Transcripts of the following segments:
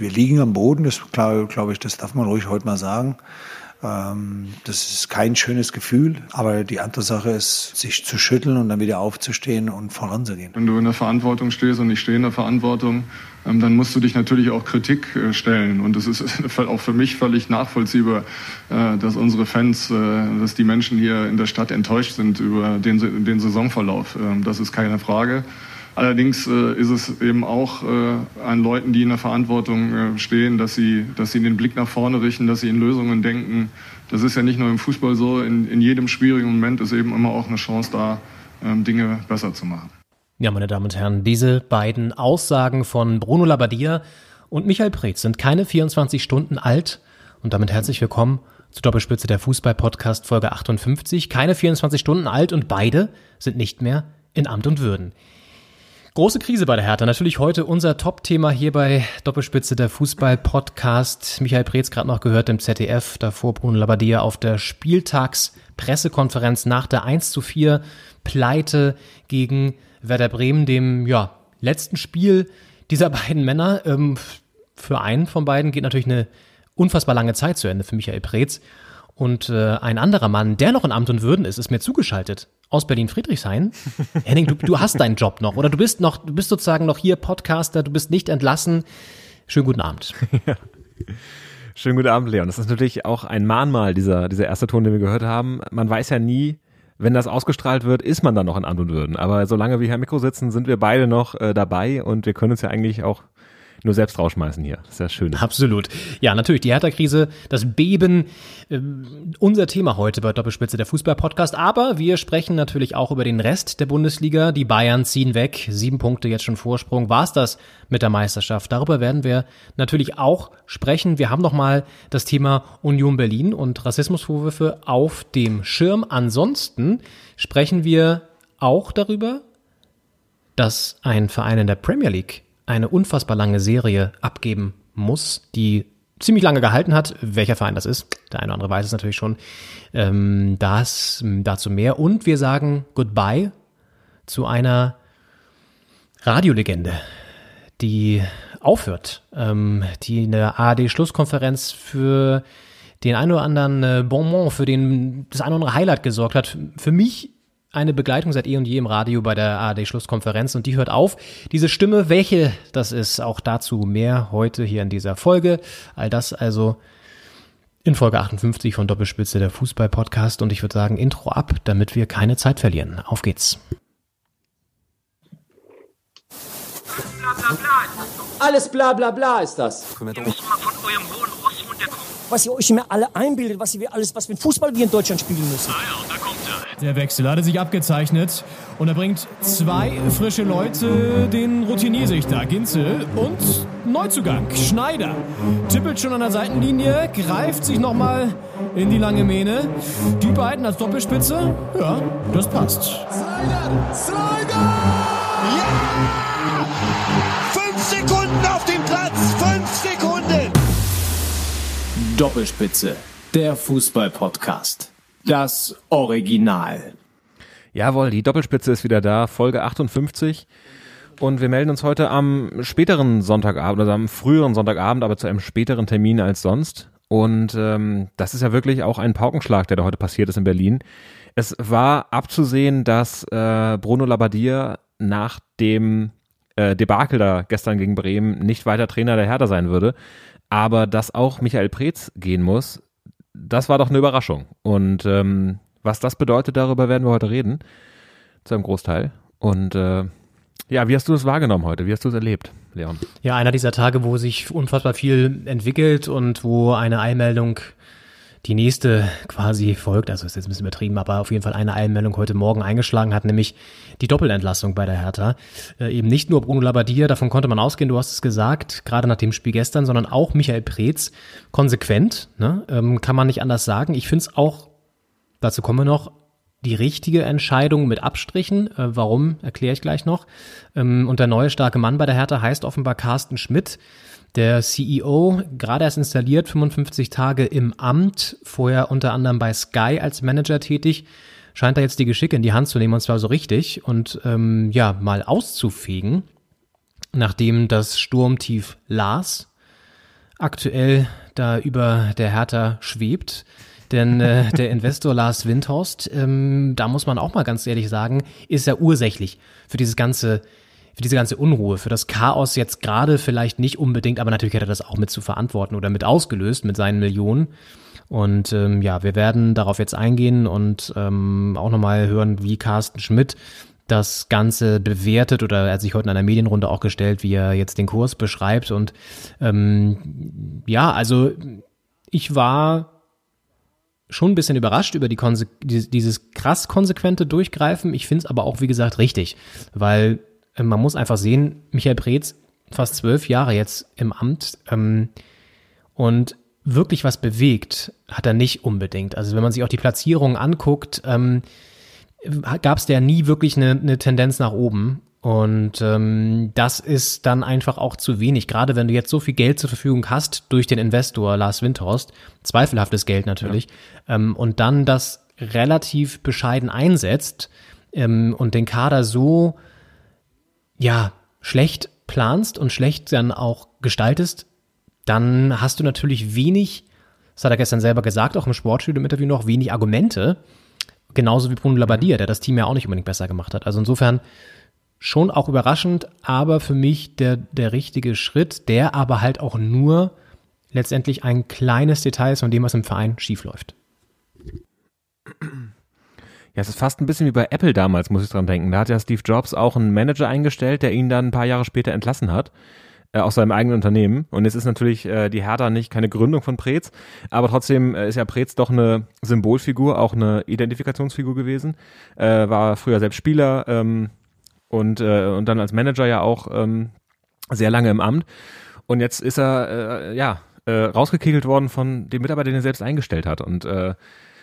wir liegen am Boden, das glaube glaub ich, das darf man ruhig heute mal sagen. Ähm, das ist kein schönes Gefühl, aber die andere Sache ist, sich zu schütteln und dann wieder aufzustehen und voranzugehen. Wenn du in der Verantwortung stehst und ich stehe in der Verantwortung, ähm, dann musst du dich natürlich auch Kritik äh, stellen. Und es ist auch für mich völlig nachvollziehbar, äh, dass unsere Fans, äh, dass die Menschen hier in der Stadt enttäuscht sind über den, den Saisonverlauf. Ähm, das ist keine Frage. Allerdings äh, ist es eben auch äh, an Leuten, die in der Verantwortung äh, stehen, dass sie, dass sie den Blick nach vorne richten, dass sie in Lösungen denken. Das ist ja nicht nur im Fußball so. In, in jedem schwierigen Moment ist eben immer auch eine Chance da, ähm, Dinge besser zu machen. Ja, meine Damen und Herren, diese beiden Aussagen von Bruno Labbadia und Michael Preetz sind keine 24 Stunden alt. Und damit herzlich willkommen zu Doppelspitze der Fußball-Podcast Folge 58. Keine 24 Stunden alt und beide sind nicht mehr in Amt und Würden. Große Krise bei der Hertha. Natürlich heute unser Top-Thema hier bei Doppelspitze der Fußball-Podcast. Michael Preetz gerade noch gehört im ZDF, davor Bruno Labbadia auf der Spieltagspressekonferenz nach der 1 zu 4 Pleite gegen Werder Bremen, dem ja, letzten Spiel dieser beiden Männer. Ähm, für einen von beiden geht natürlich eine unfassbar lange Zeit zu Ende für Michael Preetz. Und äh, ein anderer Mann, der noch in Amt und Würden ist, ist mir zugeschaltet aus Berlin-Friedrichshain. Henning, du, du hast deinen Job noch oder du bist noch, du bist sozusagen noch hier Podcaster, du bist nicht entlassen. Schönen guten Abend. Ja. Schönen guten Abend, Leon. Das ist natürlich auch ein Mahnmal, dieser, dieser erste Ton, den wir gehört haben. Man weiß ja nie, wenn das ausgestrahlt wird, ist man dann noch in Amt und Würden. Aber solange wir hier am Mikro sitzen, sind wir beide noch äh, dabei und wir können uns ja eigentlich auch nur selbst rausschmeißen hier. Das ist ja schön. Absolut. Ja, natürlich, die Hertha-Krise, das Beben, äh, unser Thema heute bei Doppelspitze der Fußball-Podcast. Aber wir sprechen natürlich auch über den Rest der Bundesliga. Die Bayern ziehen weg, sieben Punkte jetzt schon Vorsprung. War es das mit der Meisterschaft? Darüber werden wir natürlich auch sprechen. Wir haben nochmal das Thema Union Berlin und Rassismusvorwürfe auf dem Schirm. Ansonsten sprechen wir auch darüber, dass ein Verein in der Premier League eine unfassbar lange Serie abgeben muss, die ziemlich lange gehalten hat. Welcher Verein das ist, der eine oder andere weiß es natürlich schon. Ähm, das dazu mehr. Und wir sagen Goodbye zu einer Radiolegende, die aufhört, ähm, die eine ARD-Schlusskonferenz für den einen oder anderen äh, Bonbon, für den das eine oder andere Highlight gesorgt hat. Für mich eine Begleitung seit eh und je im Radio bei der ARD-Schlusskonferenz und die hört auf. Diese Stimme, welche das ist, auch dazu mehr heute hier in dieser Folge. All das also in Folge 58 von Doppelspitze der Fußball-Podcast und ich würde sagen Intro ab, damit wir keine Zeit verlieren. Auf geht's. Alles bla bla bla ist das. Ihr müsst mal von eurem hohen. Was ihr euch immer alle einbildet, was ihr alles, was für ein Fußball wir in Deutschland spielen müssen. Ah ja, da kommt der Wechsel hatte sich abgezeichnet und er bringt zwei frische Leute, den Routinier sich da, Ginzel und Neuzugang, Schneider. Tippelt schon an der Seitenlinie, greift sich nochmal in die lange Mähne. Die beiden als Doppelspitze, ja, das passt. Slider, Slider! Ja! Fünf Sekunden auf dem Platz, fünf Sekunden! Doppelspitze, der Fußball-Podcast. Das Original. Jawohl, die Doppelspitze ist wieder da, Folge 58. Und wir melden uns heute am späteren Sonntagabend, also am früheren Sonntagabend, aber zu einem späteren Termin als sonst. Und ähm, das ist ja wirklich auch ein Paukenschlag, der da heute passiert ist in Berlin. Es war abzusehen, dass äh, Bruno Labbadia nach dem äh, Debakel da gestern gegen Bremen nicht weiter Trainer der Hertha sein würde. Aber dass auch Michael Preetz gehen muss, das war doch eine Überraschung. Und ähm, was das bedeutet, darüber werden wir heute reden. Zu einem Großteil. Und äh, ja, wie hast du es wahrgenommen heute? Wie hast du es erlebt, Leon? Ja, einer dieser Tage, wo sich unfassbar viel entwickelt und wo eine Eilmeldung die nächste quasi folgt, also ist jetzt ein bisschen übertrieben, aber auf jeden Fall eine Eilmeldung heute Morgen eingeschlagen hat, nämlich die Doppelentlassung bei der Hertha. Äh, eben nicht nur Bruno Labbadia, davon konnte man ausgehen, du hast es gesagt, gerade nach dem Spiel gestern, sondern auch Michael Preetz. Konsequent, ne? ähm, kann man nicht anders sagen. Ich finde es auch, dazu kommen wir noch, die richtige Entscheidung mit Abstrichen. Äh, warum, erkläre ich gleich noch. Ähm, und der neue starke Mann bei der Hertha heißt offenbar Carsten Schmidt. Der CEO, gerade erst installiert, 55 Tage im Amt, vorher unter anderem bei Sky als Manager tätig, scheint da jetzt die Geschicke in die Hand zu nehmen und zwar so richtig und ähm, ja, mal auszufegen, nachdem das Sturmtief Lars aktuell da über der Hertha schwebt. Denn äh, der Investor Lars Windhorst, ähm, da muss man auch mal ganz ehrlich sagen, ist ja ursächlich für dieses ganze für diese ganze Unruhe, für das Chaos jetzt gerade vielleicht nicht unbedingt, aber natürlich hat er das auch mit zu verantworten oder mit ausgelöst mit seinen Millionen. Und ähm, ja, wir werden darauf jetzt eingehen und ähm, auch nochmal hören, wie Carsten Schmidt das Ganze bewertet oder er hat sich heute in einer Medienrunde auch gestellt, wie er jetzt den Kurs beschreibt. Und ähm, ja, also ich war schon ein bisschen überrascht über die Konse dieses krass konsequente Durchgreifen. Ich finde es aber auch, wie gesagt, richtig, weil man muss einfach sehen, Michael Preetz, fast zwölf Jahre jetzt im Amt ähm, und wirklich was bewegt, hat er nicht unbedingt. Also wenn man sich auch die Platzierung anguckt, ähm, gab es da nie wirklich eine, eine Tendenz nach oben. Und ähm, das ist dann einfach auch zu wenig, gerade wenn du jetzt so viel Geld zur Verfügung hast durch den Investor Lars Windhorst, zweifelhaftes Geld natürlich, ja. ähm, und dann das relativ bescheiden einsetzt ähm, und den Kader so ja schlecht planst und schlecht dann auch gestaltest, dann hast du natürlich wenig, das hat er gestern selber gesagt, auch im Sportstudio im Interview noch, wenig Argumente, genauso wie Bruno Labbadia, der das Team ja auch nicht unbedingt besser gemacht hat. Also insofern schon auch überraschend, aber für mich der, der richtige Schritt, der aber halt auch nur letztendlich ein kleines Detail ist von dem, was im Verein schiefläuft. Ja, es ist fast ein bisschen wie bei Apple damals, muss ich dran denken. Da hat ja Steve Jobs auch einen Manager eingestellt, der ihn dann ein paar Jahre später entlassen hat. Äh, aus seinem eigenen Unternehmen. Und es ist natürlich äh, die Hertha nicht keine Gründung von Preetz, aber trotzdem äh, ist ja Preetz doch eine Symbolfigur, auch eine Identifikationsfigur gewesen. Äh, war früher selbst Spieler ähm, und, äh, und dann als Manager ja auch ähm, sehr lange im Amt. Und jetzt ist er äh, ja äh, rausgekegelt worden von dem Mitarbeiter, den er selbst eingestellt hat. Und äh,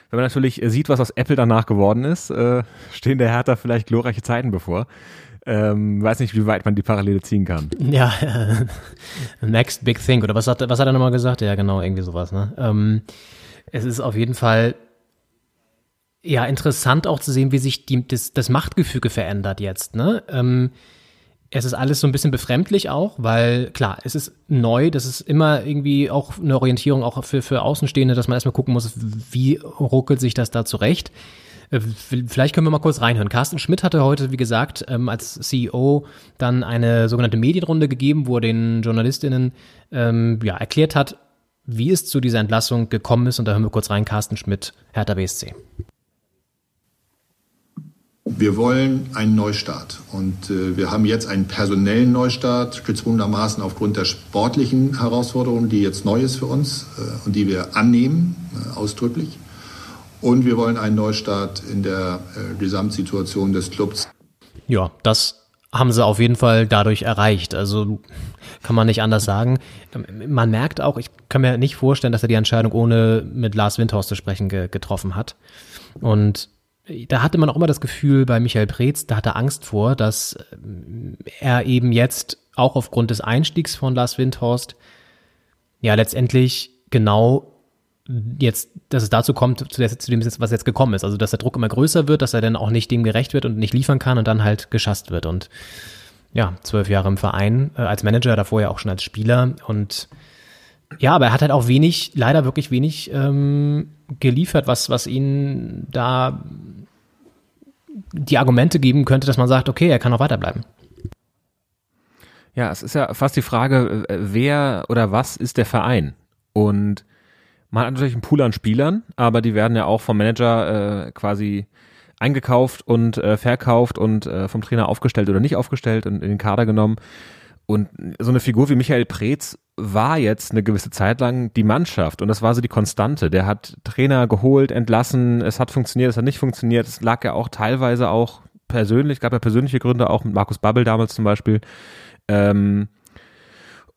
wenn man natürlich sieht, was aus Apple danach geworden ist, äh, stehen der Hertha vielleicht glorreiche Zeiten bevor. Ähm, weiß nicht, wie weit man die Parallele ziehen kann. Ja, äh, next big thing. Oder was hat, was hat er nochmal gesagt? Ja, genau, irgendwie sowas. Ne? Ähm, es ist auf jeden Fall ja interessant auch zu sehen, wie sich die, das, das Machtgefüge verändert jetzt. Ne? Ähm, es ist alles so ein bisschen befremdlich auch, weil klar, es ist neu, das ist immer irgendwie auch eine Orientierung auch für, für Außenstehende, dass man erstmal gucken muss, wie ruckelt sich das da zurecht. Äh, vielleicht können wir mal kurz reinhören. Carsten Schmidt hatte heute, wie gesagt, ähm, als CEO dann eine sogenannte Medienrunde gegeben, wo er den JournalistInnen ähm, ja, erklärt hat, wie es zu dieser Entlassung gekommen ist. Und da hören wir kurz rein, Carsten Schmidt, Hertha BSC. Wir wollen einen Neustart und äh, wir haben jetzt einen personellen Neustart, gezwungenermaßen aufgrund der sportlichen Herausforderungen, die jetzt neu ist für uns äh, und die wir annehmen, äh, ausdrücklich. Und wir wollen einen Neustart in der äh, Gesamtsituation des Clubs. Ja, das haben sie auf jeden Fall dadurch erreicht. Also kann man nicht anders sagen. Man merkt auch, ich kann mir nicht vorstellen, dass er die Entscheidung ohne mit Lars Windhorst zu sprechen ge getroffen hat. Und da hatte man auch immer das Gefühl bei Michael Preetz, da hat er Angst vor, dass äh, er eben jetzt auch aufgrund des Einstiegs von Lars Windhorst ja letztendlich genau jetzt, dass es dazu kommt, zu, der, zu dem, was jetzt gekommen ist. Also, dass der Druck immer größer wird, dass er dann auch nicht dem gerecht wird und nicht liefern kann und dann halt geschasst wird. Und ja, zwölf Jahre im Verein, äh, als Manager, davor ja auch schon als Spieler. Und ja, aber er hat halt auch wenig, leider wirklich wenig ähm, geliefert, was, was ihn da die Argumente geben könnte, dass man sagt, okay, er kann auch weiterbleiben. Ja, es ist ja fast die Frage, äh, wer oder was ist der Verein? Und man hat natürlich einen Pool an Spielern, aber die werden ja auch vom Manager äh, quasi eingekauft und äh, verkauft und äh, vom Trainer aufgestellt oder nicht aufgestellt und in den Kader genommen. Und so eine Figur wie Michael Preetz war jetzt eine gewisse Zeit lang die Mannschaft und das war so die Konstante. Der hat Trainer geholt, entlassen, es hat funktioniert, es hat nicht funktioniert. Es lag ja auch teilweise auch persönlich, gab ja persönliche Gründe, auch mit Markus Babbel damals zum Beispiel. Ähm,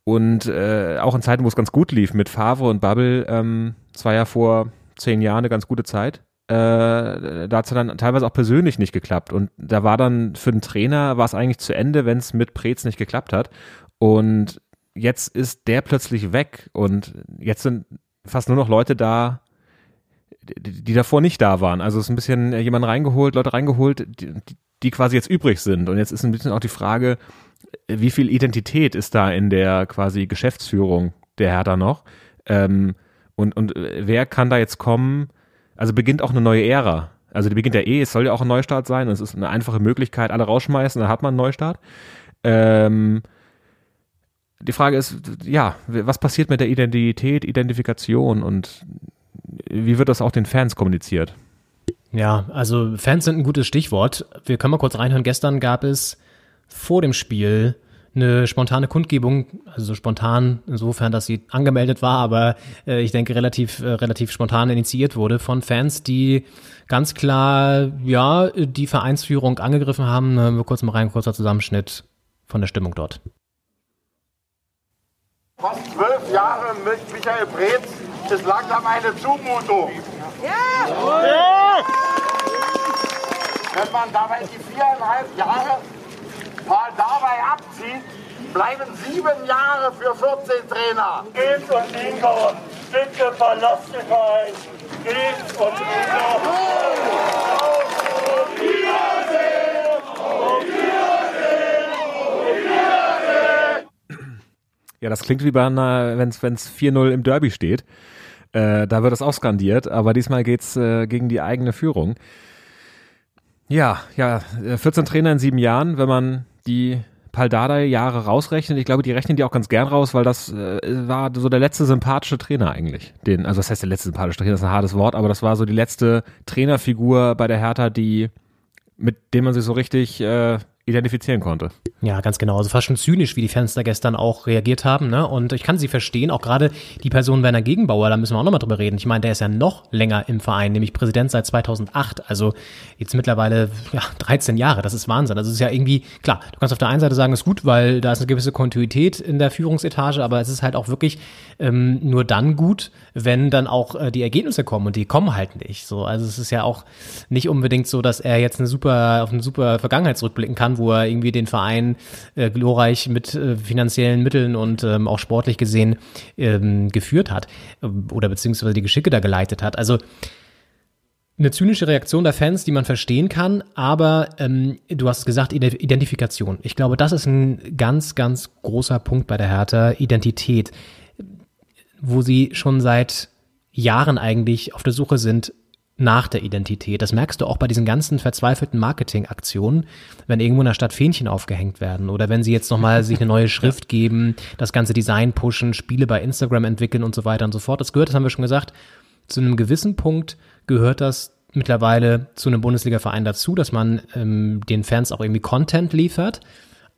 und äh, auch in Zeiten, wo es ganz gut lief mit Favre und Bubble, ähm, war ja vor zehn Jahren eine ganz gute Zeit. Äh, da hat es dann teilweise auch persönlich nicht geklappt. Und da war dann für den Trainer, war es eigentlich zu Ende, wenn es mit Preetz nicht geklappt hat. Und jetzt ist der plötzlich weg und jetzt sind fast nur noch Leute da, die, die davor nicht da waren. Also es ist ein bisschen jemand reingeholt, Leute reingeholt, die, die quasi jetzt übrig sind. Und jetzt ist ein bisschen auch die Frage, wie viel Identität ist da in der quasi Geschäftsführung der Hertha noch. Ähm, und, und wer kann da jetzt kommen? Also beginnt auch eine neue Ära. Also die beginnt ja eh, es soll ja auch ein Neustart sein. Es ist eine einfache Möglichkeit, alle rausschmeißen, dann hat man einen Neustart. Ähm, die Frage ist, ja, was passiert mit der Identität, Identifikation und wie wird das auch den Fans kommuniziert? Ja, also Fans sind ein gutes Stichwort. Wir können mal kurz reinhören. Gestern gab es vor dem Spiel eine spontane Kundgebung, also spontan insofern, dass sie angemeldet war, aber äh, ich denke relativ äh, relativ spontan initiiert wurde von Fans, die ganz klar ja die Vereinsführung angegriffen haben. Hören wir kurz mal rein, kurzer Zusammenschnitt von der Stimmung dort. Fast zwölf Jahre mit Michael Preetz ist langsam eine Zumutung. Ja! ja! Wenn man dabei die viereinhalb Jahre mal dabei abzieht, bleiben sieben Jahre für 14 Trainer. Geht und Ingo, bitte verlasst den Verein. Geht und Ingo. Auf Wiedersehen! Auf Wiedersehen! Auf Wiedersehen! Ja, das klingt wie bei einer, wenn es 4-0 im Derby steht. Äh, da wird es auch skandiert, aber diesmal geht's äh, gegen die eigene Führung. Ja, ja, 14 äh, Trainer in sieben Jahren, wenn man die Paldada-Jahre rausrechnen. Ich glaube, die rechnen die auch ganz gern raus, weil das äh, war so der letzte sympathische Trainer eigentlich. Den, also das heißt der letzte sympathische Trainer, das ist ein hartes Wort, aber das war so die letzte Trainerfigur bei der Hertha, die mit dem man sich so richtig äh, identifizieren konnte. Ja, ganz genau. Also fast schon zynisch, wie die Fans da gestern auch reagiert haben. Ne? Und ich kann sie verstehen, auch gerade die Person Werner Gegenbauer, da müssen wir auch nochmal drüber reden. Ich meine, der ist ja noch länger im Verein, nämlich Präsident seit 2008. Also jetzt mittlerweile ja, 13 Jahre. Das ist Wahnsinn. Also es ist ja irgendwie, klar, du kannst auf der einen Seite sagen, ist gut, weil da ist eine gewisse Kontinuität in der Führungsetage, aber es ist halt auch wirklich ähm, nur dann gut, wenn dann auch äh, die Ergebnisse kommen und die kommen halt nicht. So, also es ist ja auch nicht unbedingt so, dass er jetzt eine super auf eine super Vergangenheit zurückblicken kann, wo er irgendwie den Verein äh, glorreich mit äh, finanziellen Mitteln und ähm, auch sportlich gesehen ähm, geführt hat äh, oder beziehungsweise die Geschicke da geleitet hat. Also eine zynische Reaktion der Fans, die man verstehen kann, aber ähm, du hast gesagt Identifikation. Ich glaube, das ist ein ganz, ganz großer Punkt bei der Hertha, Identität, wo sie schon seit Jahren eigentlich auf der Suche sind nach der Identität. Das merkst du auch bei diesen ganzen verzweifelten Marketingaktionen, wenn irgendwo in der Stadt Fähnchen aufgehängt werden oder wenn sie jetzt nochmal sich eine neue Schrift geben, das ganze Design pushen, Spiele bei Instagram entwickeln und so weiter und so fort. Das gehört, das haben wir schon gesagt, zu einem gewissen Punkt gehört das mittlerweile zu einem Bundesliga-Verein dazu, dass man ähm, den Fans auch irgendwie Content liefert.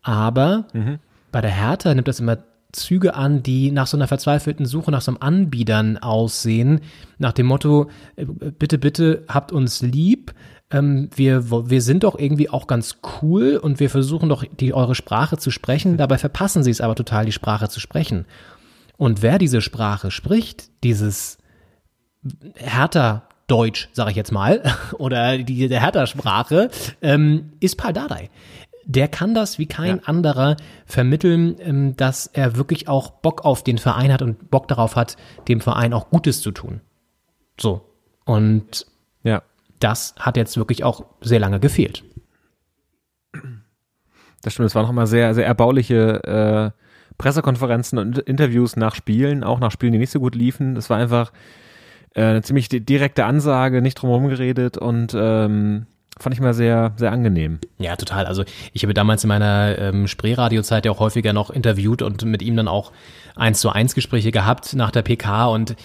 Aber mhm. bei der Hertha nimmt das immer Züge an, die nach so einer verzweifelten Suche nach so einem Anbietern aussehen, nach dem Motto, äh, bitte, bitte habt uns lieb, ähm, wir, wir sind doch irgendwie auch ganz cool und wir versuchen doch die eure Sprache zu sprechen, dabei verpassen sie es aber total, die Sprache zu sprechen. Und wer diese Sprache spricht, dieses härter Deutsch, sage ich jetzt mal, oder die der Hertha-Sprache, ähm, ist Paul Dardai der kann das wie kein ja. anderer vermitteln, ähm, dass er wirklich auch Bock auf den Verein hat und Bock darauf hat, dem Verein auch Gutes zu tun. So. Und ja. das hat jetzt wirklich auch sehr lange gefehlt. Das stimmt, es waren noch mal sehr, sehr erbauliche äh, Pressekonferenzen und Interviews nach Spielen, auch nach Spielen, die nicht so gut liefen. Es war einfach äh, eine ziemlich direkte Ansage, nicht drumherum geredet und ähm, fand ich mal sehr, sehr angenehm. Ja, total. Also ich habe damals in meiner ähm, Spreeradio-Zeit ja auch häufiger noch interviewt und mit ihm dann auch eins zu eins Gespräche gehabt nach der PK und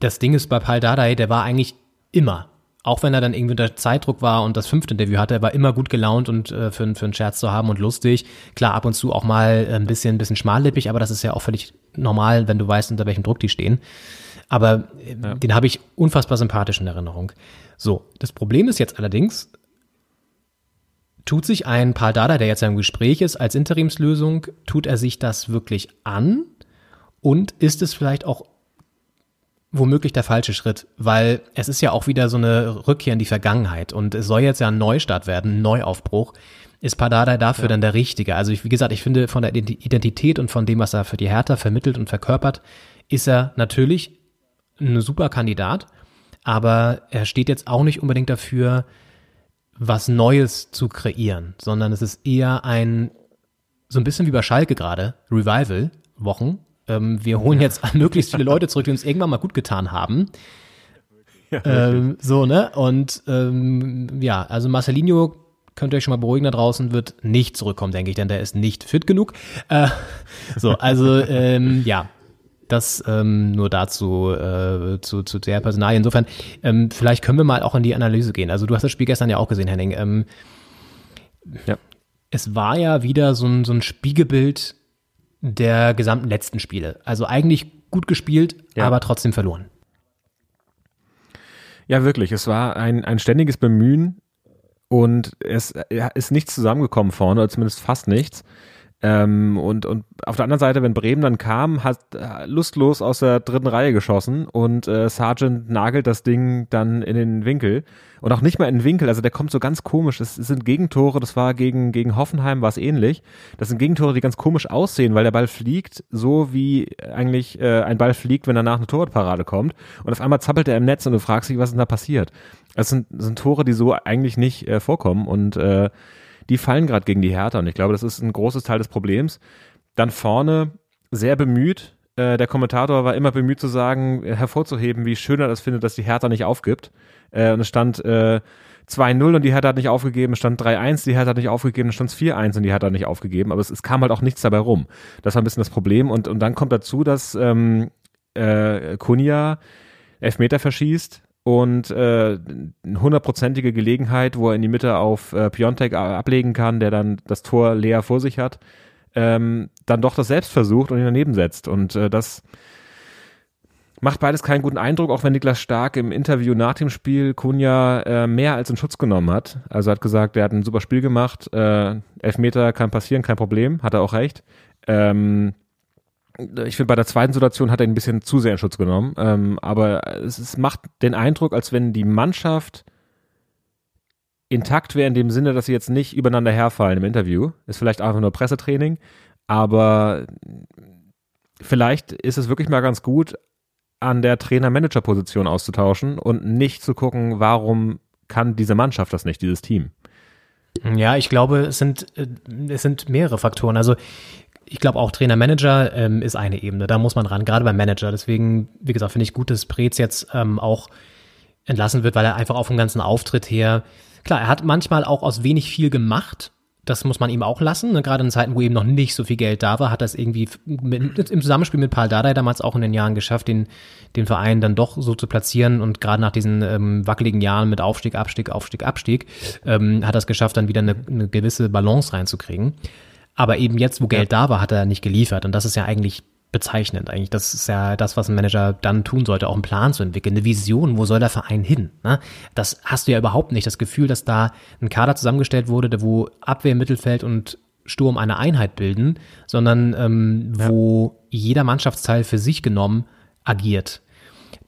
das Ding ist bei Paul Dardai, der war eigentlich immer, auch wenn er dann irgendwie unter Zeitdruck war und das fünfte Interview hatte, er war immer gut gelaunt und äh, für, für einen Scherz zu haben und lustig. Klar, ab und zu auch mal ein bisschen, ein bisschen schmallippig, aber das ist ja auch völlig normal, wenn du weißt, unter welchem Druck die stehen. Aber äh, ja. den habe ich unfassbar sympathisch in Erinnerung. So, das Problem ist jetzt allerdings, Tut sich ein Paul Dada, der jetzt im Gespräch ist, als Interimslösung, tut er sich das wirklich an? Und ist es vielleicht auch womöglich der falsche Schritt? Weil es ist ja auch wieder so eine Rückkehr in die Vergangenheit und es soll jetzt ja ein Neustart werden, ein Neuaufbruch. Ist Padada dafür ja. dann der Richtige? Also ich, wie gesagt, ich finde von der Identität und von dem, was er für die Hertha vermittelt und verkörpert, ist er natürlich ein super Kandidat, aber er steht jetzt auch nicht unbedingt dafür, was Neues zu kreieren, sondern es ist eher ein, so ein bisschen wie bei Schalke gerade, Revival-Wochen, ähm, wir holen jetzt möglichst viele Leute zurück, die uns irgendwann mal gut getan haben. Ja, ähm, so, ne? Und ähm, ja, also Marcelinho könnt ihr euch schon mal beruhigen da draußen, wird nicht zurückkommen, denke ich, denn der ist nicht fit genug. Äh, so, also ähm, ja, das ähm, nur dazu äh, zu, zu der Personalie. Insofern, ähm, vielleicht können wir mal auch in die Analyse gehen. Also du hast das Spiel gestern ja auch gesehen, Henning. Ähm, ja. Es war ja wieder so ein, so ein Spiegelbild der gesamten letzten Spiele. Also eigentlich gut gespielt, ja. aber trotzdem verloren. Ja, wirklich. Es war ein, ein ständiges Bemühen und es ist nichts zusammengekommen vorne, oder zumindest fast nichts. Ähm, und, und auf der anderen Seite, wenn Bremen dann kam, hat äh, lustlos aus der dritten Reihe geschossen und äh, Sargent nagelt das Ding dann in den Winkel. Und auch nicht mal in den Winkel, also der kommt so ganz komisch. Das, das sind Gegentore, das war gegen, gegen Hoffenheim, war es ähnlich. Das sind Gegentore, die ganz komisch aussehen, weil der Ball fliegt, so wie eigentlich äh, ein Ball fliegt, wenn danach eine Torwartparade kommt. Und auf einmal zappelt er im Netz und du fragst dich, was ist denn da passiert? Das sind, das sind Tore, die so eigentlich nicht äh, vorkommen. Und äh, die fallen gerade gegen die Hertha und ich glaube, das ist ein großes Teil des Problems. Dann vorne sehr bemüht. Äh, der Kommentator war immer bemüht zu sagen, äh, hervorzuheben, wie schön er das findet, dass die Hertha nicht aufgibt. Äh, und es stand äh, 2-0 und die Hertha hat nicht aufgegeben, es stand 3-1, die Hertha hat nicht aufgegeben, es stand 4-1 und die Hertha hat nicht aufgegeben, aber es, es, kam halt auch nichts dabei rum. Das war ein bisschen das Problem und, und dann kommt dazu, dass ähm, äh, Kunja Elfmeter verschießt und äh, eine hundertprozentige Gelegenheit, wo er in die Mitte auf äh, Piontek ablegen kann, der dann das Tor leer vor sich hat, ähm, dann doch das selbst versucht und ihn daneben setzt. Und äh, das macht beides keinen guten Eindruck, auch wenn Niklas Stark im Interview nach dem Spiel Kunja äh, mehr als in Schutz genommen hat. Also hat gesagt, er hat ein super Spiel gemacht, äh, Elfmeter kann passieren, kein Problem, hat er auch recht. Ähm, ich finde, bei der zweiten Situation hat er ein bisschen zu sehr in Schutz genommen. Ähm, aber es, es macht den Eindruck, als wenn die Mannschaft intakt wäre in dem Sinne, dass sie jetzt nicht übereinander herfallen im Interview. Ist vielleicht einfach nur Pressetraining, aber vielleicht ist es wirklich mal ganz gut, an der Trainer-Manager-Position auszutauschen und nicht zu gucken, warum kann diese Mannschaft das nicht, dieses Team. Ja, ich glaube, es sind, äh, es sind mehrere Faktoren. Also ich glaube auch Trainer-Manager ähm, ist eine Ebene, da muss man ran, gerade beim Manager. Deswegen, wie gesagt, finde ich gut, dass Preetz jetzt ähm, auch entlassen wird, weil er einfach auf dem ganzen Auftritt her, klar, er hat manchmal auch aus wenig viel gemacht, das muss man ihm auch lassen. Ne? Gerade in Zeiten, wo eben noch nicht so viel Geld da war, hat er es irgendwie mit, im Zusammenspiel mit Paul Dardai damals auch in den Jahren geschafft, den, den Verein dann doch so zu platzieren. Und gerade nach diesen ähm, wackeligen Jahren mit Aufstieg, Abstieg, Aufstieg, Abstieg, ähm, hat er es geschafft, dann wieder eine, eine gewisse Balance reinzukriegen. Aber eben jetzt, wo Geld ja. da war, hat er nicht geliefert. Und das ist ja eigentlich bezeichnend. Eigentlich, das ist ja das, was ein Manager dann tun sollte, auch einen Plan zu entwickeln, eine Vision, wo soll der Verein hin? Ne? Das hast du ja überhaupt nicht. Das Gefühl, dass da ein Kader zusammengestellt wurde, wo Abwehr, Mittelfeld und Sturm eine Einheit bilden, sondern ähm, ja. wo jeder Mannschaftsteil für sich genommen agiert.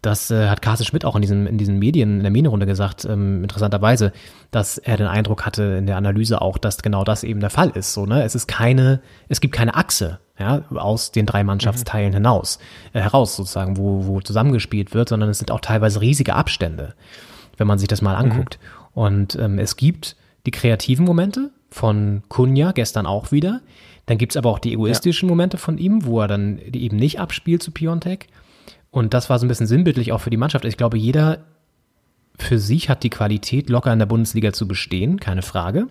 Das äh, hat Carsten Schmidt auch in diesen, in diesen Medien, in der Medienrunde gesagt, ähm, interessanterweise, dass er den Eindruck hatte in der Analyse auch, dass genau das eben der Fall ist. So, ne? Es ist keine, es gibt keine Achse, ja, aus den drei Mannschaftsteilen mhm. hinaus, äh, heraus sozusagen, wo, wo zusammengespielt wird, sondern es sind auch teilweise riesige Abstände, wenn man sich das mal mhm. anguckt. Mhm. Und ähm, es gibt die kreativen Momente von Kunja, gestern auch wieder. Dann gibt's aber auch die egoistischen ja. Momente von ihm, wo er dann eben nicht abspielt zu Piontek. Und das war so ein bisschen sinnbildlich auch für die Mannschaft. Ich glaube, jeder für sich hat die Qualität, locker in der Bundesliga zu bestehen, keine Frage.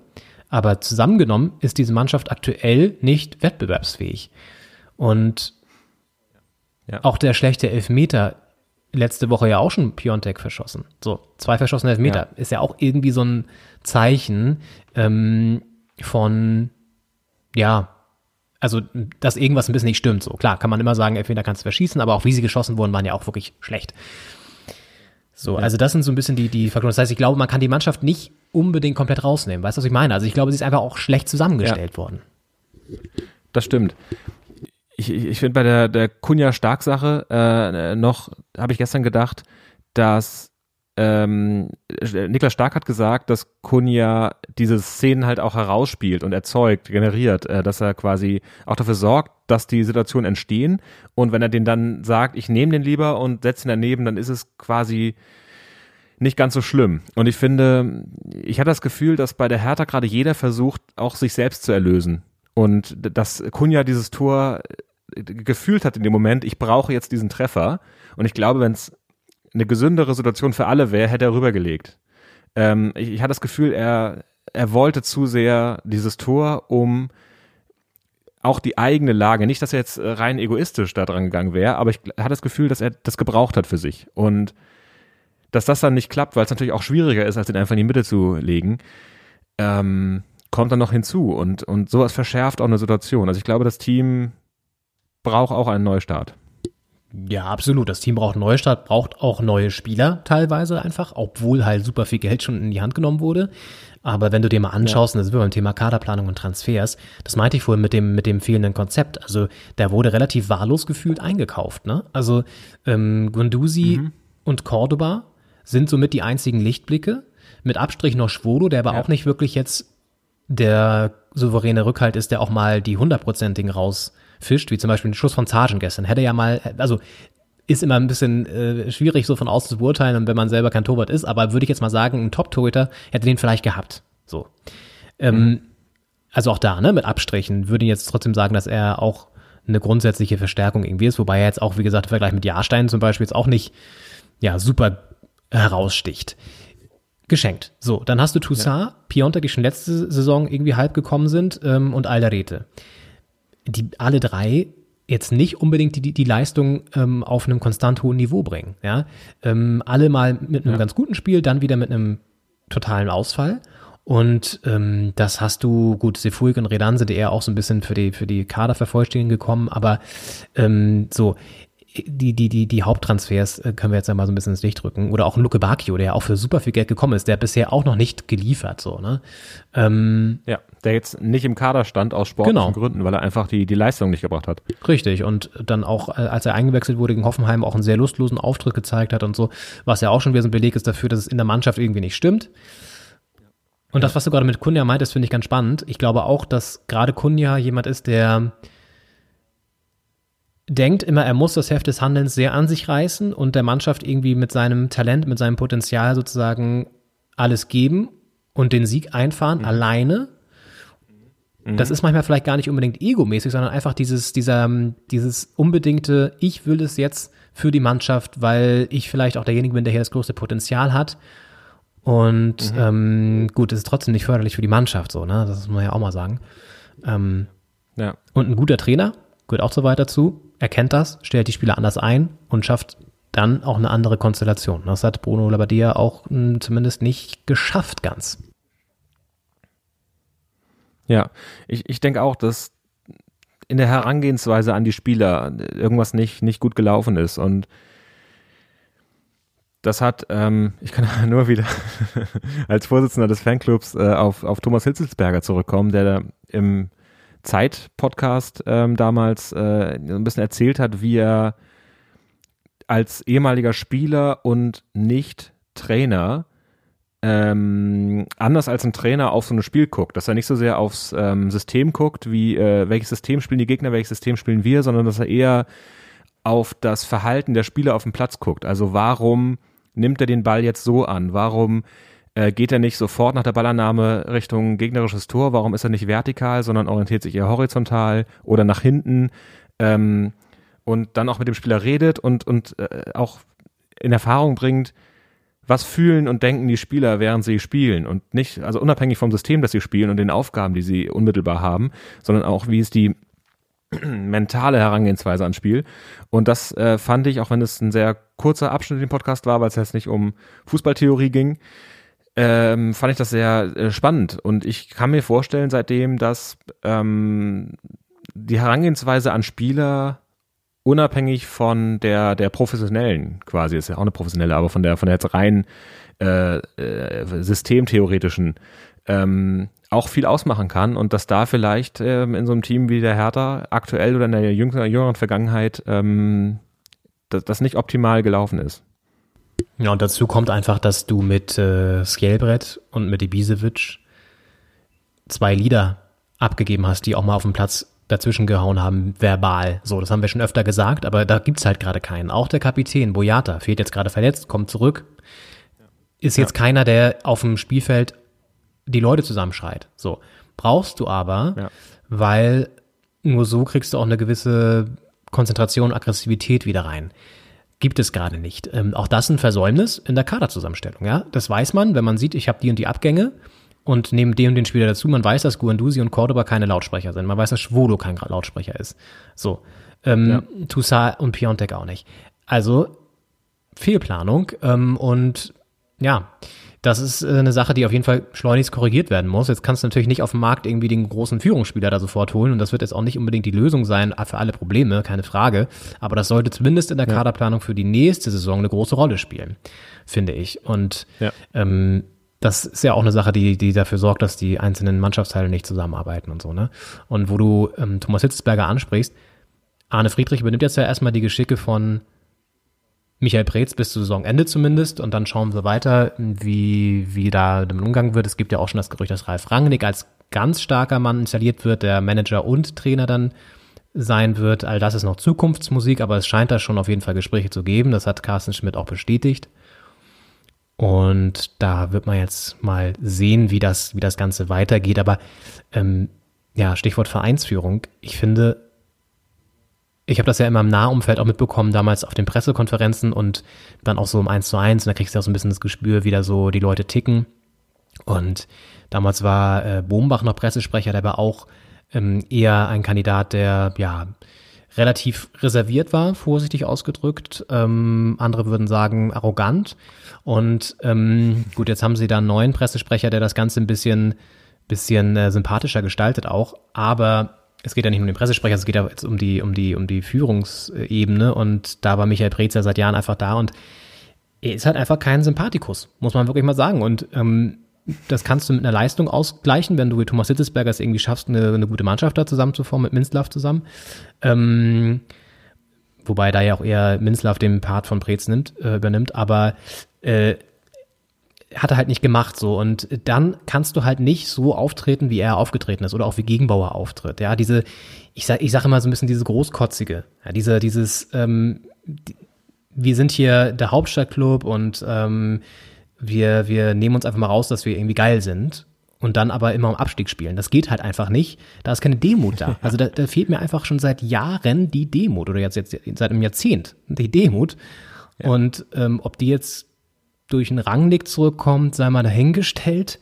Aber zusammengenommen ist diese Mannschaft aktuell nicht wettbewerbsfähig. Und ja. auch der schlechte Elfmeter letzte Woche ja auch schon Piontek verschossen. So, zwei verschossene Elfmeter ja. ist ja auch irgendwie so ein Zeichen ähm, von, ja, also dass irgendwas ein bisschen nicht stimmt. So klar, kann man immer sagen, entweder kannst du verschießen, aber auch wie sie geschossen wurden, waren ja auch wirklich schlecht. So, ja. also das sind so ein bisschen die, die Faktoren. Das heißt, ich glaube, man kann die Mannschaft nicht unbedingt komplett rausnehmen. Weißt du, was ich meine? Also ich glaube, sie ist einfach auch schlecht zusammengestellt ja. worden. Das stimmt. Ich, ich, ich finde bei der, der Kunja-Stark-Sache äh, noch, habe ich gestern gedacht, dass ähm, Niklas Stark hat gesagt, dass Kunja diese Szenen halt auch herausspielt und erzeugt, generiert, äh, dass er quasi auch dafür sorgt, dass die Situationen entstehen. Und wenn er den dann sagt, ich nehme den lieber und setze ihn daneben, dann ist es quasi nicht ganz so schlimm. Und ich finde, ich hatte das Gefühl, dass bei der Hertha gerade jeder versucht, auch sich selbst zu erlösen. Und dass Kunja dieses Tor gefühlt hat in dem Moment, ich brauche jetzt diesen Treffer. Und ich glaube, wenn es eine gesündere Situation für alle wäre, hätte er rübergelegt. Ähm, ich, ich hatte das Gefühl, er, er wollte zu sehr dieses Tor, um auch die eigene Lage, nicht, dass er jetzt rein egoistisch da dran gegangen wäre, aber ich hatte das Gefühl, dass er das gebraucht hat für sich. Und dass das dann nicht klappt, weil es natürlich auch schwieriger ist, als den einfach in die Mitte zu legen, ähm, kommt dann noch hinzu. Und, und sowas verschärft auch eine Situation. Also ich glaube, das Team braucht auch einen Neustart. Ja, absolut. Das Team braucht einen Neustart, braucht auch neue Spieler teilweise einfach, obwohl halt super viel Geld schon in die Hand genommen wurde. Aber wenn du dir mal anschaust, ja. und das sind wir beim Thema Kaderplanung und Transfers, das meinte ich vorhin mit dem, mit dem fehlenden Konzept. Also der wurde relativ wahllos gefühlt eingekauft. Ne? Also ähm, Gunduzi mhm. und Cordoba sind somit die einzigen Lichtblicke. Mit Abstrich noch Schwodo, der aber ja. auch nicht wirklich jetzt der souveräne Rückhalt ist, der auch mal die hundertprozentigen rausfischt, wie zum Beispiel den Schuss von Sargent gestern. Hätte ja mal, also ist immer ein bisschen äh, schwierig so von außen zu beurteilen, wenn man selber kein Torwart ist, aber würde ich jetzt mal sagen, ein Top-Torhüter hätte den vielleicht gehabt. So. Ähm, mhm. Also auch da, ne, mit Abstrichen, würde ich jetzt trotzdem sagen, dass er auch eine grundsätzliche Verstärkung irgendwie ist, wobei er jetzt auch, wie gesagt, im Vergleich mit Jahrstein zum Beispiel jetzt auch nicht, ja, super heraussticht. Geschenkt. So, dann hast du Toussaint, ja. Piontek, die schon letzte Saison irgendwie halb gekommen sind, ähm, und Alderete. Die alle drei jetzt nicht unbedingt die, die, die Leistung ähm, auf einem konstant hohen Niveau bringen. Ja? Ähm, alle mal mit einem ja. ganz guten Spiel, dann wieder mit einem totalen Ausfall. Und ähm, das hast du, gut, Sefuig und Redanse, die eher auch so ein bisschen für die, für die Kadervervollständigung gekommen, aber ähm, so, die, die, die, die Haupttransfers äh, können wir jetzt einmal so ein bisschen ins Licht drücken. Oder auch Luke Bacchio, der auch für super viel Geld gekommen ist, der bisher auch noch nicht geliefert, so, ne? Ähm, ja, der jetzt nicht im Kader stand aus sportlichen genau. Gründen, weil er einfach die, die Leistung nicht gebracht hat. Richtig. Und dann auch, äh, als er eingewechselt wurde gegen Hoffenheim, auch einen sehr lustlosen Auftritt gezeigt hat und so, was ja auch schon wieder so ein Beleg ist dafür, dass es in der Mannschaft irgendwie nicht stimmt. Und das, was du gerade mit Kunja meintest, finde ich ganz spannend. Ich glaube auch, dass gerade Kunja jemand ist, der denkt immer, er muss das Heft des Handelns sehr an sich reißen und der Mannschaft irgendwie mit seinem Talent, mit seinem Potenzial sozusagen alles geben und den Sieg einfahren, mhm. alleine. Mhm. Das ist manchmal vielleicht gar nicht unbedingt egomäßig, sondern einfach dieses, dieser, dieses unbedingte, ich will es jetzt für die Mannschaft, weil ich vielleicht auch derjenige bin, der hier das größte Potenzial hat. Und mhm. ähm, gut, es ist trotzdem nicht förderlich für die Mannschaft, so, ne? Das muss man ja auch mal sagen. Ähm, ja. Und ein guter Trainer gehört auch so weit dazu erkennt das, stellt die Spieler anders ein und schafft dann auch eine andere Konstellation. Das hat Bruno Labbadia auch mh, hm, zumindest nicht geschafft ganz. Ja, ich, ich denke auch, dass in der Herangehensweise an die Spieler irgendwas nicht, nicht gut gelaufen ist. Und das hat, ähm, ich kann nur wieder als Vorsitzender des Fanclubs äh, auf, auf Thomas Hitzelsberger zurückkommen, der da im Zeit-Podcast ähm, damals äh, ein bisschen erzählt hat, wie er als ehemaliger Spieler und nicht Trainer ähm, anders als ein Trainer auf so ein Spiel guckt, dass er nicht so sehr aufs ähm, System guckt, wie äh, welches System spielen die Gegner, welches System spielen wir, sondern dass er eher auf das Verhalten der Spieler auf dem Platz guckt. Also warum nimmt er den Ball jetzt so an? Warum äh, geht er nicht sofort nach der Ballannahme Richtung gegnerisches Tor? Warum ist er nicht vertikal, sondern orientiert sich eher horizontal oder nach hinten? Ähm, und dann auch mit dem Spieler redet und, und äh, auch in Erfahrung bringt, was fühlen und denken die Spieler, während sie spielen und nicht, also unabhängig vom System, das sie spielen und den Aufgaben, die sie unmittelbar haben, sondern auch, wie ist die mentale Herangehensweise ans Spiel. Und das äh, fand ich, auch wenn es ein sehr kurzer Abschnitt im Podcast war, weil es jetzt nicht um Fußballtheorie ging, ähm, fand ich das sehr äh, spannend. Und ich kann mir vorstellen seitdem, dass ähm, die Herangehensweise an Spieler unabhängig von der der professionellen quasi ist ja auch eine professionelle, aber von der von der jetzt rein äh, äh, systemtheoretischen ähm, auch viel ausmachen kann und dass da vielleicht ähm, in so einem Team wie der Hertha aktuell oder in der jüngeren, jüngeren Vergangenheit ähm, das, das nicht optimal gelaufen ist. Ja, und dazu kommt einfach, dass du mit äh, Skjelbrett und mit Ibisevic zwei Lieder abgegeben hast, die auch mal auf dem Platz dazwischen gehauen haben, verbal. So, das haben wir schon öfter gesagt, aber da gibt's halt gerade keinen. Auch der Kapitän, Boyata, fehlt jetzt gerade verletzt, kommt zurück. Ist jetzt ja. keiner, der auf dem Spielfeld die Leute zusammenschreit. So. Brauchst du aber, ja. weil nur so kriegst du auch eine gewisse Konzentration, Aggressivität wieder rein. Gibt es gerade nicht. Ähm, auch das ein Versäumnis in der Kaderzusammenstellung. Ja, das weiß man, wenn man sieht, ich habe die und die Abgänge und nehme den und den Spieler dazu. Man weiß, dass Guandusi und Cordoba keine Lautsprecher sind. Man weiß, dass Schwolo kein Lautsprecher ist. So. Ähm, ja. Toussaint und Piontek auch nicht. Also Fehlplanung ähm, und ja, das ist äh, eine Sache, die auf jeden Fall schleunigst korrigiert werden muss. Jetzt kannst du natürlich nicht auf dem Markt irgendwie den großen Führungsspieler da sofort holen und das wird jetzt auch nicht unbedingt die Lösung sein für alle Probleme, keine Frage. Aber das sollte zumindest in der Kaderplanung für die nächste Saison eine große Rolle spielen, finde ich. Und ja. ähm, das ist ja auch eine Sache, die, die dafür sorgt, dass die einzelnen Mannschaftsteile nicht zusammenarbeiten und so, ne? Und wo du ähm, Thomas Hitzberger ansprichst, Arne Friedrich übernimmt jetzt ja erstmal die Geschicke von Michael Preetz bis zur Saisonende zumindest und dann schauen wir weiter, wie, wie da damit umgegangen wird. Es gibt ja auch schon das Gerücht, dass Ralf Rangnick als ganz starker Mann installiert wird, der Manager und Trainer dann sein wird. All das ist noch Zukunftsmusik, aber es scheint da schon auf jeden Fall Gespräche zu geben. Das hat Carsten Schmidt auch bestätigt. Und da wird man jetzt mal sehen, wie das, wie das Ganze weitergeht. Aber ähm, ja, Stichwort Vereinsführung. Ich finde, ich habe das ja immer im Nahumfeld auch mitbekommen, damals auf den Pressekonferenzen und dann auch so um eins zu eins. Und da kriegst du auch so ein bisschen das Gespür, wie da so die Leute ticken. Und damals war äh, Bombach noch Pressesprecher, der war auch ähm, eher ein Kandidat, der ja relativ reserviert war, vorsichtig ausgedrückt. Ähm, andere würden sagen arrogant. Und ähm, gut, jetzt haben sie da einen neuen Pressesprecher, der das Ganze ein bisschen, bisschen äh, sympathischer gestaltet auch. Aber es geht ja nicht um den Pressesprecher, es geht ja jetzt um die, um die, um die Führungsebene und da war Michael Preetz ja seit Jahren einfach da und er ist halt einfach kein Sympathikus, muss man wirklich mal sagen. Und ähm, das kannst du mit einer Leistung ausgleichen, wenn du wie Thomas Hitzesberger es irgendwie schaffst, eine, eine gute Mannschaft da zusammenzuformen mit Minzlaff zusammen. Ähm, wobei da ja auch eher Minzlaff den Part von Preetz nimmt, äh, übernimmt, aber äh, hat er halt nicht gemacht so und dann kannst du halt nicht so auftreten, wie er aufgetreten ist oder auch wie Gegenbauer auftritt. Ja, diese, ich sag, ich sage immer so ein bisschen diese großkotzige, ja, diese, dieses, ähm, die, wir sind hier der Hauptstadtclub und ähm, wir, wir nehmen uns einfach mal raus, dass wir irgendwie geil sind und dann aber immer um Abstieg spielen. Das geht halt einfach nicht. Da ist keine Demut da. Also da, da fehlt mir einfach schon seit Jahren die Demut oder jetzt, jetzt seit einem Jahrzehnt die Demut. Ja. Und ähm, ob die jetzt durch einen Rangnick zurückkommt, sei mal dahingestellt.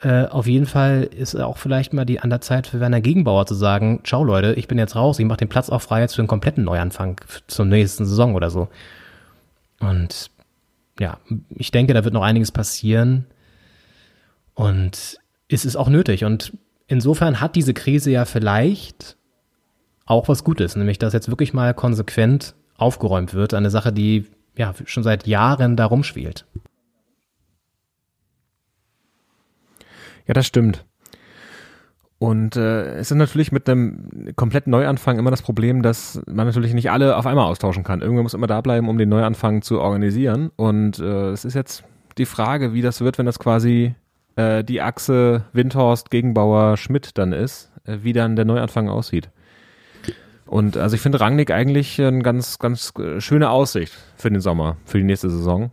Äh, auf jeden Fall ist auch vielleicht mal die an der Zeit für Werner Gegenbauer zu sagen, ciao Leute, ich bin jetzt raus, ich mache den Platz auch frei jetzt für einen kompletten Neuanfang zur nächsten Saison oder so. Und ja, ich denke, da wird noch einiges passieren. Und es ist auch nötig. Und insofern hat diese Krise ja vielleicht auch was Gutes, nämlich dass jetzt wirklich mal konsequent aufgeräumt wird. Eine Sache, die ja schon seit Jahren da rumschwelt. Ja, das stimmt. Und äh, es ist natürlich mit einem kompletten Neuanfang immer das Problem, dass man natürlich nicht alle auf einmal austauschen kann. Irgendwer muss immer da bleiben, um den Neuanfang zu organisieren. Und äh, es ist jetzt die Frage, wie das wird, wenn das quasi äh, die Achse Windhorst, Gegenbauer, Schmidt dann ist, äh, wie dann der Neuanfang aussieht. Und also ich finde Rangnick eigentlich eine ganz, ganz äh, schöne Aussicht für den Sommer, für die nächste Saison.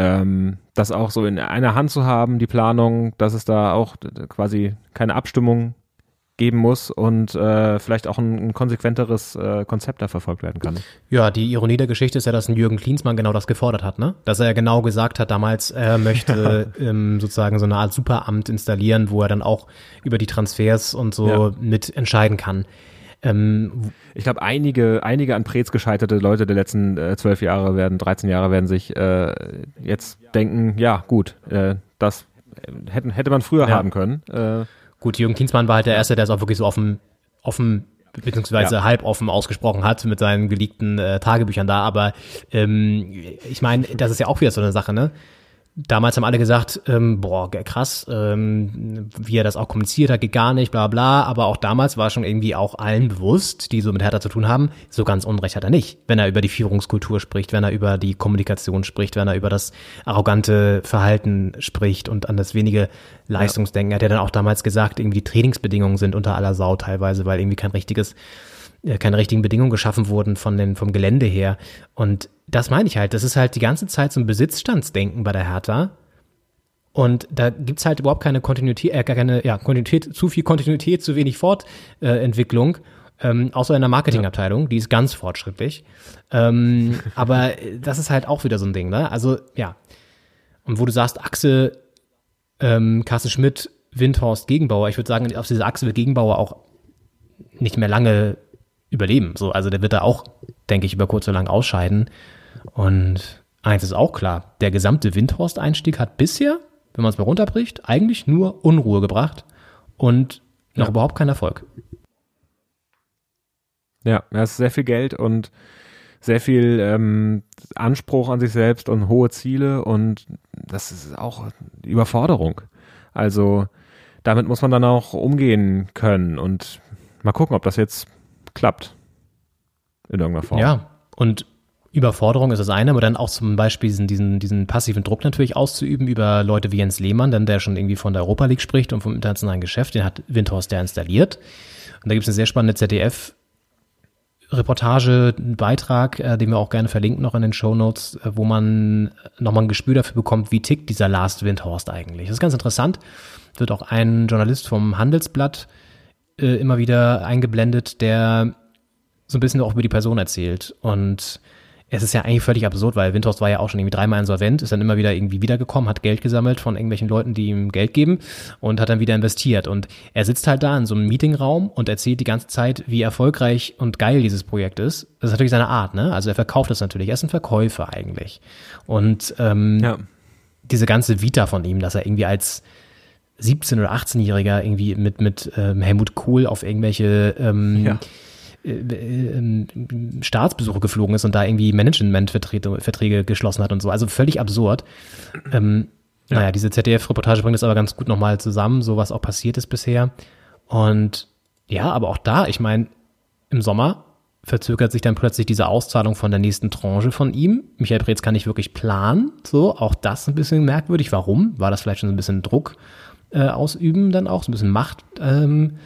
Ähm, das auch so in einer Hand zu haben, die Planung, dass es da auch quasi keine Abstimmung geben muss und äh, vielleicht auch ein, ein konsequenteres äh, Konzept da verfolgt werden kann. Ja, die Ironie der Geschichte ist ja, dass ein Jürgen Klinsmann genau das gefordert hat, ne? Dass er ja genau gesagt hat damals, er möchte ähm, sozusagen so eine Art Superamt installieren, wo er dann auch über die Transfers und so ja. mit entscheiden kann. Ähm, ich glaube, einige, einige an Prez gescheiterte Leute der letzten äh, zwölf äh, Jahre werden, 13 Jahre werden sich äh, jetzt denken, ja gut, äh, das hätten, hätte man früher ja. haben können. Äh, gut, Jürgen Klinsmann war halt der Erste, der es auch wirklich so offen, offen beziehungsweise ja. halb offen ausgesprochen hat mit seinen geleakten äh, Tagebüchern da, aber ähm, ich meine, das ist ja auch wieder so eine Sache, ne? Damals haben alle gesagt, ähm, boah, krass, ähm, wie er das auch kommuniziert hat, geht gar nicht, bla bla. Aber auch damals war schon irgendwie auch allen bewusst, die so mit Hertha zu tun haben, so ganz Unrecht hat er nicht. Wenn er über die Führungskultur spricht, wenn er über die Kommunikation spricht, wenn er über das arrogante Verhalten spricht und an das wenige Leistungsdenken. Ja. Er hat ja dann auch damals gesagt, irgendwie die Trainingsbedingungen sind unter aller Sau teilweise, weil irgendwie kein richtiges äh, keine richtigen Bedingungen geschaffen wurden von den, vom Gelände her. Und das meine ich halt, das ist halt die ganze Zeit so ein Besitzstandsdenken bei der Hertha. Und da gibt's halt überhaupt keine Kontinuität, äh, keine, ja, Kontinuität, zu viel Kontinuität, zu wenig Fortentwicklung. Ähm, außer in der Marketingabteilung, die ist ganz fortschrittlich. Ähm, aber das ist halt auch wieder so ein Ding, ne? Also, ja. Und wo du sagst, Achse, ähm, Carsten Schmidt, Windhorst, Gegenbauer, ich würde sagen, auf dieser Achse wird Gegenbauer auch nicht mehr lange überleben. So, also der wird da auch, denke ich, über kurz oder lang ausscheiden. Und eins ist auch klar, der gesamte Windhorst-Einstieg hat bisher, wenn man es mal runterbricht, eigentlich nur Unruhe gebracht und noch ja. überhaupt keinen Erfolg. Ja, es ist sehr viel Geld und sehr viel ähm, Anspruch an sich selbst und hohe Ziele und das ist auch Überforderung. Also damit muss man dann auch umgehen können und mal gucken, ob das jetzt klappt. In irgendeiner Form. Ja, und Überforderung ist das eine, aber dann auch zum Beispiel diesen, diesen, diesen passiven Druck natürlich auszuüben über Leute wie Jens Lehmann, dann der schon irgendwie von der Europa League spricht und vom internationalen Geschäft, den hat Windhorst ja installiert. Und da gibt es eine sehr spannende ZDF- Reportage, Beitrag, äh, den wir auch gerne verlinken noch in den Show Notes, äh, wo man nochmal ein Gespür dafür bekommt, wie tickt dieser Last Windhorst eigentlich. Das ist ganz interessant. Wird auch ein Journalist vom Handelsblatt äh, immer wieder eingeblendet, der so ein bisschen auch über die Person erzählt. Und es ist ja eigentlich völlig absurd, weil Windhorst war ja auch schon irgendwie dreimal insolvent, ist dann immer wieder irgendwie wiedergekommen, hat Geld gesammelt von irgendwelchen Leuten, die ihm Geld geben und hat dann wieder investiert. Und er sitzt halt da in so einem Meetingraum und erzählt die ganze Zeit, wie erfolgreich und geil dieses Projekt ist. Das ist natürlich seine Art, ne? Also er verkauft das natürlich. Er ist ein Verkäufer eigentlich. Und ähm, ja. diese ganze Vita von ihm, dass er irgendwie als 17- oder 18-Jähriger irgendwie mit, mit ähm, Helmut Kohl auf irgendwelche ähm, ja Staatsbesuche geflogen ist und da irgendwie Managementverträge geschlossen hat und so. Also völlig absurd. Ähm, ja. Naja, diese ZDF-Reportage bringt es aber ganz gut nochmal zusammen, so was auch passiert ist bisher. Und ja, aber auch da, ich meine, im Sommer verzögert sich dann plötzlich diese Auszahlung von der nächsten Tranche von ihm. Michael Preetz kann nicht wirklich planen, so, auch das ein bisschen merkwürdig. Warum? War das vielleicht schon so ein bisschen Druck äh, ausüben dann auch, so ein bisschen Macht ähm,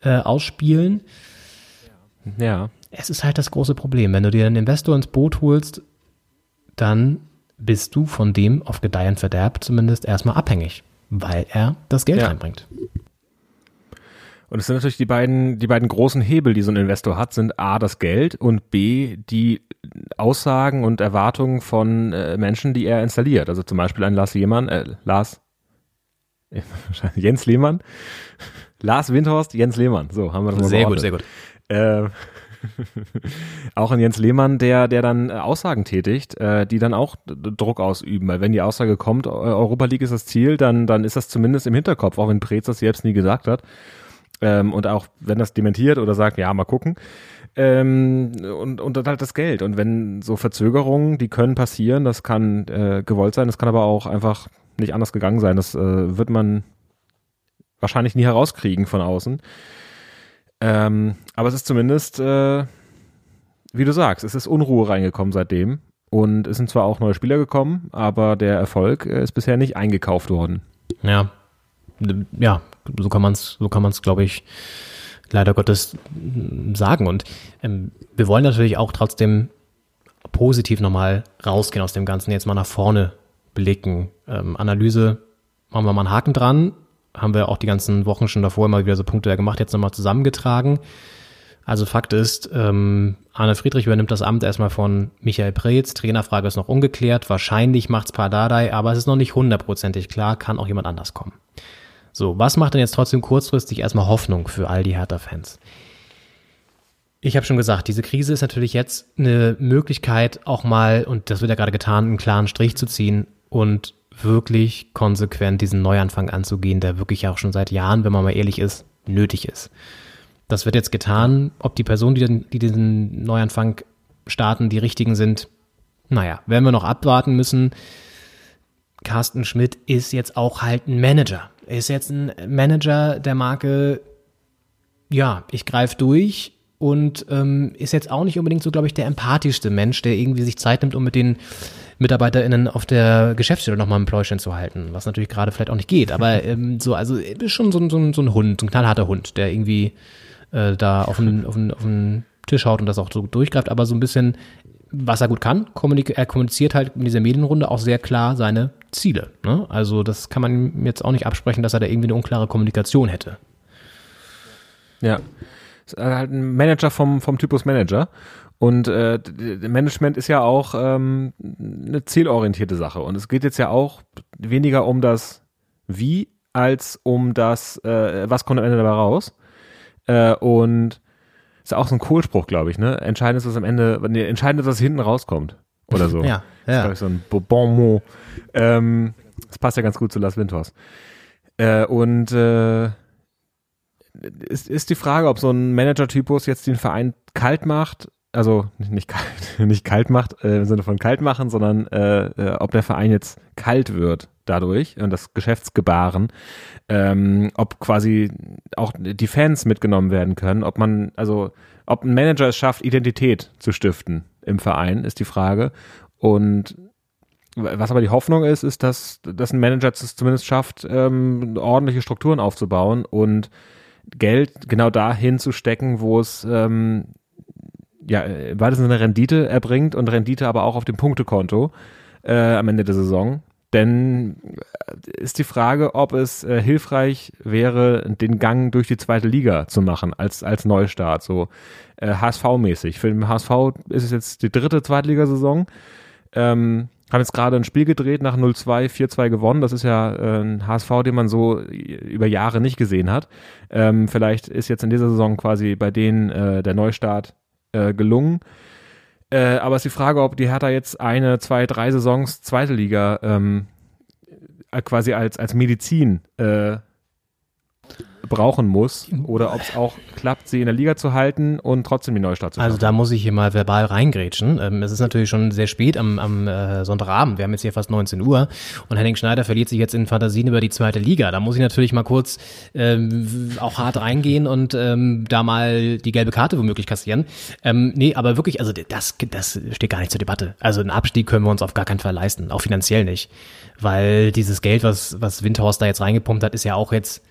äh, ausspielen? Ja. Es ist halt das große Problem. Wenn du dir einen Investor ins Boot holst, dann bist du von dem auf Gedeih und Verderb zumindest erstmal abhängig, weil er das Geld ja. reinbringt. Und es sind natürlich die beiden, die beiden großen Hebel, die so ein Investor hat, sind A, das Geld und B, die Aussagen und Erwartungen von äh, Menschen, die er installiert. Also zum Beispiel ein Lars Lehmann, äh, Lars, Jens Lehmann, Lars Windhorst, Jens Lehmann. So haben wir das mal Sehr gut, sehr gut. Äh, auch ein Jens Lehmann, der, der dann äh, Aussagen tätigt, äh, die dann auch Druck ausüben. Weil wenn die Aussage kommt, Europa League ist das Ziel, dann, dann ist das zumindest im Hinterkopf, auch wenn Preetz das selbst nie gesagt hat. Ähm, und auch wenn das dementiert oder sagt, ja, mal gucken. Ähm, und, und dann halt das Geld. Und wenn so Verzögerungen, die können passieren, das kann äh, gewollt sein, das kann aber auch einfach nicht anders gegangen sein. Das wird man wahrscheinlich nie herauskriegen von außen. Ähm, aber es ist zumindest, äh, wie du sagst, es ist Unruhe reingekommen seitdem. Und es sind zwar auch neue Spieler gekommen, aber der Erfolg äh, ist bisher nicht eingekauft worden. Ja, ja, so kann man es, so glaube ich, leider Gottes sagen. Und ähm, wir wollen natürlich auch trotzdem positiv nochmal rausgehen aus dem Ganzen, jetzt mal nach vorne blicken. Ähm, Analyse, machen wir mal einen Haken dran haben wir auch die ganzen Wochen schon davor immer wieder so Punkte gemacht, jetzt nochmal zusammengetragen. Also Fakt ist, ähm, Arne Friedrich übernimmt das Amt erstmal von Michael Preetz. Trainerfrage ist noch ungeklärt. Wahrscheinlich macht's Pardadei, aber es ist noch nicht hundertprozentig klar, kann auch jemand anders kommen. So, was macht denn jetzt trotzdem kurzfristig erstmal Hoffnung für all die Hertha-Fans? Ich habe schon gesagt, diese Krise ist natürlich jetzt eine Möglichkeit, auch mal, und das wird ja gerade getan, einen klaren Strich zu ziehen und wirklich konsequent diesen Neuanfang anzugehen, der wirklich auch schon seit Jahren, wenn man mal ehrlich ist, nötig ist. Das wird jetzt getan. Ob die Personen, die, die diesen Neuanfang starten, die richtigen sind, naja, werden wir noch abwarten müssen. Carsten Schmidt ist jetzt auch halt ein Manager. Er ist jetzt ein Manager der Marke, ja, ich greife durch und ähm, ist jetzt auch nicht unbedingt so, glaube ich, der empathischste Mensch, der irgendwie sich Zeit nimmt, um mit den MitarbeiterInnen auf der Geschäftsstelle nochmal ein Pläuschen zu halten, was natürlich gerade vielleicht auch nicht geht. Aber ähm, so, also ist schon so, ein, so, ein, so ein Hund, ein knallharter Hund, der irgendwie äh, da auf den, auf, den, auf den Tisch haut und das auch so durchgreift, aber so ein bisschen, was er gut kann, kommunik er kommuniziert halt in dieser Medienrunde auch sehr klar seine Ziele. Ne? Also das kann man jetzt auch nicht absprechen, dass er da irgendwie eine unklare Kommunikation hätte. Ja. halt ein Manager vom, vom Typus Manager. Und äh, Management ist ja auch ähm, eine zielorientierte Sache. Und es geht jetzt ja auch weniger um das Wie als um das, äh, was kommt am Ende dabei raus. Äh, und ist auch so ein Kohlspruch, glaube ich, ne? Entscheidend ist, was am Ende, nee, entscheidend ist, was hinten rauskommt. Oder so. ja, Das ja. ist, glaub ich, so ein Bon mot. Ähm, das passt ja ganz gut zu Las Winters. Äh, und äh, ist, ist die Frage, ob so ein Manager-Typus jetzt den Verein kalt macht, also nicht, kalt, nicht kalt macht äh, im Sinne von kalt machen, sondern äh, äh, ob der Verein jetzt kalt wird dadurch und das Geschäftsgebaren, ähm, ob quasi auch die Fans mitgenommen werden können, ob man, also ob ein Manager es schafft, Identität zu stiften im Verein, ist die Frage. Und was aber die Hoffnung ist, ist, dass, dass ein Manager es zumindest schafft, ähm, ordentliche Strukturen aufzubauen und Geld genau dahin zu stecken, wo es ähm, ja im weitesten Sinne Rendite erbringt und Rendite aber auch auf dem Punktekonto äh, am Ende der Saison. Denn äh, ist die Frage, ob es äh, hilfreich wäre, den Gang durch die zweite Liga zu machen als, als Neustart, so äh, HSV-mäßig. Für den HSV ist es jetzt die dritte Zweitligasaison. Ähm, haben jetzt gerade ein Spiel gedreht, nach 0-2, 4-2 gewonnen. Das ist ja äh, ein HSV, den man so über Jahre nicht gesehen hat. Ähm, vielleicht ist jetzt in dieser Saison quasi bei denen äh, der Neustart äh, gelungen. Äh, aber es ist die Frage, ob die Hertha jetzt eine, zwei, drei Saisons zweite Liga ähm, äh, quasi als, als Medizin äh, brauchen muss oder ob es auch klappt, sie in der Liga zu halten und trotzdem die Neustart zu Also schaffen. da muss ich hier mal verbal reingrätschen. Ähm, es ist natürlich schon sehr spät am, am äh, Sonntagabend. Wir haben jetzt hier fast 19 Uhr und Henning Schneider verliert sich jetzt in Fantasien über die zweite Liga. Da muss ich natürlich mal kurz ähm, auch hart reingehen und ähm, da mal die gelbe Karte womöglich kassieren. Ähm, nee, aber wirklich, also das, das steht gar nicht zur Debatte. Also einen Abstieg können wir uns auf gar keinen Fall leisten, auch finanziell nicht. Weil dieses Geld, was, was Windhorst da jetzt reingepumpt hat, ist ja auch jetzt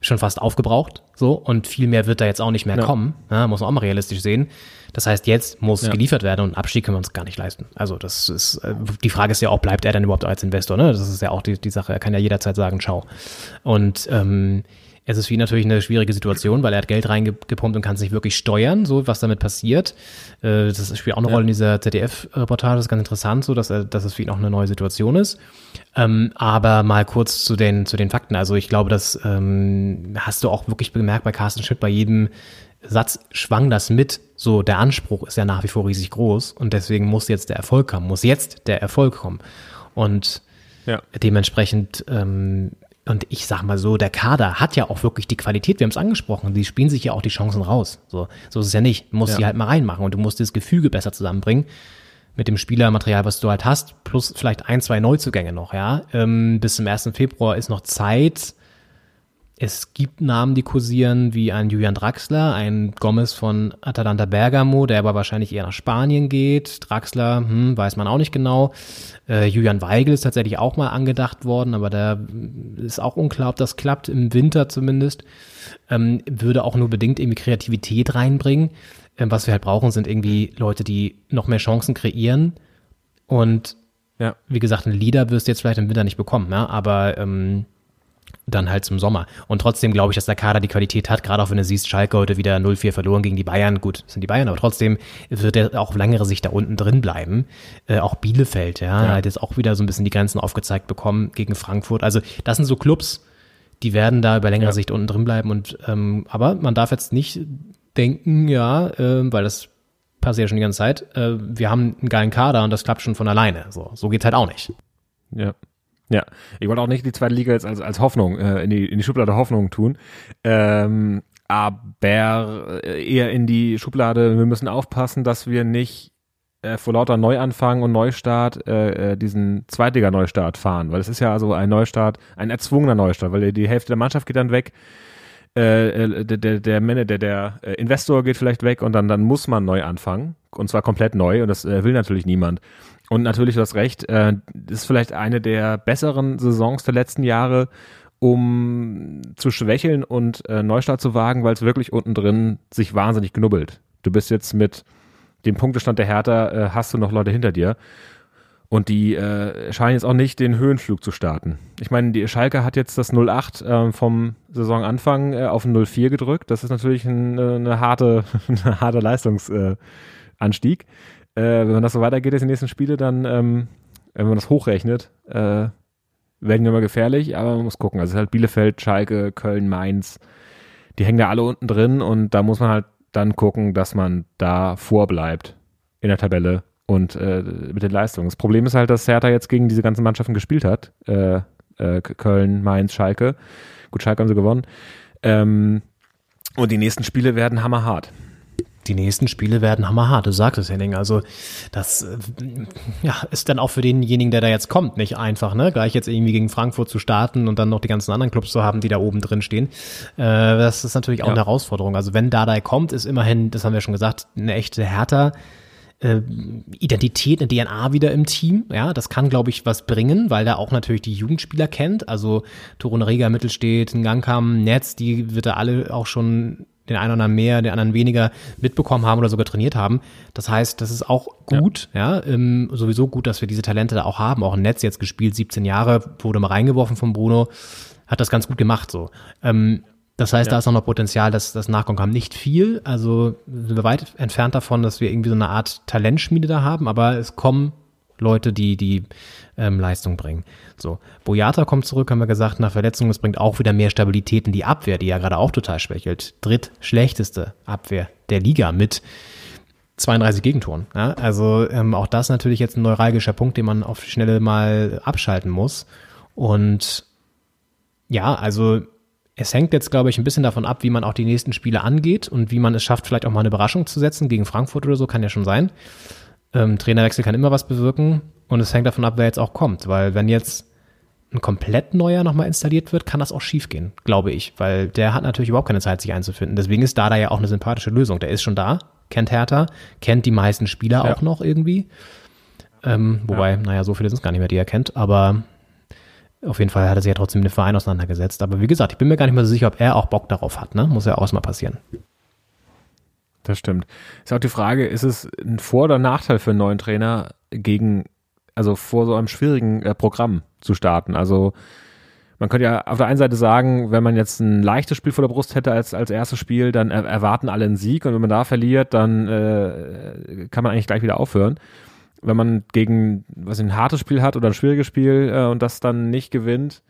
schon fast aufgebraucht, so und viel mehr wird da jetzt auch nicht mehr Ja. kommen. Ja, muss man auch mal realistisch sehen. Das heißt, jetzt muss Ja. geliefert werden und einen Abstieg können wir uns gar nicht leisten. Also das ist äh, die Frage ist ja auch, bleibt er denn überhaupt als Investor? Ne? Das ist ja auch die, die Sache. Er kann ja jederzeit sagen, ciao. Und ähm, es ist für ihn natürlich eine schwierige Situation, weil er hat Geld reingepumpt und kann es nicht wirklich steuern, so was damit passiert. Äh, das spielt auch eine Rolle in dieser ZDF-Reportage. Das ist ganz interessant, so dass er, dass es für ihn auch eine neue Situation ist. Ähm, aber mal kurz zu den, zu den Fakten. Also ich glaube, das ähm, hast du auch wirklich bemerkt bei Carsten Schmidt, bei jedem Satz schwang das mit. So, der Anspruch ist ja nach wie vor riesig groß und deswegen muss jetzt der Erfolg kommen, muss jetzt der Erfolg kommen. Und Ja. dementsprechend, ähm, und ich sag mal so, der Kader hat ja auch wirklich die Qualität, wir haben es angesprochen, die spielen sich ja auch die Chancen raus. So, so ist es ja nicht. Du musst Ja. die halt mal reinmachen und du musst das Gefüge besser zusammenbringen mit dem Spielermaterial, was du halt hast, plus vielleicht ein, zwei Neuzugänge noch, ja. Ähm, bis zum 1. Februar ist noch Zeit. Es gibt Namen, die kursieren, wie ein Julian Draxler, ein Gomez von Atalanta Bergamo, der aber wahrscheinlich eher nach Spanien geht. Draxler, hm, weiß man auch nicht genau. Äh, Julian Weigel ist tatsächlich auch mal angedacht worden, aber da ist auch unklar, ob das klappt, im Winter zumindest. Ähm, würde auch nur bedingt irgendwie Kreativität reinbringen. Ähm, was wir halt brauchen, sind irgendwie Leute, die noch mehr Chancen kreieren. Und Ja. wie gesagt, einen Leader wirst du jetzt vielleicht im Winter nicht bekommen, ja, aber ähm, dann halt zum Sommer. Und trotzdem glaube ich, dass der Kader die Qualität hat, gerade auch wenn du siehst, Schalke heute wieder 0-4 verloren gegen die Bayern. Gut, das sind die Bayern, aber trotzdem wird er auch auf längere Sicht da unten drin bleiben. Äh, auch Bielefeld, ja, Ja. hat jetzt auch wieder so ein bisschen die Grenzen aufgezeigt bekommen gegen Frankfurt. Also das sind so Clubs, die werden da über längere Ja. Sicht unten drin bleiben. Und ähm, aber man darf jetzt nicht denken, ja, ähm, weil das passiert ja schon die ganze Zeit, äh, wir haben einen geilen Kader und das klappt schon von alleine. So, so geht's halt auch nicht. Ja. Ja, ich wollte auch nicht die zweite Liga jetzt als, als Hoffnung, äh, in, die, in die Schublade Hoffnung tun, ähm, aber äh, eher in die Schublade, wir müssen aufpassen, dass wir nicht äh, vor lauter Neuanfang und Neustart äh, äh, diesen Zweitliga-Neustart fahren, weil es ist ja also ein Neustart, ein erzwungener Neustart, weil die Hälfte der Mannschaft geht dann weg, äh, äh, der, der, der, der, der Investor geht vielleicht weg und dann, dann muss man neu anfangen. Und zwar komplett neu und das äh, will natürlich niemand. Und natürlich, du hast recht, äh, ist vielleicht eine der besseren Saisons der letzten Jahre, um zu schwächeln und äh, Neustart zu wagen, weil es wirklich unten drin sich wahnsinnig knubbelt. Du bist jetzt mit dem Punktestand der Hertha, äh, hast du noch Leute hinter dir. Und die äh, scheinen jetzt auch nicht den Höhenflug zu starten. Ich meine, die Schalke hat jetzt das 08 äh, vom Saisonanfang äh, auf ein 04 gedrückt. Das ist natürlich ein, äh, eine harte, eine harte Leistungsanstieg. Äh, wenn man das so weitergeht, jetzt die nächsten Spiele, dann, ähm, wenn man das hochrechnet, äh, werden die immer gefährlich, aber man muss gucken. Also es ist halt Bielefeld, Schalke, Köln, Mainz, die hängen da alle unten drin und da muss man halt dann gucken, dass man da vorbleibt in der Tabelle und äh, mit den Leistungen. Das Problem ist halt, dass Hertha jetzt gegen diese ganzen Mannschaften gespielt hat. Äh, äh, Köln, Mainz, Schalke. Gut, Schalke haben sie gewonnen. Ähm, und die nächsten Spiele werden hammerhart die nächsten Spiele werden hammerhart. Du sagst es, Henning. Also das äh, ja, ist dann auch für denjenigen, der da jetzt kommt, nicht einfach, ne? Gleich jetzt irgendwie gegen Frankfurt zu starten und dann noch die ganzen anderen Clubs zu haben, die da oben drin stehen. Äh, das ist natürlich auch ja. eine Herausforderung. Also wenn Dardai kommt, ist immerhin, das haben wir schon gesagt, eine echte Härter. Äh, Identität, eine DNA wieder im Team. Ja, das kann, glaube ich, was bringen, weil er auch natürlich die Jugendspieler kennt. Also Torun Rega, Mittelstedt, Ngangkam, Netz, die wird er alle auch schon den einen oder anderen mehr, den anderen weniger mitbekommen haben oder sogar trainiert haben. Das heißt, das ist auch gut, ja, ja ähm, sowieso gut, dass wir diese Talente da auch haben. Auch im Netz jetzt gespielt, 17 Jahre, wurde mal reingeworfen von Bruno, hat das ganz gut gemacht so. Ähm, das heißt, ja. da ist auch noch Potenzial, dass das Nachkommen haben. Nicht viel, also sind wir weit entfernt davon, dass wir irgendwie so eine Art Talentschmiede da haben, aber es kommen Leute, die die ähm, Leistung bringen. So, Boyata kommt zurück, haben wir gesagt, nach Verletzung. Es bringt auch wieder mehr Stabilität in die Abwehr, die ja gerade auch total schwächelt. Drittschlechteste Abwehr der Liga mit 32 Gegentoren. Ja? Also ähm, auch das natürlich jetzt ein neuralgischer Punkt, den man auf die Schnelle mal abschalten muss. Und ja, also es hängt jetzt, glaube ich, ein bisschen davon ab, wie man auch die nächsten Spiele angeht und wie man es schafft, vielleicht auch mal eine Überraschung zu setzen gegen Frankfurt oder so, kann ja schon sein. Ähm, Trainerwechsel kann immer was bewirken und es hängt davon ab, wer jetzt auch kommt, weil wenn jetzt ein komplett neuer nochmal installiert wird, kann das auch schiefgehen, glaube ich, weil der hat natürlich überhaupt keine Zeit, sich einzufinden. Deswegen ist Dada ja auch eine sympathische Lösung. Der ist schon da, kennt Hertha, kennt die meisten Spieler ja. auch noch irgendwie. Ähm, wobei, ja. naja, so viele sind es gar nicht mehr, die er kennt, aber auf jeden Fall hat er sich ja trotzdem mit dem Verein auseinandergesetzt. Aber wie gesagt, ich bin mir gar nicht mehr so sicher, ob er auch Bock darauf hat, ne? Muss ja auch mal passieren. Das stimmt. Ist auch die Frage, ist es ein Vor- oder Nachteil für einen neuen Trainer gegen, also vor so einem schwierigen äh, Programm zu starten? Also man könnte ja auf der einen Seite sagen, wenn man jetzt ein leichtes Spiel vor der Brust hätte als, als erstes Spiel, dann er, erwarten alle einen Sieg und wenn man da verliert, dann äh, kann man eigentlich gleich wieder aufhören. Wenn man gegen was ein hartes Spiel hat oder ein schwieriges Spiel äh, und das dann nicht gewinnt,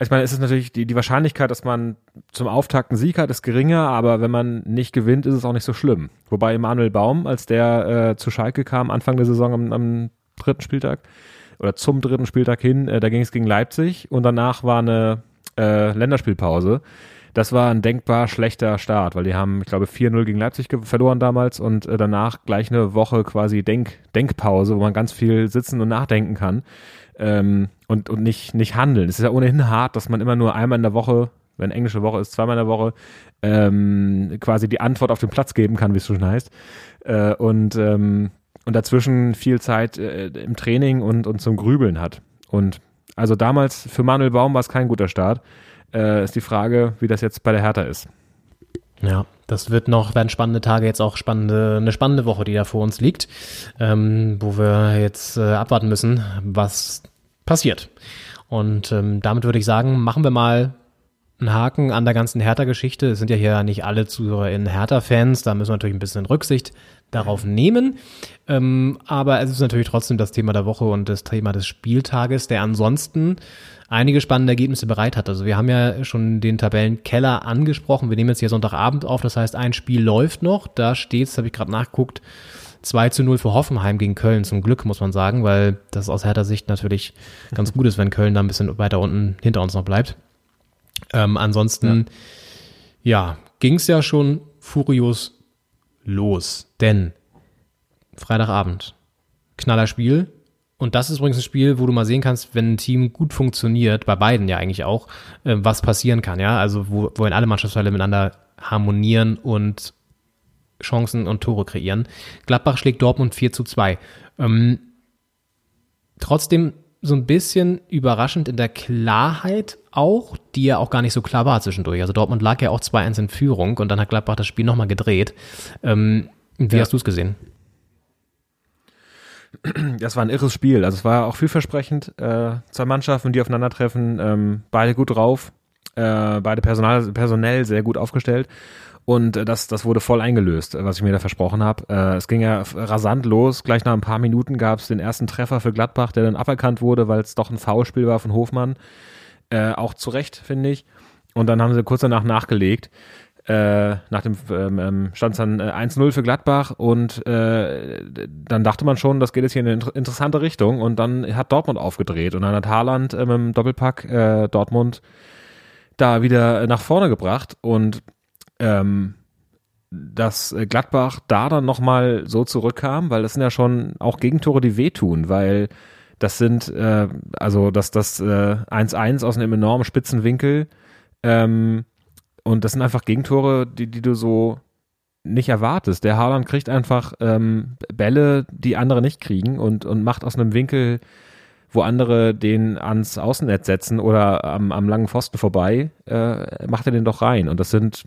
also ich meine, es ist natürlich die, die Wahrscheinlichkeit, dass man zum Auftakt einen Sieg hat, ist geringer, aber wenn man nicht gewinnt, ist es auch nicht so schlimm. Wobei Emanuel Baum, als der äh, zu Schalke kam, Anfang der Saison am, am dritten Spieltag oder zum dritten Spieltag hin, äh, da ging es gegen Leipzig und danach war eine äh, Länderspielpause. Das war ein denkbar schlechter Start, weil die haben, ich glaube, 4-0 gegen Leipzig verloren damals und äh, danach gleich eine Woche quasi Denk Denkpause, wo man ganz viel sitzen und nachdenken kann ähm, und, und nicht, nicht handeln. Es ist ja ohnehin hart, dass man immer nur einmal in der Woche, wenn englische Woche ist, zweimal in der Woche, ähm, quasi die Antwort auf den Platz geben kann, wie es schon heißt. Äh, und, ähm, und dazwischen viel Zeit äh, im Training und, und zum Grübeln hat. Und also damals für Manuel Baum war es kein guter Start. Äh, ist die Frage, wie das jetzt bei der Hertha ist. Ja, das wird noch, werden spannende Tage, jetzt auch spannende, eine spannende Woche, die da vor uns liegt, ähm, wo wir jetzt äh, abwarten müssen, was passiert. Und ähm, damit würde ich sagen, machen wir mal einen Haken an der ganzen Hertha-Geschichte. Es sind ja hier nicht alle Zuhörer in Hertha-Fans, da müssen wir natürlich ein bisschen Rücksicht darauf nehmen. Ähm, aber es ist natürlich trotzdem das Thema der Woche und das Thema des Spieltages, der ansonsten einige spannende Ergebnisse bereit hat. Also wir haben ja schon den Tabellenkeller angesprochen. Wir nehmen jetzt hier Sonntagabend auf, das heißt, ein Spiel läuft noch. Da steht habe ich gerade nachgeguckt, 2 zu 0 für Hoffenheim gegen Köln, zum Glück, muss man sagen, weil das aus härter Sicht natürlich ganz gut ist, wenn Köln da ein bisschen weiter unten hinter uns noch bleibt. Ähm, ansonsten, ja, ja ging es ja schon furios los, denn Freitagabend, knaller Spiel. Und das ist übrigens ein Spiel, wo du mal sehen kannst, wenn ein Team gut funktioniert, bei beiden ja eigentlich auch, äh, was passieren kann, ja. Also wo, wo in alle Mannschaftsteile miteinander harmonieren und Chancen und Tore kreieren. Gladbach schlägt Dortmund 4 zu 2. Ähm, trotzdem so ein bisschen überraschend in der Klarheit auch, die ja auch gar nicht so klar war zwischendurch. Also Dortmund lag ja auch 2-1 in Führung und dann hat Gladbach das Spiel nochmal gedreht. Ähm, wie ja. hast du es gesehen? das war ein irres Spiel. Also es war auch vielversprechend. Äh, zwei Mannschaften, die aufeinandertreffen, ähm, beide gut drauf, äh, beide personal, personell sehr gut aufgestellt. Und äh, das, das wurde voll eingelöst, was ich mir da versprochen habe. Äh, es ging ja rasant los. Gleich nach ein paar Minuten gab es den ersten Treffer für Gladbach, der dann aberkannt wurde, weil es doch ein Foulspiel war von Hofmann. Äh, auch zu Recht, finde ich. Und dann haben sie kurz danach nachgelegt. Äh, nach dem ähm, ähm stand es dann äh, 1-0 für Gladbach und äh, dann dachte man schon, das geht jetzt hier in eine inter interessante Richtung und dann hat Dortmund aufgedreht und dann hat Haaland äh, mit dem Doppelpack äh, Dortmund da wieder nach vorne gebracht und ähm, dass Gladbach da dann nochmal so zurückkam, weil das sind ja schon auch Gegentore, die wehtun, weil das sind, äh, also das 1-1 äh, aus einem enormen spitzen Winkel ähm, und das sind einfach Gegentore, die, die du so nicht erwartest. Der Haaland kriegt einfach ähm, Bälle, die andere nicht kriegen und, und macht aus einem Winkel, wo andere den ans Außennetz setzen oder am, am langen Pfosten vorbei, äh, macht er den doch rein. Und das sind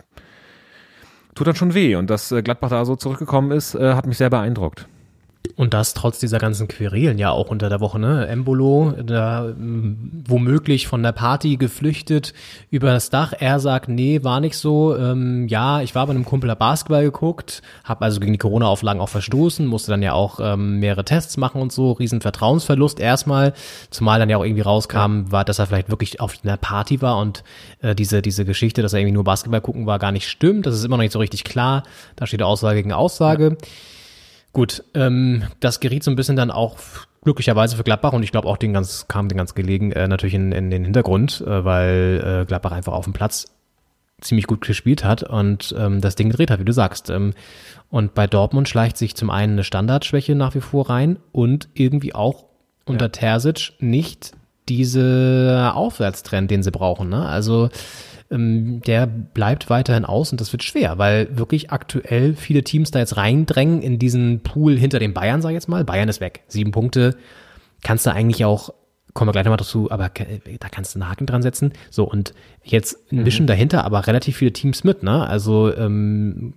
tut dann schon weh. Und dass äh, Gladbach da so zurückgekommen ist, äh, hat mich sehr beeindruckt. Und das trotz dieser ganzen Querelen ja auch unter der Woche, ne? Embolo, da ähm, womöglich von der Party geflüchtet über das Dach. Er sagt, nee, war nicht so. Ähm, ja, ich war bei einem Kumpel Basketball geguckt, habe also gegen die Corona-Auflagen auch verstoßen, musste dann ja auch ähm, mehrere Tests machen und so. Riesen Vertrauensverlust erstmal, zumal dann ja auch irgendwie rauskam, war, dass er vielleicht wirklich auf einer Party war und äh, diese, diese Geschichte, dass er irgendwie nur Basketball gucken war, gar nicht stimmt. Das ist immer noch nicht so richtig klar. Da steht Aussage gegen Aussage. Ja. Gut, ähm, das geriet so ein bisschen dann auch glücklicherweise für Gladbach und ich glaube auch den ganz, kam den ganz gelegen äh, natürlich in, in den Hintergrund, äh, weil äh, Gladbach einfach auf dem Platz ziemlich gut gespielt hat und ähm, das Ding gedreht hat, wie du sagst. Ähm, und bei Dortmund schleicht sich zum einen eine Standardschwäche nach wie vor rein und irgendwie auch unter ja. Terzic nicht diese Aufwärtstrend, den sie brauchen. Ne? Also der bleibt weiterhin aus und das wird schwer, weil wirklich aktuell viele Teams da jetzt reindrängen in diesen Pool hinter den Bayern, sag ich jetzt mal. Bayern ist weg. Sieben Punkte kannst du eigentlich auch kommen wir gleich nochmal dazu, aber da kannst du einen Haken dran setzen. So, und jetzt mischen mhm. dahinter aber relativ viele Teams mit, ne? Also ähm,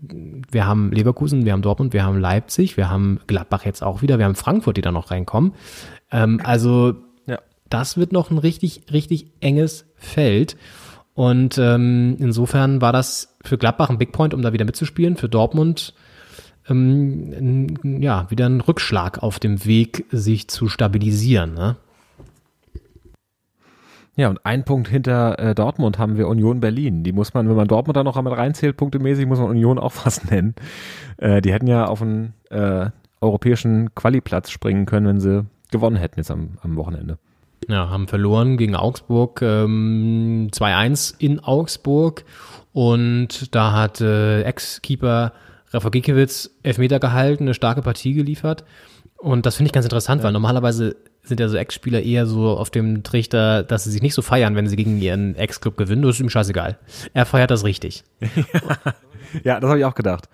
wir haben Leverkusen, wir haben Dortmund, wir haben Leipzig, wir haben Gladbach jetzt auch wieder, wir haben Frankfurt, die da noch reinkommen. Ähm, also ja. das wird noch ein richtig, richtig enges Feld. Und ähm, insofern war das für Gladbach ein Big Point, um da wieder mitzuspielen. Für Dortmund ähm, ja wieder ein Rückschlag auf dem Weg, sich zu stabilisieren. Ne? Ja, und ein Punkt hinter äh, Dortmund haben wir Union Berlin. Die muss man, wenn man Dortmund da noch einmal reinzählt, punktemäßig, muss man Union auch fast nennen. Äh, die hätten ja auf einen äh, europäischen Qualiplatz springen können, wenn sie gewonnen hätten jetzt am, am Wochenende. Ja, haben verloren gegen Augsburg, ähm, 2-1 in Augsburg. Und da hat äh, Ex-Keeper Rafa Gikiewicz Elfmeter gehalten, eine starke Partie geliefert. Und das finde ich ganz interessant, ja. weil normalerweise sind ja so Ex-Spieler eher so auf dem Trichter, dass sie sich nicht so feiern, wenn sie gegen ihren Ex-Club gewinnen. Das ist ihm scheißegal. Er feiert das richtig. ja, das habe ich auch gedacht.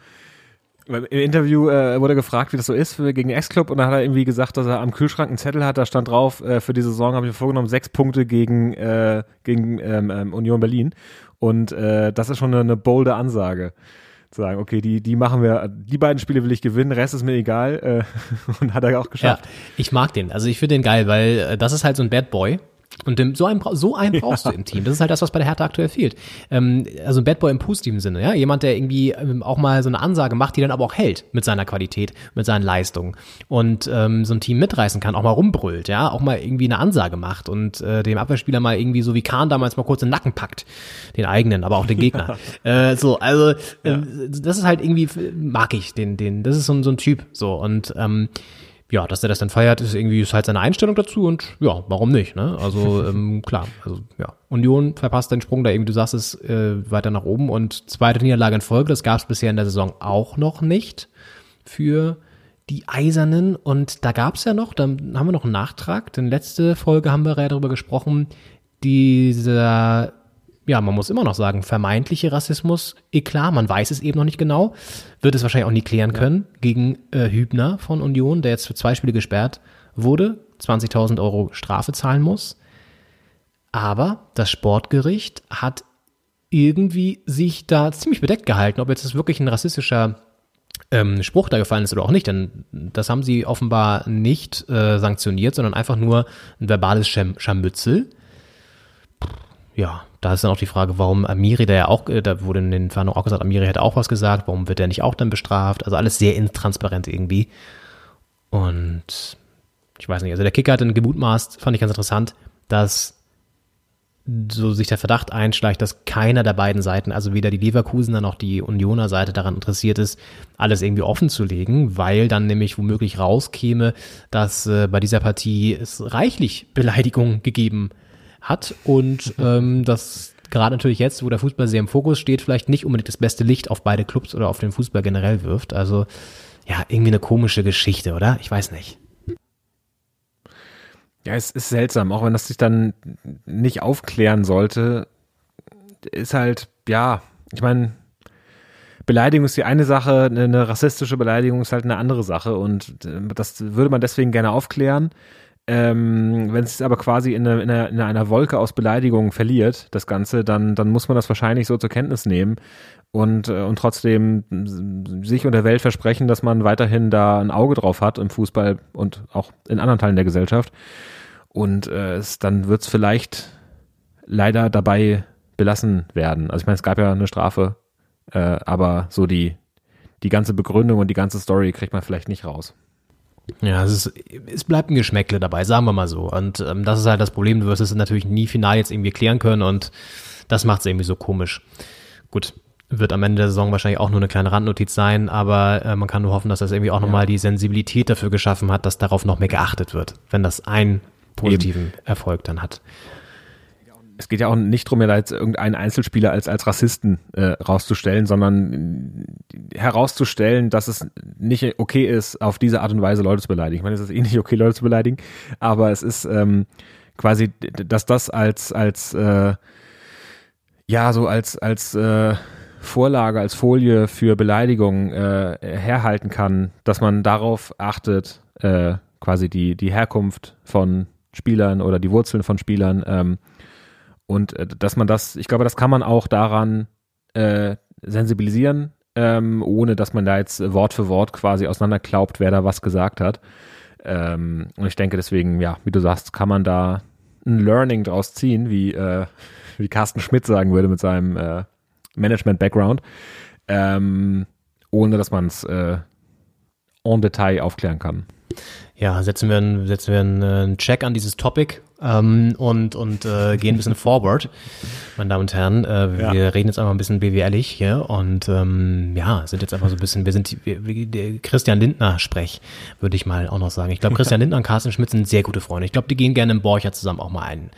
Im Interview äh, wurde gefragt, wie das so ist für, gegen Ex-Club und dann hat er irgendwie gesagt, dass er am Kühlschrank einen Zettel hat, da stand drauf, äh, für die Saison habe ich mir vorgenommen, sechs Punkte gegen, äh, gegen ähm, ähm, Union Berlin. Und äh, das ist schon eine, eine bolde Ansage. Zu sagen, okay, die, die machen wir, die beiden Spiele will ich gewinnen, Rest ist mir egal. Äh, und hat er auch geschafft. Ja, ich mag den. Also ich finde den geil, weil äh, das ist halt so ein Bad Boy. Und dem, so einen, so einen brauchst ja. du im Team. Das ist halt das, was bei der Hertha aktuell fehlt. Ähm, also ein Bad Boy im positiven Sinne, ja. Jemand, der irgendwie ähm, auch mal so eine Ansage macht, die dann aber auch hält mit seiner Qualität, mit seinen Leistungen. Und ähm, so ein Team mitreißen kann, auch mal rumbrüllt, ja, auch mal irgendwie eine Ansage macht und äh, dem Abwehrspieler mal irgendwie so wie Kahn damals mal kurz den Nacken packt. Den eigenen, aber auch den Gegner. äh, so, also äh, ja. das ist halt irgendwie, mag ich den, den, das ist so, so ein Typ. So. Und ähm, ja, dass er das dann feiert, ist irgendwie ist halt seine Einstellung dazu und ja, warum nicht? Ne? Also ähm, klar, also ja, Union verpasst den Sprung da irgendwie, du sagst es äh, weiter nach oben und zweite Niederlage in Folge, das gab es bisher in der Saison auch noch nicht für die Eisernen und da gab es ja noch, dann haben wir noch einen Nachtrag, denn letzte Folge haben wir ja darüber gesprochen, dieser ja, man muss immer noch sagen, vermeintliche Rassismus, eh klar, man weiß es eben noch nicht genau, wird es wahrscheinlich auch nie klären können, gegen äh, Hübner von Union, der jetzt für zwei Spiele gesperrt wurde, 20.000 Euro Strafe zahlen muss. Aber das Sportgericht hat irgendwie sich da ziemlich bedeckt gehalten, ob jetzt das wirklich ein rassistischer ähm, Spruch da gefallen ist oder auch nicht, denn das haben sie offenbar nicht äh, sanktioniert, sondern einfach nur ein verbales Scharm Scharmützel. Ja, da ist dann auch die Frage, warum Amiri, der ja auch, äh, da wurde in den Verhandlungen auch gesagt, Amiri hätte auch was gesagt, warum wird er nicht auch dann bestraft? Also alles sehr intransparent irgendwie. Und ich weiß nicht, also der Kicker hat dann gemutmaßt, fand ich ganz interessant, dass so sich der Verdacht einschleicht, dass keiner der beiden Seiten, also weder die Leverkusener noch die Unioner Seite daran interessiert ist, alles irgendwie offen zu legen, weil dann nämlich womöglich rauskäme, dass äh, bei dieser Partie es reichlich Beleidigungen gegeben hat und ähm, das gerade natürlich jetzt, wo der Fußball sehr im Fokus steht, vielleicht nicht unbedingt das beste Licht auf beide Clubs oder auf den Fußball generell wirft. Also ja, irgendwie eine komische Geschichte, oder? Ich weiß nicht. Ja, es ist seltsam, auch wenn das sich dann nicht aufklären sollte, ist halt, ja, ich meine, Beleidigung ist die eine Sache, eine rassistische Beleidigung ist halt eine andere Sache und äh, das würde man deswegen gerne aufklären. Ähm, wenn es aber quasi in, eine, in, eine, in, einer Wolke aus Beleidigungen verliert, das Ganze, dann, dann muss man das wahrscheinlich so zur Kenntnis nehmen und, äh, und trotzdem sich und der Welt versprechen, dass man weiterhin da ein Auge drauf hat im Fußball und auch in anderen Teilen der Gesellschaft. Und äh, es, dann wird es vielleicht leider dabei belassen werden. Also ich meine, es gab ja eine Strafe, äh, aber so die, die ganze Begründung und die ganze Story kriegt man vielleicht nicht raus. Ja, es, ist, es bleibt ein Geschmäckle dabei, sagen wir mal so. Und ähm, das ist halt das Problem, du wirst es natürlich nie final jetzt irgendwie klären können und das macht es irgendwie so komisch. Gut, wird am Ende der Saison wahrscheinlich auch nur eine kleine Randnotiz sein, aber äh, man kann nur hoffen, dass das irgendwie auch ja. nochmal die Sensibilität dafür geschaffen hat, dass darauf noch mehr geachtet wird, wenn das einen positiven Eben. Erfolg dann hat. Es geht ja auch nicht darum, ja da jetzt irgendeinen Einzelspieler als, als Rassisten äh, rauszustellen, sondern herauszustellen, dass es nicht okay ist, auf diese Art und Weise Leute zu beleidigen. Ich meine, es ist eh nicht okay, Leute zu beleidigen, aber es ist ähm, quasi, dass das als, als äh, ja, so als, als äh, Vorlage, als Folie für Beleidigung äh, herhalten kann, dass man darauf achtet, äh, quasi die, die Herkunft von Spielern oder die Wurzeln von Spielern. Ähm, und äh, dass man das, ich glaube, das kann man auch daran äh, sensibilisieren, ähm, ohne dass man da jetzt Wort für Wort quasi auseinanderklaubt, wer da was gesagt hat. Ähm, und ich denke deswegen, ja, wie du sagst, kann man da ein Learning draus ziehen, wie, äh, wie Carsten Schmidt sagen würde mit seinem äh, Management-Background, ähm, ohne dass man es äh, en Detail aufklären kann. Ja, setzen wir, einen, setzen wir einen, äh, einen Check an dieses Topic ähm, und, und äh, gehen ein bisschen forward, meine Damen und Herren. Äh, ja. Wir reden jetzt einfach ein bisschen BWLig hier und ähm, ja, sind jetzt einfach so ein bisschen, wir sind wir, wir, Christian Lindner Sprech, würde ich mal auch noch sagen. Ich glaube, Christian Lindner und Carsten Schmidt sind sehr gute Freunde. Ich glaube, die gehen gerne im Borcher zusammen auch mal ein.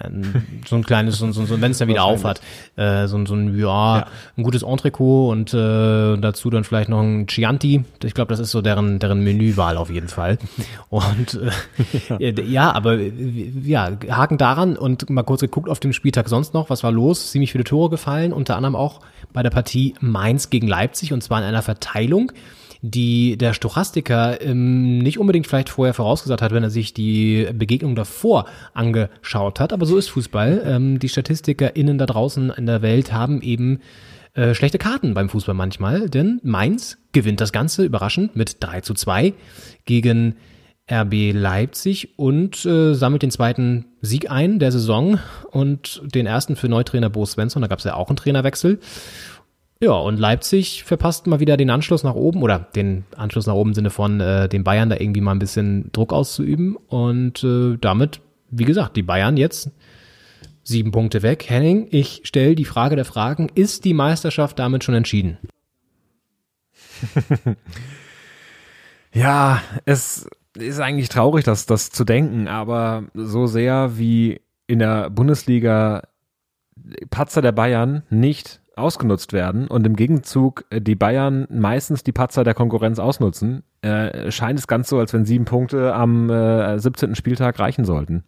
ein so ein kleines, so, so, so wenn es dann wieder aufhat, äh, so, so ein, ja, ja, ein gutes Entrecot und äh, dazu dann vielleicht noch ein Chianti. Ich glaube, das ist so deren, deren Menüwahl auf jeden Fall. Und äh, ja, aber ja, Haken daran und mal kurz geguckt auf dem Spieltag sonst noch, was war los? Ziemlich viele Tore gefallen, unter anderem auch bei der Partie Mainz gegen Leipzig und zwar in einer Verteilung, die der Stochastiker ähm, nicht unbedingt vielleicht vorher vorausgesagt hat, wenn er sich die Begegnung davor angeschaut hat. Aber so ist Fußball. Ähm, die StatistikerInnen da draußen in der Welt haben eben äh, schlechte Karten beim Fußball manchmal, denn Mainz gewinnt das Ganze überraschend mit 3 zu 2 gegen RB Leipzig und äh, sammelt den zweiten Sieg ein der Saison und den ersten für Neutrainer Bo Svensson. Da gab es ja auch einen Trainerwechsel. Ja, und Leipzig verpasst mal wieder den Anschluss nach oben oder den Anschluss nach oben im Sinne von äh, den Bayern da irgendwie mal ein bisschen Druck auszuüben. Und äh, damit, wie gesagt, die Bayern jetzt sieben Punkte weg. Henning, ich stelle die Frage der Fragen. Ist die Meisterschaft damit schon entschieden? ja, es ist eigentlich traurig, das, das zu denken, aber so sehr wie in der Bundesliga Patzer der Bayern nicht ausgenutzt werden und im Gegenzug die Bayern meistens die Patzer der Konkurrenz ausnutzen, äh, scheint es ganz so, als wenn sieben Punkte am äh, 17. Spieltag reichen sollten.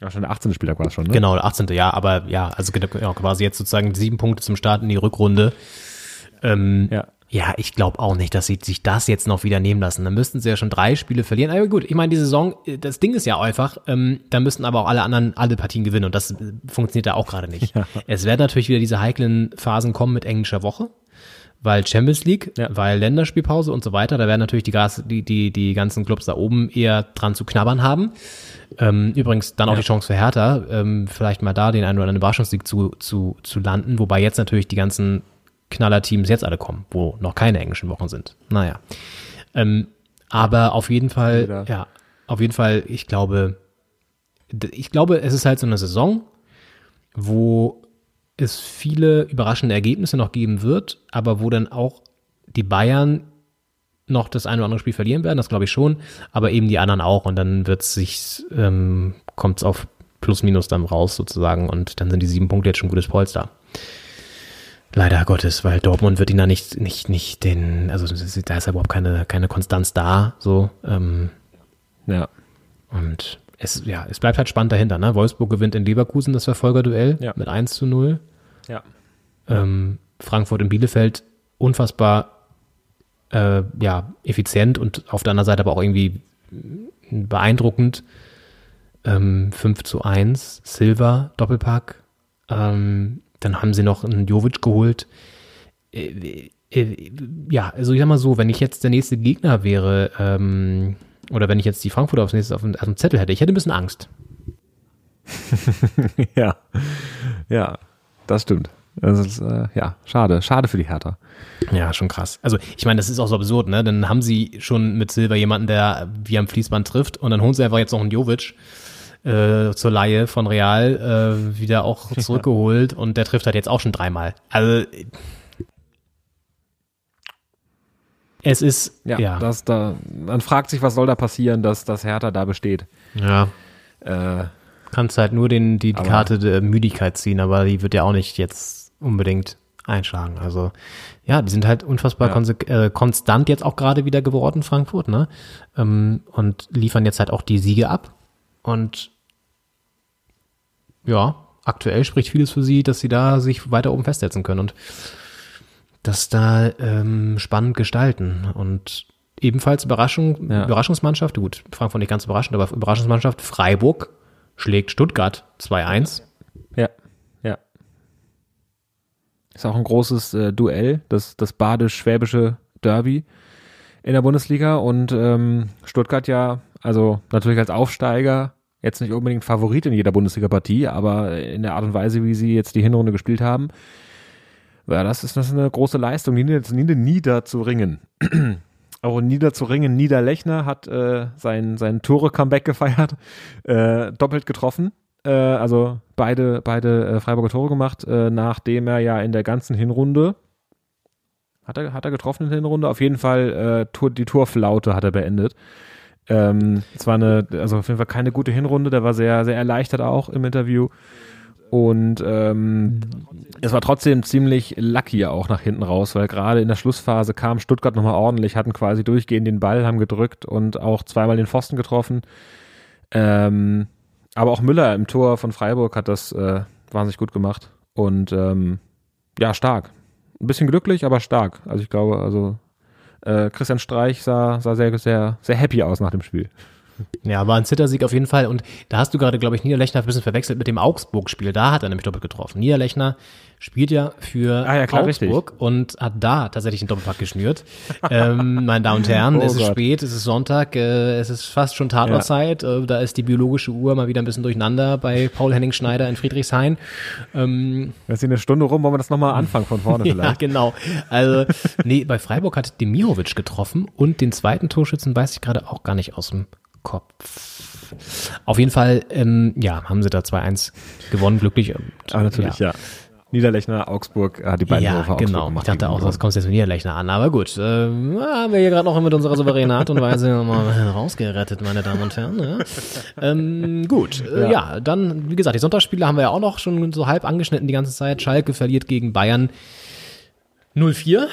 Ja, schon der 18. Spieltag war es schon, ne? Genau, der 18. Ja, aber ja, also genau, quasi jetzt sozusagen sieben Punkte zum Start in die Rückrunde. Ähm, ja. Ja, ich glaube auch nicht, dass sie sich das jetzt noch wieder nehmen lassen. Dann müssten sie ja schon drei Spiele verlieren. Aber gut, ich meine, die Saison, das Ding ist ja einfach, ähm, da müssten aber auch alle anderen alle Partien gewinnen und das funktioniert ja auch gerade nicht. Ja. Es werden natürlich wieder diese heiklen Phasen kommen mit englischer Woche, weil Champions League, ja. weil Länderspielpause und so weiter, da werden natürlich die, Gas, die, die, die ganzen Clubs da oben eher dran zu knabbern haben. Ähm, übrigens dann auch ja. die Chance für Hertha, ähm, vielleicht mal da den einen oder anderen Überraschungssieg zu, zu, zu landen, wobei jetzt natürlich die ganzen Knallerteams jetzt alle kommen, wo noch keine englischen Wochen sind. Naja. Ähm, aber auf jeden Fall, ja, ja auf jeden Fall, ich glaube, ich glaube, es ist halt so eine Saison, wo es viele überraschende Ergebnisse noch geben wird, aber wo dann auch die Bayern noch das eine oder andere Spiel verlieren werden, das glaube ich schon, aber eben die anderen auch und dann wird sich, ähm, kommt es auf plus minus dann raus sozusagen und dann sind die sieben Punkte jetzt schon gutes Polster. Leider Gottes, weil Dortmund wird ihn da nicht, nicht, nicht den, also da ist überhaupt keine, keine Konstanz da, so. Ähm, ja. Und es, ja, es bleibt halt spannend dahinter, ne? Wolfsburg gewinnt in Leverkusen das Verfolgerduell ja. mit 1 zu 0. Ja. Ähm, Frankfurt in Bielefeld unfassbar äh, ja, effizient und auf der anderen Seite aber auch irgendwie beeindruckend. Ähm, 5 zu 1, Silva, Doppelpack. Ähm, dann haben sie noch einen Jovic geholt. Äh, äh, ja, also ich sag mal so, wenn ich jetzt der nächste Gegner wäre, ähm, oder wenn ich jetzt die Frankfurter aufs nächste auf dem, auf dem Zettel hätte, ich hätte ein bisschen Angst. ja, ja, das stimmt. Das ist, äh, ja, schade, schade für die Hertha. Ja, schon krass. Also, ich meine, das ist auch so absurd, ne? Dann haben sie schon mit Silber jemanden, der wie am Fließband trifft und dann holen sie einfach jetzt noch einen Jovic äh, zur Laie von Real äh, wieder auch zurückgeholt und der trifft halt jetzt auch schon dreimal. Also es ist ja, ja. Das da, man fragt sich, was soll da passieren, dass das Hertha da besteht. Ja. Äh, Kannst halt nur den, die, die Karte der Müdigkeit ziehen, aber die wird ja auch nicht jetzt unbedingt einschlagen. Also ja, die sind halt unfassbar ja. äh, konstant jetzt auch gerade wieder geworden, Frankfurt, ne? Ähm, und liefern jetzt halt auch die Siege ab. Und ja, aktuell spricht vieles für sie, dass sie da sich weiter oben festsetzen können und das da ähm, spannend gestalten. Und ebenfalls Überraschung, ja. Überraschungsmannschaft, gut, Frankfurt nicht ganz überraschend, aber Überraschungsmannschaft, Freiburg schlägt Stuttgart 2-1. Ja, ja. Ist auch ein großes äh, Duell, das, das badisch-schwäbische Derby in der Bundesliga und ähm, Stuttgart ja, also natürlich als Aufsteiger Jetzt nicht unbedingt Favorit in jeder Bundesliga-Partie, aber in der Art und Weise, wie sie jetzt die Hinrunde gespielt haben, ja, das ist, das ist eine große Leistung, die nieder, niederzuringen. Auch niederzuringen, Niederlechner hat äh, sein, sein Tore-Comeback gefeiert, äh, doppelt getroffen. Äh, also beide, beide äh, Freiburger Tore gemacht, äh, nachdem er ja in der ganzen Hinrunde hat er, hat er getroffen in der Hinrunde? Auf jeden Fall die Torflaute hat er beendet. Ähm, es war eine, also auf jeden Fall keine gute Hinrunde, der war sehr, sehr erleichtert auch im Interview. Und ähm, es war trotzdem ziemlich lucky auch nach hinten raus, weil gerade in der Schlussphase kam Stuttgart nochmal ordentlich, hatten quasi durchgehend den Ball, haben gedrückt und auch zweimal den Pfosten getroffen. Ähm, aber auch Müller im Tor von Freiburg hat das äh, wahnsinnig gut gemacht. Und ähm, ja, stark. Ein bisschen glücklich, aber stark. Also ich glaube, also Christian Streich sah, sah sehr, sehr, sehr happy aus nach dem Spiel. Ja, war ein Zittersieg auf jeden Fall. Und da hast du gerade, glaube ich, Niederlechner ein bisschen verwechselt mit dem Augsburg-Spiel. Da hat er nämlich doppelt getroffen. Niederlechner spielt ja für ah, ja, klar, Augsburg richtig. und hat da tatsächlich einen Doppelpack geschnürt. ähm, meine Damen und Herren, oh es ist Gott. spät, es ist Sonntag, äh, es ist fast schon Tatortzeit. Ja. Äh, da ist die biologische Uhr mal wieder ein bisschen durcheinander bei Paul Henning Schneider in Friedrichshain. Ähm, ist eine Stunde rum, wollen wir das nochmal anfangen von vorne vielleicht? ja, genau. Also, nee, bei Freiburg hat Demirovic getroffen und den zweiten Torschützen weiß ich gerade auch gar nicht aus dem Kopf. Auf jeden Fall, ähm, ja, haben sie da 2-1 gewonnen, glücklich. Und, Aber natürlich, ja. ja. Niederlechner, Augsburg hat die beiden ja, Tore genau. Gemacht, ich dachte auch, das kommt jetzt mit Niederlechner an. Aber gut, äh, haben wir hier gerade noch mit unserer souveränen Art und Weise mal rausgerettet, meine Damen und Herren. Ja. Ähm, gut, äh, ja. ja. dann, wie gesagt, die Sonntagsspiele haben wir ja auch noch schon so halb angeschnitten die ganze Zeit. Schalke verliert gegen Bayern 0-4.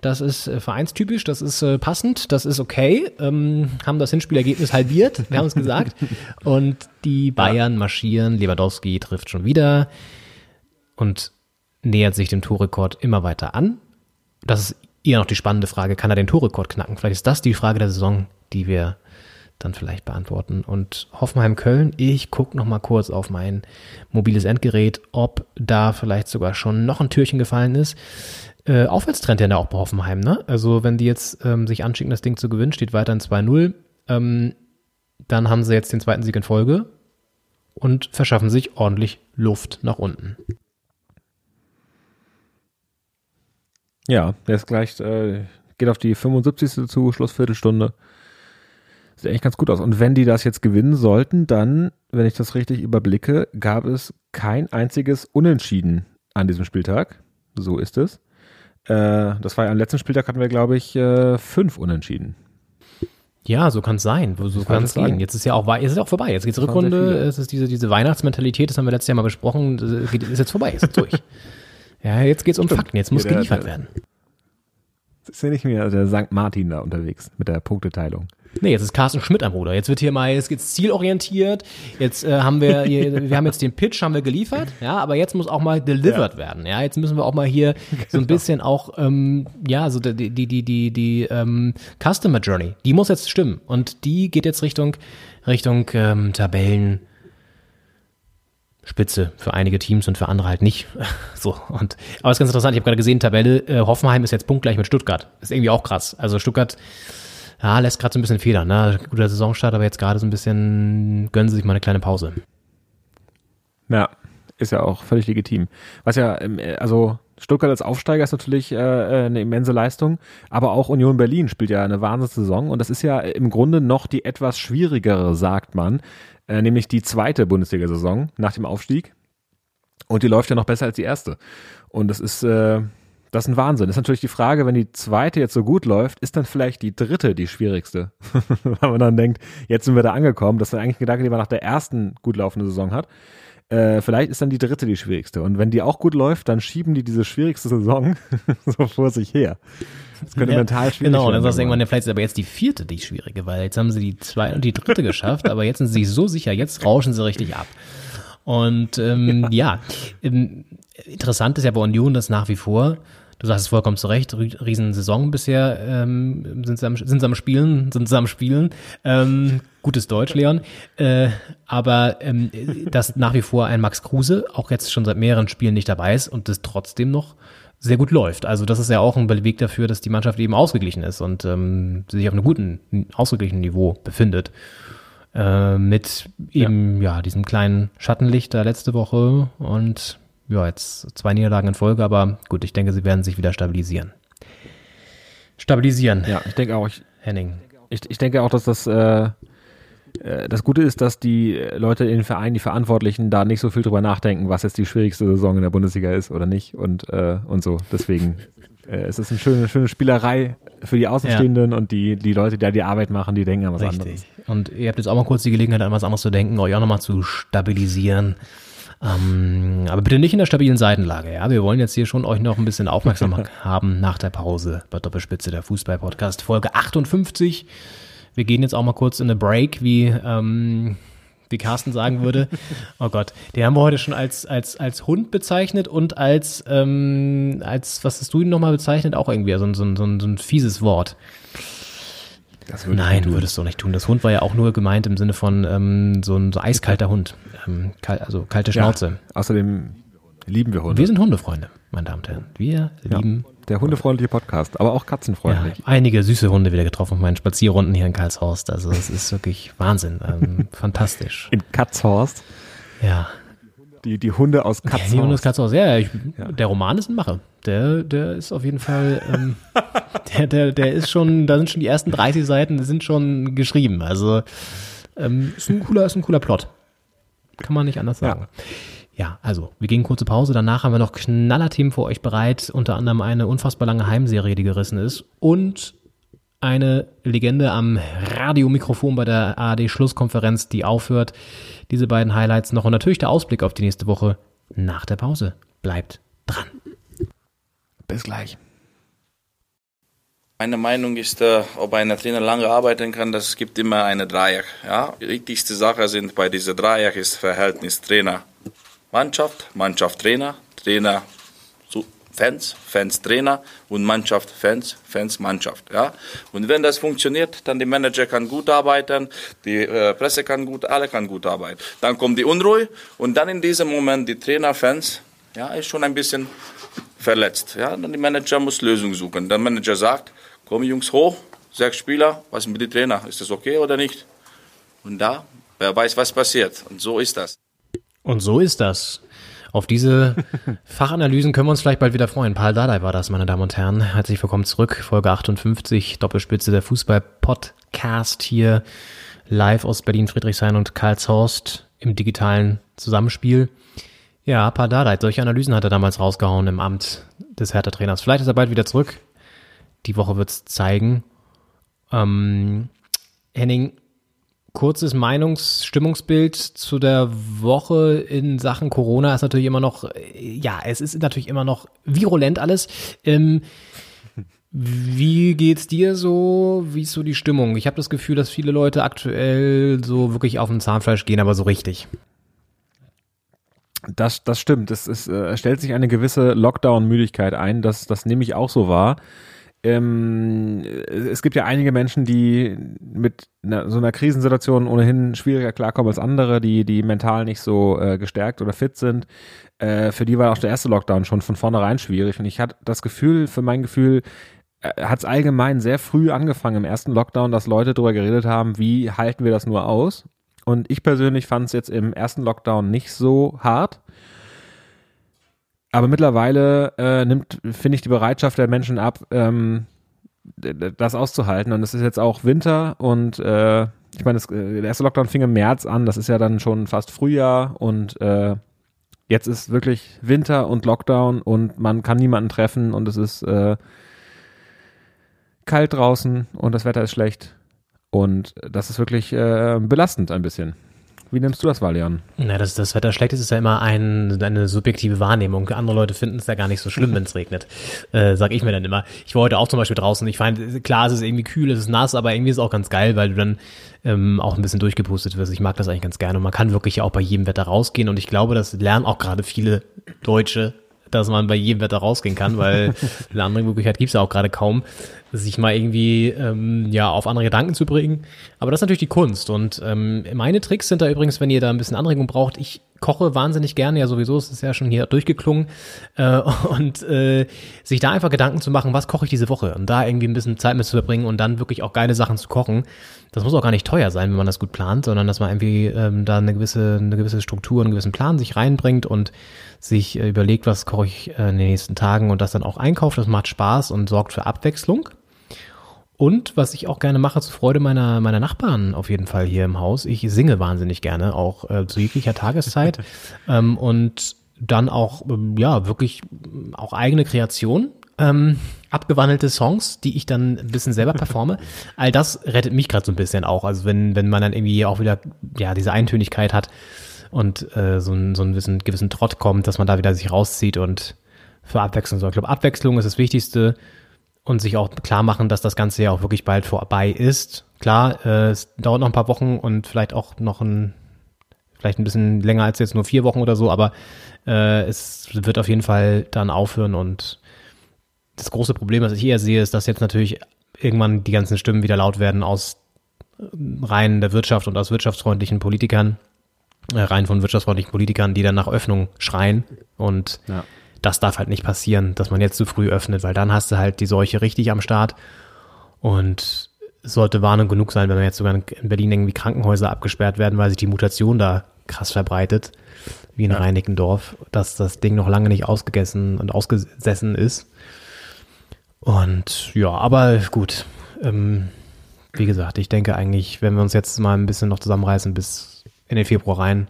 Das ist äh, vereinstypisch, das ist äh, passend, das ist okay. Ähm, haben das Hinspielergebnis halbiert, wir haben es gesagt. Und die Bayern marschieren, Lewandowski trifft schon wieder und nähert sich dem Torrekord immer weiter an. Das ist eher noch die spannende Frage, kann er den Torrekord knacken? Vielleicht ist das die Frage der Saison, die wir dann vielleicht beantworten. Und Hoffenheim-Köln, ich gucke noch mal kurz auf mein mobiles Endgerät, ob da vielleicht sogar schon noch ein Türchen gefallen ist. Äh, Aufwärtstrend ja auch bei Hoffenheim, ne? Also wenn die jetzt ähm, sich anschicken, das Ding zu gewinnen, steht weiterhin 2-0. Ähm, dann haben sie jetzt den zweiten Sieg in Folge und verschaffen sich ordentlich Luft nach unten. Ja, jetzt gleich äh, geht auf die 75. zu, Schlussviertelstunde. Sieht eigentlich ganz gut aus. Und wenn die das jetzt gewinnen sollten, dann, wenn ich das richtig überblicke, gab es kein einziges Unentschieden an diesem Spieltag. So ist es. Äh, das war ja am letzten Spieltag hatten wir, glaube ich, äh, fünf Unentschieden. Ja, so kann es sein. So kann es gehen. Jetzt ist ja auch, jetzt ist auch vorbei. Jetzt geht's Rückrunde. Es ist diese, diese Weihnachtsmentalität, das haben wir letztes Jahr mal besprochen, ist jetzt vorbei, ist jetzt durch. ja, jetzt geht's um Fakten. Jetzt muss ja, geliefert der, werden. Ist ja nicht mehr der St. Martin da unterwegs mit der Punkteteilung. Nee, jetzt ist Carsten Schmidt am Ruder. Jetzt wird hier mal, jetzt geht's zielorientiert. Jetzt äh, haben wir, hier, wir haben jetzt den Pitch haben wir geliefert, ja, aber jetzt muss auch mal delivered ja. werden, ja. Jetzt müssen wir auch mal hier so ein genau. bisschen auch, ähm, ja, so die die die die die ähm, Customer Journey, die muss jetzt stimmen und die geht jetzt Richtung Richtung ähm, Tabellen. Spitze für einige Teams und für andere halt nicht. So und aber es ist ganz interessant. Ich habe gerade gesehen, Tabelle äh, Hoffenheim ist jetzt punktgleich mit Stuttgart. Ist irgendwie auch krass. Also Stuttgart ja, lässt gerade so ein bisschen Fehler, ne? Guter Saisonstart, aber jetzt gerade so ein bisschen, gönnen sie sich mal eine kleine Pause. Ja, ist ja auch völlig legitim. Was ja, ähm, also Stuttgart als Aufsteiger ist natürlich äh, äh, eine immense Leistung, aber auch Union Berlin spielt ja eine Wahnsinnssaison und das ist ja im Grunde noch die etwas schwierigere, sagt man, äh, nämlich die zweite Bundesliga-Saison nach dem Aufstieg und die läuft ja noch besser als die erste. Und das ist, äh, das ist ein Wahnsinn. Das ist natürlich die Frage, wenn die zweite jetzt so gut läuft, ist dann vielleicht die dritte die schwierigste? Weil man dann denkt, jetzt sind wir da angekommen. Das ist eigentlich ein Gedanke, den man nach der ersten gut laufenden Saison hat. Äh, vielleicht ist dann die dritte die schwierigste. Und wenn die auch gut läuft, dann schieben die diese schwierigste Saison so vor sich her. Das könnte ja, mental schwierig Genau, dann sagst du irgendwann, vielleicht ist aber jetzt die vierte die schwierige, weil jetzt haben sie die zweite und die dritte geschafft, aber jetzt sind sie so sicher, jetzt rauschen sie richtig ab. Und ähm, ja, ja ähm, interessant ist ja bei Union, dass nach wie vor, du sagst es vollkommen zu Recht, Riesensaison bisher, ähm, sind, sie am, sind sie am Spielen, sind sie am Spielen. Ähm, gutes Deutsch, Leon. Äh, aber ähm, dass nach wie vor ein Max Kruse auch jetzt schon seit mehreren Spielen nicht dabei ist und das trotzdem noch sehr gut läuft. Also das ist ja auch ein Beleg dafür, dass die Mannschaft eben ausgeglichen ist und ähm, sich auf einem guten, ausgeglichenen Niveau befindet. Äh, mit eben ja. ja diesem kleinen Schattenlicht da letzte Woche und ja, jetzt zwei Niederlagen in Folge, aber gut, ich denke, sie werden sich wieder stabilisieren. Stabilisieren. Ja, ich denke auch. Ich, Henning. Ich, ich denke auch, dass das äh, äh, das Gute ist, dass die Leute in den Vereinen, die Verantwortlichen, da nicht so viel drüber nachdenken, was jetzt die schwierigste Saison in der Bundesliga ist oder nicht und, äh, und so. Deswegen äh, es ist eine schöne, schöne Spielerei für die Außenstehenden ja. und die, die Leute, die da die Arbeit machen, die denken an was Richtig. anderes. Und ihr habt jetzt auch mal kurz die Gelegenheit, an was anderes zu denken, euch auch nochmal zu stabilisieren. Ähm, aber bitte nicht in der stabilen Seitenlage. Ja, wir wollen jetzt hier schon euch noch ein bisschen aufmerksam haben nach der Pause bei Doppelspitze der Fußball-Podcast Folge 58. Wir gehen jetzt auch mal kurz in eine Break, wie ähm, wie Carsten sagen würde. Oh Gott, den haben wir heute schon als, als, als Hund bezeichnet und als, ähm, als, was hast du ihn nochmal bezeichnet? Auch irgendwie so, so, so, so ein fieses Wort. Würde Nein, würdest du nicht tun. Das Hund war ja auch nur gemeint im Sinne von ähm, so ein so eiskalter Hund. Ähm, kal also kalte Schnauze. Ja, außerdem lieben wir Hunde. Wir sind Hundefreunde, meine Damen und Herren. Wir ja, lieben. Der hundefreundliche Podcast, aber auch katzenfreundlich. Ja, einige süße Hunde wieder getroffen auf meinen Spazierrunden hier in Karlshorst. Also es ist wirklich Wahnsinn. Ähm, fantastisch. In Katzhorst? Ja. Die, die Hunde aus. Ja, die Hunde aus Katzhorst, ja, ich, ja. Der Roman ist ein Mache. Der, der ist auf jeden Fall, ähm, der, der, der ist schon, da sind schon die ersten 30 Seiten, sind schon geschrieben. Also ähm, ist ein cooler, ist ein cooler Plot. Kann man nicht anders sagen. Ja. Ja, also, wir gehen kurze Pause. Danach haben wir noch Knallerthemen für euch bereit. Unter anderem eine unfassbar lange Heimserie, die gerissen ist. Und eine Legende am Radiomikrofon bei der ARD-Schlusskonferenz, die aufhört. Diese beiden Highlights noch und natürlich der Ausblick auf die nächste Woche nach der Pause. Bleibt dran. Bis gleich. Meine Meinung ist, äh, ob ein Trainer lange arbeiten kann, das gibt immer eine Dreieck. Ja? Die wichtigste Sache sind bei dieser Dreieck ist Verhältnis Trainer Mannschaft, Mannschaft Trainer, Trainer Fans, Fans Trainer und Mannschaft Fans, Fans Mannschaft. Ja? Und wenn das funktioniert, dann die Manager kann gut arbeiten, die äh, Presse kann gut, alle kann gut arbeiten. Dann kommt die Unruhe und dann in diesem Moment die Trainer, Fans, ja, ist schon ein bisschen verletzt. Ja? Dann die Manager muss Lösung suchen. Der Manager sagt, komm Jungs hoch, sechs Spieler, was mit dem Trainer? Ist das okay oder nicht? Und da, wer weiß, was passiert. Und so ist das. Und so ist das. Auf diese Fachanalysen können wir uns vielleicht bald wieder freuen. Paul Dardai war das, meine Damen und Herren. Herzlich willkommen zurück. Folge 58, Doppelspitze der Fußball-Podcast hier live aus Berlin, Friedrichshain und Karlshorst im digitalen Zusammenspiel. Ja, Paul Dardai, solche Analysen hat er damals rausgehauen im Amt des Hertha-Trainers. Vielleicht ist er bald wieder zurück. Die Woche wird's zeigen. Ähm, Henning, kurzes Meinungsstimmungsbild zu der Woche in Sachen Corona ist natürlich immer noch, ja, es ist natürlich immer noch virulent alles. Ähm, wie geht's dir so? Wie ist so die Stimmung? Ich habe das Gefühl, dass viele Leute aktuell so wirklich auf dem Zahnfleisch gehen, aber so richtig. Das, das stimmt. Es, ist, äh, stellt sich eine gewisse Lockdown-Müdigkeit ein. Das, das nehme ich auch so wahr ähm, es gibt ja einige Menschen, die mit einer, so einer Krisensituation ohnehin schwieriger klarkommen als andere, die, die mental nicht so äh, gestärkt oder fit sind. Äh, für die war auch der erste Lockdown schon von vornherein schwierig. Und ich hatte das Gefühl, für mein Gefühl, äh, hat es allgemein sehr früh angefangen im ersten Lockdown, dass Leute darüber geredet haben, wie halten wir das nur aus. Und ich persönlich fand es jetzt im ersten Lockdown nicht so hart. Aber mittlerweile äh, nimmt, finde ich, die Bereitschaft der Menschen ab, ähm, das auszuhalten. Und es ist jetzt auch Winter und äh, ich meine, äh, der erste Lockdown fing im März an, das ist ja dann schon fast Frühjahr und äh, jetzt ist wirklich Winter und Lockdown und man kann niemanden treffen und es ist äh, kalt draußen und das Wetter ist schlecht. Und das ist wirklich äh, belastend ein bisschen. Wie nimmst du das, Valian? Na, dass das Wetter schlecht ist, ist ja immer ein, eine subjektive Wahrnehmung. Andere Leute finden es ja gar nicht so schlimm, wenn es regnet. Äh, sag ich mir dann immer. Ich war heute auch zum Beispiel draußen. Ich fand, klar, es ist irgendwie kühl, es ist nass, aber irgendwie ist es auch ganz geil, weil du dann ähm, auch ein bisschen durchgepustet wirst. Ich mag das eigentlich ganz gerne. Und man kann wirklich auch bei jedem Wetter rausgehen. Und ich glaube, das lernen auch gerade viele Deutsche dass man bei jedem Wetter rausgehen kann, weil eine andere Möglichkeit gibt es ja auch gerade kaum, sich mal irgendwie ähm, ja auf andere Gedanken zu bringen. Aber das ist natürlich die Kunst. Und ähm, meine Tricks sind da übrigens, wenn ihr da ein bisschen Anregung braucht, ich koche wahnsinnig gerne, ja sowieso, es ist ja schon hier durchgeklungen. Äh, und äh, sich da einfach Gedanken zu machen, was koche ich diese Woche? Und da irgendwie ein bisschen Zeit mit zu verbringen und dann wirklich auch geile Sachen zu kochen. Das muss auch gar nicht teuer sein, wenn man das gut plant, sondern dass man irgendwie ähm, da eine gewisse, eine gewisse Struktur, einen gewissen Plan sich reinbringt und sich äh, überlegt, was koche ich äh, in den nächsten Tagen und das dann auch einkauft. Das macht Spaß und sorgt für Abwechslung. Und was ich auch gerne mache, zur Freude meiner, meiner Nachbarn auf jeden Fall hier im Haus, ich singe wahnsinnig gerne, auch äh, zu jeglicher Tageszeit. ähm, und dann auch, ähm, ja, wirklich auch eigene Kreation. Ähm, abgewandelte Songs, die ich dann ein bisschen selber performe. All das rettet mich gerade so ein bisschen auch. Also wenn, wenn man dann irgendwie auch wieder ja diese Eintönigkeit hat, und äh, so, ein, so einen gewissen, gewissen Trott kommt, dass man da wieder sich rauszieht und für Abwechslung sorgt. Ich glaube, Abwechslung ist das Wichtigste und sich auch klar machen, dass das Ganze ja auch wirklich bald vorbei ist. Klar, äh, es dauert noch ein paar Wochen und vielleicht auch noch ein, vielleicht ein bisschen länger als jetzt nur vier Wochen oder so, aber äh, es wird auf jeden Fall dann aufhören und das große Problem, was ich eher sehe, ist, dass jetzt natürlich irgendwann die ganzen Stimmen wieder laut werden aus Reihen der Wirtschaft und aus wirtschaftsfreundlichen Politikern, äh, rein von wirtschaftsfreundlichen Politikern, die dann nach Öffnung schreien. Und ja. Das darf halt nicht passieren, dass man jetzt zu früh öffnet, weil dann hast du halt die Seuche richtig am Start. Und es sollte Warnung genug sein, wenn man jetzt sogar in Berlin irgendwie Krankenhäuser abgesperrt werden, weil sich die Mutation da krass verbreitet, wie in ja. Reinickendorf, dass das Ding noch lange nicht ausgegessen und ausgesessen ist. Und ja, aber gut. Ähm, wie gesagt, ich denke eigentlich, wenn wir uns jetzt mal ein bisschen noch zusammenreißen bis in den Februar rein,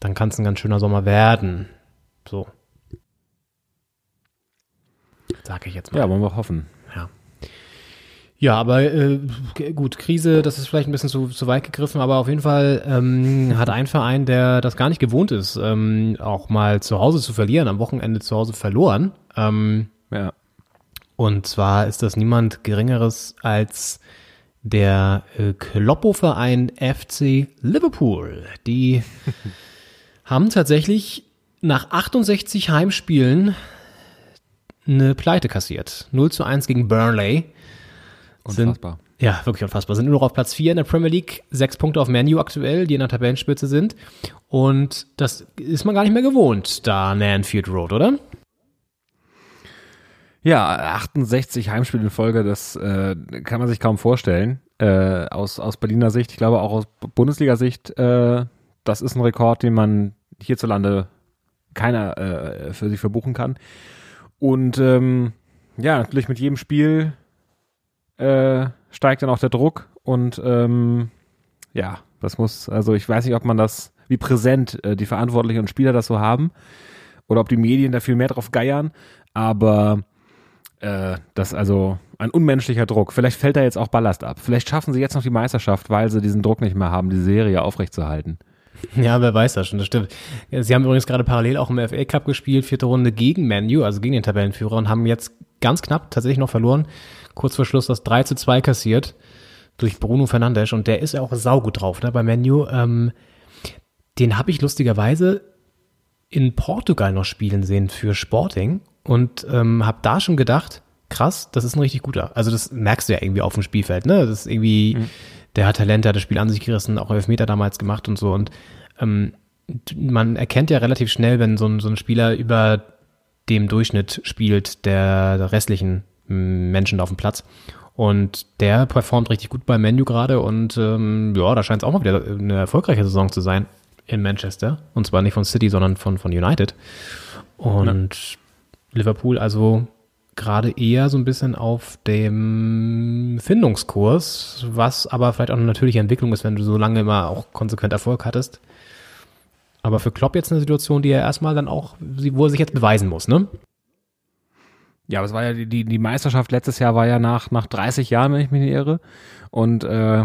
dann kann es ein ganz schöner Sommer werden. So. Sag ich jetzt mal. Ja, wollen wir hoffen. Ja. Ja, aber äh, gut, Krise, das ist vielleicht ein bisschen zu, zu weit gegriffen, aber auf jeden Fall ähm, hat ein Verein, der das gar nicht gewohnt ist, ähm, auch mal zu Hause zu verlieren, am Wochenende zu Hause verloren. Ähm, ja. Und zwar ist das niemand Geringeres als der äh, Kloppo-Verein FC Liverpool. Die haben tatsächlich nach 68 Heimspielen eine Pleite kassiert. 0 zu 1 gegen Burnley. Unfassbar. Sind, ja, wirklich unfassbar. Sind nur noch auf Platz 4 in der Premier League. Sechs Punkte auf Menu aktuell, die in der Tabellenspitze sind. Und das ist man gar nicht mehr gewohnt, da an der Anfield Road, oder? Ja, 68 Heimspiele in Folge, das äh, kann man sich kaum vorstellen. Äh, aus, aus Berliner Sicht, ich glaube auch aus Bundesliga-Sicht, äh, das ist ein Rekord, den man hierzulande keiner äh, für sich verbuchen kann. Und ähm, ja, natürlich mit jedem Spiel äh, steigt dann auch der Druck und ähm, ja, das muss, also ich weiß nicht, ob man das, wie präsent äh, die Verantwortlichen und Spieler das so haben oder ob die Medien da viel mehr drauf geiern, aber äh, das ist also ein unmenschlicher Druck. Vielleicht fällt da jetzt auch Ballast ab. Vielleicht schaffen sie jetzt noch die Meisterschaft, weil sie diesen Druck nicht mehr haben, die Serie aufrechtzuerhalten. Ja, wer weiß das schon, das stimmt. Sie haben übrigens gerade parallel auch im FA Cup gespielt, vierte Runde gegen Manu, also gegen den Tabellenführer und haben jetzt ganz knapp tatsächlich noch verloren. Kurz vor Schluss das 3 zu 2 kassiert durch Bruno Fernandes und der ist ja auch saugut drauf, ne, bei Manu. Ähm, den habe ich lustigerweise in Portugal noch spielen sehen für Sporting und ähm, habe da schon gedacht, krass, das ist ein richtig guter. Also das merkst du ja irgendwie auf dem Spielfeld, ne? Das ist irgendwie, mhm. Der hat Talent, der hat das Spiel an sich gerissen, auch Elfmeter damals gemacht und so. Und ähm, man erkennt ja relativ schnell, wenn so ein, so ein Spieler über dem Durchschnitt spielt der, der restlichen Menschen auf dem Platz. Und der performt richtig gut bei Menu gerade und ähm, ja, da scheint es auch mal wieder eine erfolgreiche Saison zu sein in Manchester. Und zwar nicht von City, sondern von, von United. Und ja. Liverpool also gerade eher so ein bisschen auf dem Findungskurs, was aber vielleicht auch eine natürliche Entwicklung ist, wenn du so lange immer auch konsequent Erfolg hattest. Aber für Klopp jetzt eine Situation, die er erstmal dann auch, wo er sich jetzt beweisen muss, ne? Ja, aber es war ja die, die, Meisterschaft letztes Jahr war ja nach, nach 30 Jahren, wenn ich mich nicht irre. Und äh,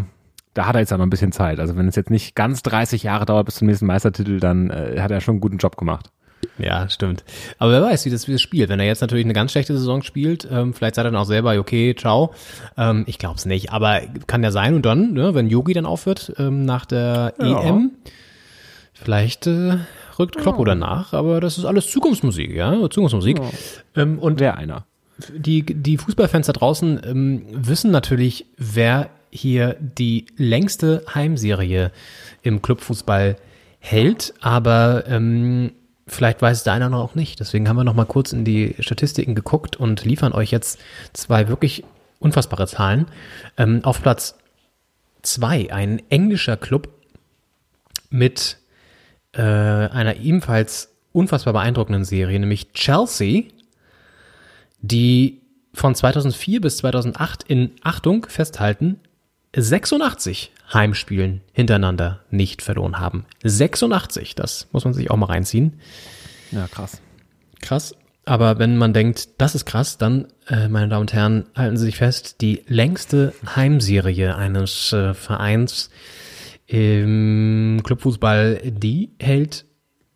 da hat er jetzt ja noch ein bisschen Zeit. Also wenn es jetzt nicht ganz 30 Jahre dauert bis zum nächsten Meistertitel, dann äh, hat er schon einen guten Job gemacht. Ja, stimmt. Aber wer weiß, wie das, wie das spielt. Wenn er jetzt natürlich eine ganz schlechte Saison spielt, ähm, vielleicht sagt er dann auch selber, okay, ciao. Ähm, ich glaube es nicht, aber kann ja sein. Und dann, ne, wenn Yogi dann aufhört ähm, nach der ja. EM, vielleicht äh, rückt Kloppo ja. danach. Aber das ist alles Zukunftsmusik, ja, Zukunftsmusik. Ja. Ähm, und wer einer. Die, die Fußballfans da draußen ähm, wissen natürlich, wer hier die längste Heimserie im Clubfußball hält, aber ähm, Vielleicht weiß der eine noch auch nicht. Deswegen haben wir noch mal kurz in die Statistiken geguckt und liefern euch jetzt zwei wirklich unfassbare Zahlen. Ähm, auf Platz zwei ein englischer Club mit äh, einer ebenfalls unfassbar beeindruckenden Serie, nämlich Chelsea, die von 2004 bis 2008 in Achtung festhalten 86 Heimspielen hintereinander nicht verloren haben. 86, das muss man sich auch mal reinziehen. Ja, krass. Krass. Aber wenn man denkt, das ist krass, dann, äh, meine Damen und Herren, halten Sie sich fest, die längste Heimserie eines äh, Vereins im Clubfußball, die hält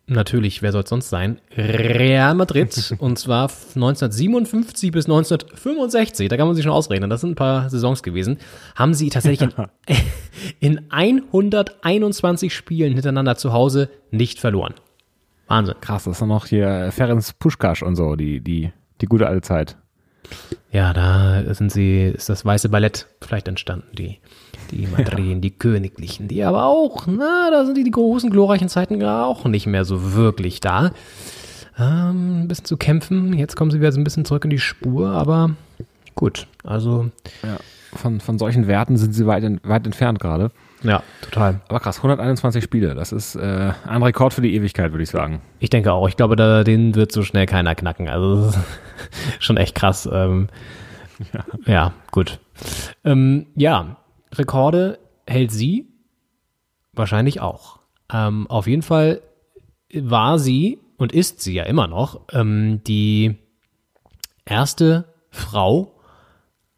Natürlich, wer soll es sonst sein? Real Madrid. und zwar 1957 bis 1965. Da kann man sich schon ausrechnen. Das sind ein paar Saisons gewesen. Haben sie tatsächlich in, in 121 Spielen hintereinander zu Hause nicht verloren. Wahnsinn. Krass, das ist noch hier Ferenc Puschkasch und so, die, die, die gute alte Zeit. Ja, da sind sie, ist das weiße Ballett vielleicht entstanden, die die Madrien, ja. die Königlichen, die aber auch, na, da sind die, die großen, glorreichen Zeiten auch nicht mehr so wirklich da. Ähm, ein bisschen zu kämpfen, jetzt kommen sie wieder so ein bisschen zurück in die Spur, aber gut, also. Ja, von, von solchen Werten sind sie weit, weit entfernt gerade. Ja, total. Aber krass, 121 Spiele, das ist äh, ein Rekord für die Ewigkeit, würde ich sagen. Ich denke auch, ich glaube, da, den wird so schnell keiner knacken. Also schon echt krass. Ähm, ja. ja. gut. Ähm, ja, Rekorde hält sie wahrscheinlich auch. Ähm, auf jeden Fall war sie und ist sie ja immer noch ähm, die erste Frau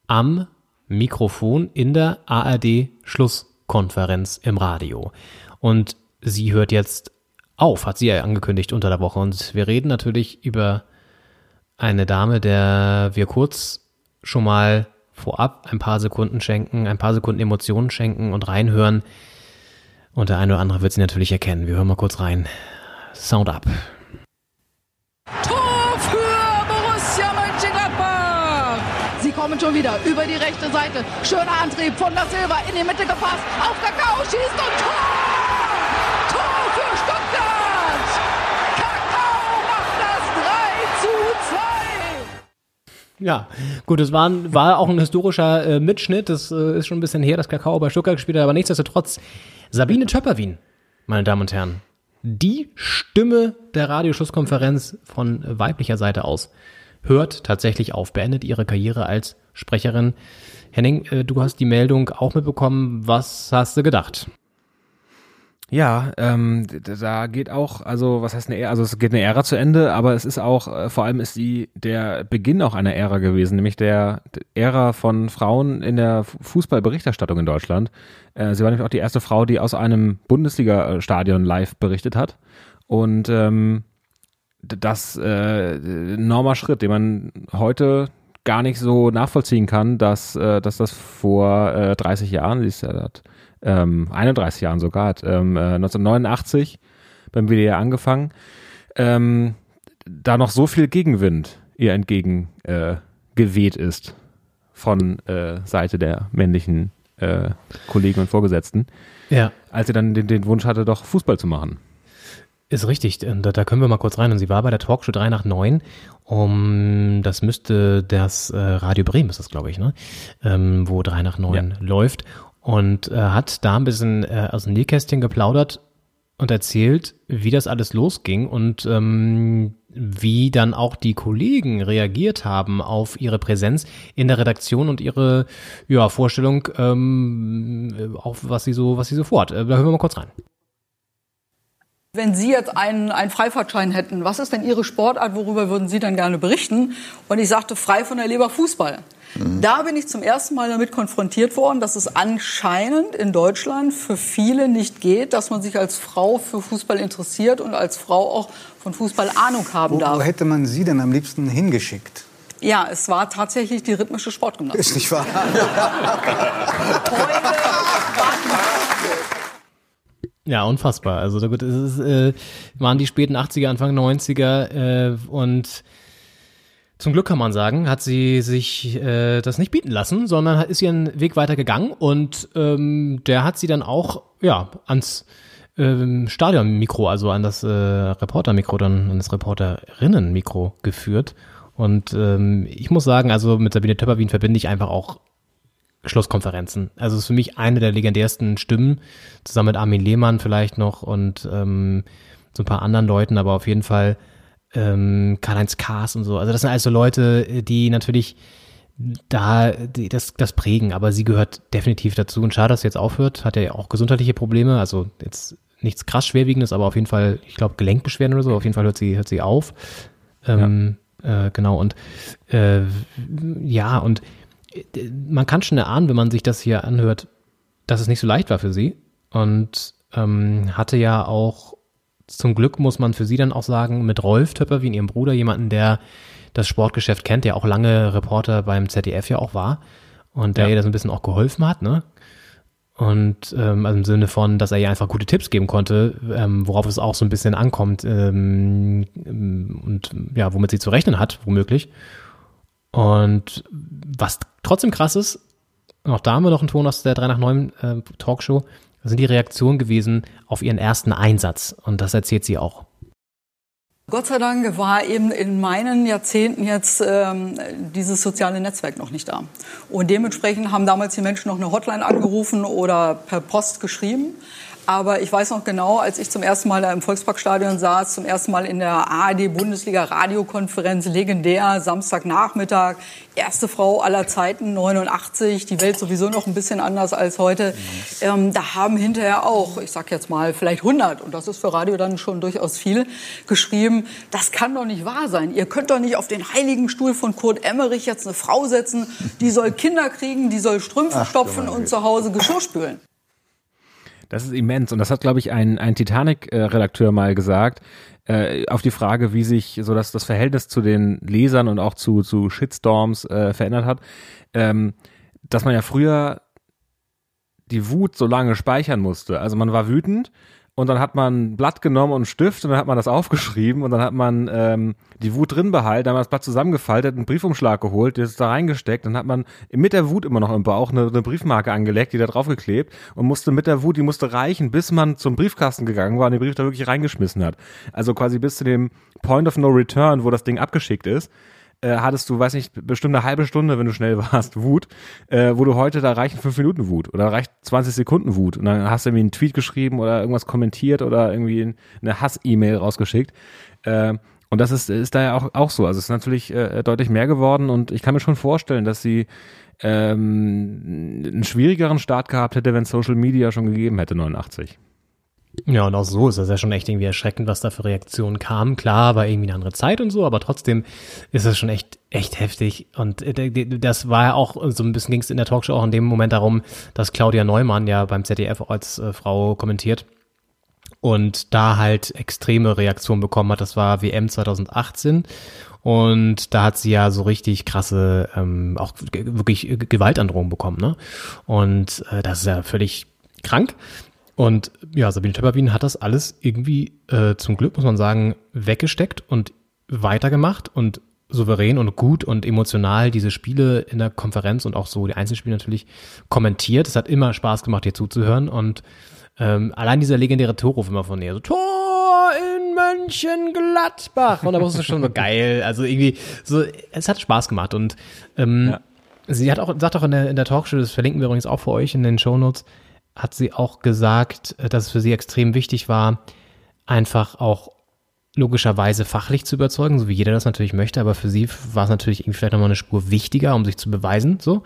am Mikrofon in der ARD Schlusskonferenz im Radio. Und sie hört jetzt auf, hat sie ja angekündigt unter der Woche. Und wir reden natürlich über eine Dame, der wir kurz schon mal vorab ein paar Sekunden schenken, ein paar Sekunden Emotionen schenken und reinhören. Und der eine oder andere wird sie natürlich erkennen. Wir hören mal kurz rein. Sound up. Tor für Borussia kommen schon wieder über die rechte Seite. Schöner Antrieb von der Silva in die Mitte gepasst. Auf Kakao schießt und! Tor Ja, gut, es war, war auch ein historischer äh, Mitschnitt. Das äh, ist schon ein bisschen her, dass Kakao bei Stuttgart gespielt hat, aber nichtsdestotrotz. Sabine Töpperwien, meine Damen und Herren, die Stimme der Radioschlusskonferenz von weiblicher Seite aus hört tatsächlich auf, beendet ihre Karriere als Sprecherin. Henning, äh, du hast die Meldung auch mitbekommen. Was hast du gedacht? Ja, ähm, da geht auch, also was heißt eine Ära, also es geht eine Ära zu Ende, aber es ist auch, äh, vor allem ist die der Beginn auch einer Ära gewesen, nämlich der, der Ära von Frauen in der Fußballberichterstattung in Deutschland. Äh, sie war nämlich auch die erste Frau, die aus einem Bundesliga-Stadion live berichtet hat. Und ähm, das äh, enormer Schritt, den man heute gar nicht so nachvollziehen kann, dass, äh, dass das vor äh, 30 Jahren, sie ist ja hat, ähm, 31 Jahren sogar, hat ähm, äh, 1989 beim WDR angefangen, ähm, da noch so viel Gegenwind ihr entgegen äh, geweht ist von äh, Seite der männlichen äh, Kollegen und Vorgesetzten, ja. als sie dann den, den Wunsch hatte, doch Fußball zu machen. Ist richtig, da, da können wir mal kurz rein. Und sie war bei der Talkshow 3 nach 9. Um, das müsste das äh, Radio Bremen ist das, glaube ich, ne? Ähm, wo 3 nach 9 ja. läuft. Und äh, hat da ein bisschen äh, aus dem Nähkästchen geplaudert und erzählt, wie das alles losging und ähm, wie dann auch die Kollegen reagiert haben auf ihre Präsenz in der Redaktion und ihre ja, Vorstellung, ähm, auf was sie so, was sie so vorhat. Äh, da hören wir mal kurz rein. Wenn Sie jetzt einen, einen Freifahrtschein hätten, was ist denn Ihre Sportart, worüber würden Sie dann gerne berichten? Und ich sagte, frei von der Leber Fußball. Mhm. Da bin ich zum ersten Mal damit konfrontiert worden, dass es anscheinend in Deutschland für viele nicht geht, dass man sich als Frau für Fußball interessiert und als Frau auch von Fußball Ahnung haben wo, darf. Wo hätte man Sie denn am liebsten hingeschickt? Ja, es war tatsächlich die rhythmische Sportgymnastik. Ist nicht wahr? Ja, unfassbar. Also da es ist, äh, waren die späten 80er, Anfang 90er äh, und zum Glück kann man sagen, hat sie sich äh, das nicht bieten lassen, sondern ist ihren Weg weitergegangen und ähm, der hat sie dann auch ja ans ähm, Stadionmikro, also an das äh, Reportermikro, dann an das Reporterinnenmikro geführt. Und ähm, ich muss sagen, also mit Sabine Töpperwien verbinde ich einfach auch Schlusskonferenzen. Also ist für mich eine der legendärsten Stimmen, zusammen mit Armin Lehmann vielleicht noch und ähm, so ein paar anderen Leuten, aber auf jeden Fall ähm, Karl-Heinz Kaas und so. Also das sind also Leute, die natürlich da die, das, das prägen, aber sie gehört definitiv dazu. Und schade, dass sie jetzt aufhört, hat ja auch gesundheitliche Probleme, also jetzt nichts krass Schwerwiegendes, aber auf jeden Fall, ich glaube, Gelenkbeschwerden oder so, auf jeden Fall hört sie, hört sie auf. Ähm, ja. äh, genau, und äh, ja, und man kann schon erahnen, wenn man sich das hier anhört, dass es nicht so leicht war für sie. Und ähm, hatte ja auch, zum Glück muss man für sie dann auch sagen, mit Rolf Töpper, wie in ihrem Bruder, jemanden, der das Sportgeschäft kennt, der auch lange Reporter beim ZDF ja auch war und der ja. ihr das ein bisschen auch geholfen hat, ne? Und ähm, also im Sinne von, dass er ihr einfach gute Tipps geben konnte, ähm, worauf es auch so ein bisschen ankommt ähm, und ja, womit sie zu rechnen hat, womöglich. Und was trotzdem krass ist, auch da haben wir noch einen Ton aus der 3 nach 9 äh, Talkshow, sind die Reaktionen gewesen auf ihren ersten Einsatz. Und das erzählt sie auch. Gott sei Dank war eben in meinen Jahrzehnten jetzt ähm, dieses soziale Netzwerk noch nicht da. Und dementsprechend haben damals die Menschen noch eine Hotline angerufen oder per Post geschrieben. Aber ich weiß noch genau, als ich zum ersten Mal da im Volksparkstadion saß, zum ersten Mal in der ARD-Bundesliga-Radiokonferenz, legendär, Samstagnachmittag, erste Frau aller Zeiten, 89, die Welt sowieso noch ein bisschen anders als heute. Ähm, da haben hinterher auch, ich sag jetzt mal, vielleicht 100, und das ist für Radio dann schon durchaus viel, geschrieben, das kann doch nicht wahr sein. Ihr könnt doch nicht auf den heiligen Stuhl von Kurt Emmerich jetzt eine Frau setzen, die soll Kinder kriegen, die soll Strümpfe Ach, stopfen und zu Hause Geschirr spülen. Das ist immens. Und das hat, glaube ich, ein, ein Titanic-Redakteur mal gesagt, äh, auf die Frage, wie sich so das, das Verhältnis zu den Lesern und auch zu, zu Shitstorms äh, verändert hat, ähm, dass man ja früher die Wut so lange speichern musste. Also man war wütend und dann hat man ein Blatt genommen und einen Stift und dann hat man das aufgeschrieben und dann hat man ähm, die Wut drin behalten, dann hat man das Blatt zusammengefaltet, einen Briefumschlag geholt, das da reingesteckt, dann hat man mit der Wut immer noch im Bauch eine, eine Briefmarke angelegt, die da draufgeklebt und musste mit der Wut, die musste reichen, bis man zum Briefkasten gegangen war und den Brief da wirklich reingeschmissen hat. Also quasi bis zu dem Point of No Return, wo das Ding abgeschickt ist äh, hattest du, weiß nicht, bestimmt eine halbe Stunde, wenn du schnell warst, Wut, äh, wo du heute, da reichen fünf Minuten Wut oder reicht 20 Sekunden Wut und dann hast du irgendwie einen Tweet geschrieben oder irgendwas kommentiert oder irgendwie eine Hass-E-Mail rausgeschickt. Äh, und das ist, ist da ja auch, auch so. Also es ist natürlich äh, deutlich mehr geworden und ich kann mir schon vorstellen, dass sie ähm, einen schwierigeren Start gehabt hätte, wenn Social Media schon gegeben hätte, 89. Ja, und auch so ist das ja schon echt irgendwie erschreckend, was da für Reaktionen kamen. Klar, war irgendwie eine andere Zeit und so, aber trotzdem ist das schon echt, echt heftig. Und äh, das war ja auch, so ein bisschen ging es in der Talkshow auch in dem Moment darum, dass Claudia Neumann ja beim ZDF als äh, Frau kommentiert und da halt extreme Reaktionen bekommen hat. Das war WM 2018 und da hat sie ja so richtig krasse, ähm, auch wirklich Gewaltandrohungen bekommen. Ne? Und äh, das ist ja völlig krank. Und ja, Sabine Töpperwien hat das alles irgendwie äh, zum Glück, muss man sagen, weggesteckt und weitergemacht und souverän und gut und emotional diese Spiele in der Konferenz und auch so die Einzelspiele natürlich kommentiert. Es hat immer Spaß gemacht, hier zuzuhören und ähm, allein dieser legendäre Torruf immer von ihr, so Tor in Mönchengladbach und da war es schon so geil. Also irgendwie so, es hat Spaß gemacht und ähm, ja. sie hat auch sagt auch in der in der Talkshow, das verlinken wir übrigens auch für euch in den Show Notes hat sie auch gesagt, äh, dass es für sie extrem wichtig war, einfach auch logischerweise fachlich zu überzeugen, so wie jeder das natürlich möchte, aber für sie war es natürlich irgendwie vielleicht nochmal eine Spur wichtiger, um sich zu beweisen, so.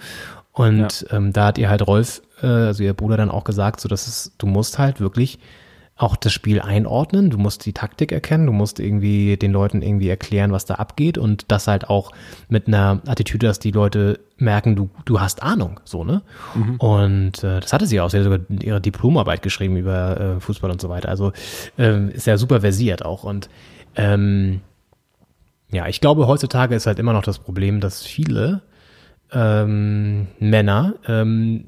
Und ja. ähm, da hat ihr halt Rolf, äh, also ihr Bruder dann auch gesagt, so dass es, du musst halt wirklich auch das Spiel einordnen, du musst die Taktik erkennen, du musst irgendwie den Leuten irgendwie erklären, was da abgeht und das halt auch mit einer Attitüde, dass die Leute merken, du, du hast Ahnung, so, ne? Mhm. Und äh, das hatte sie auch, sie hat sogar ihre Diplomarbeit geschrieben über äh, Fußball und so weiter, also ähm, ist ja super versiert auch. Und ähm, ja, ich glaube, heutzutage ist halt immer noch das Problem, dass viele ähm, Männer ähm,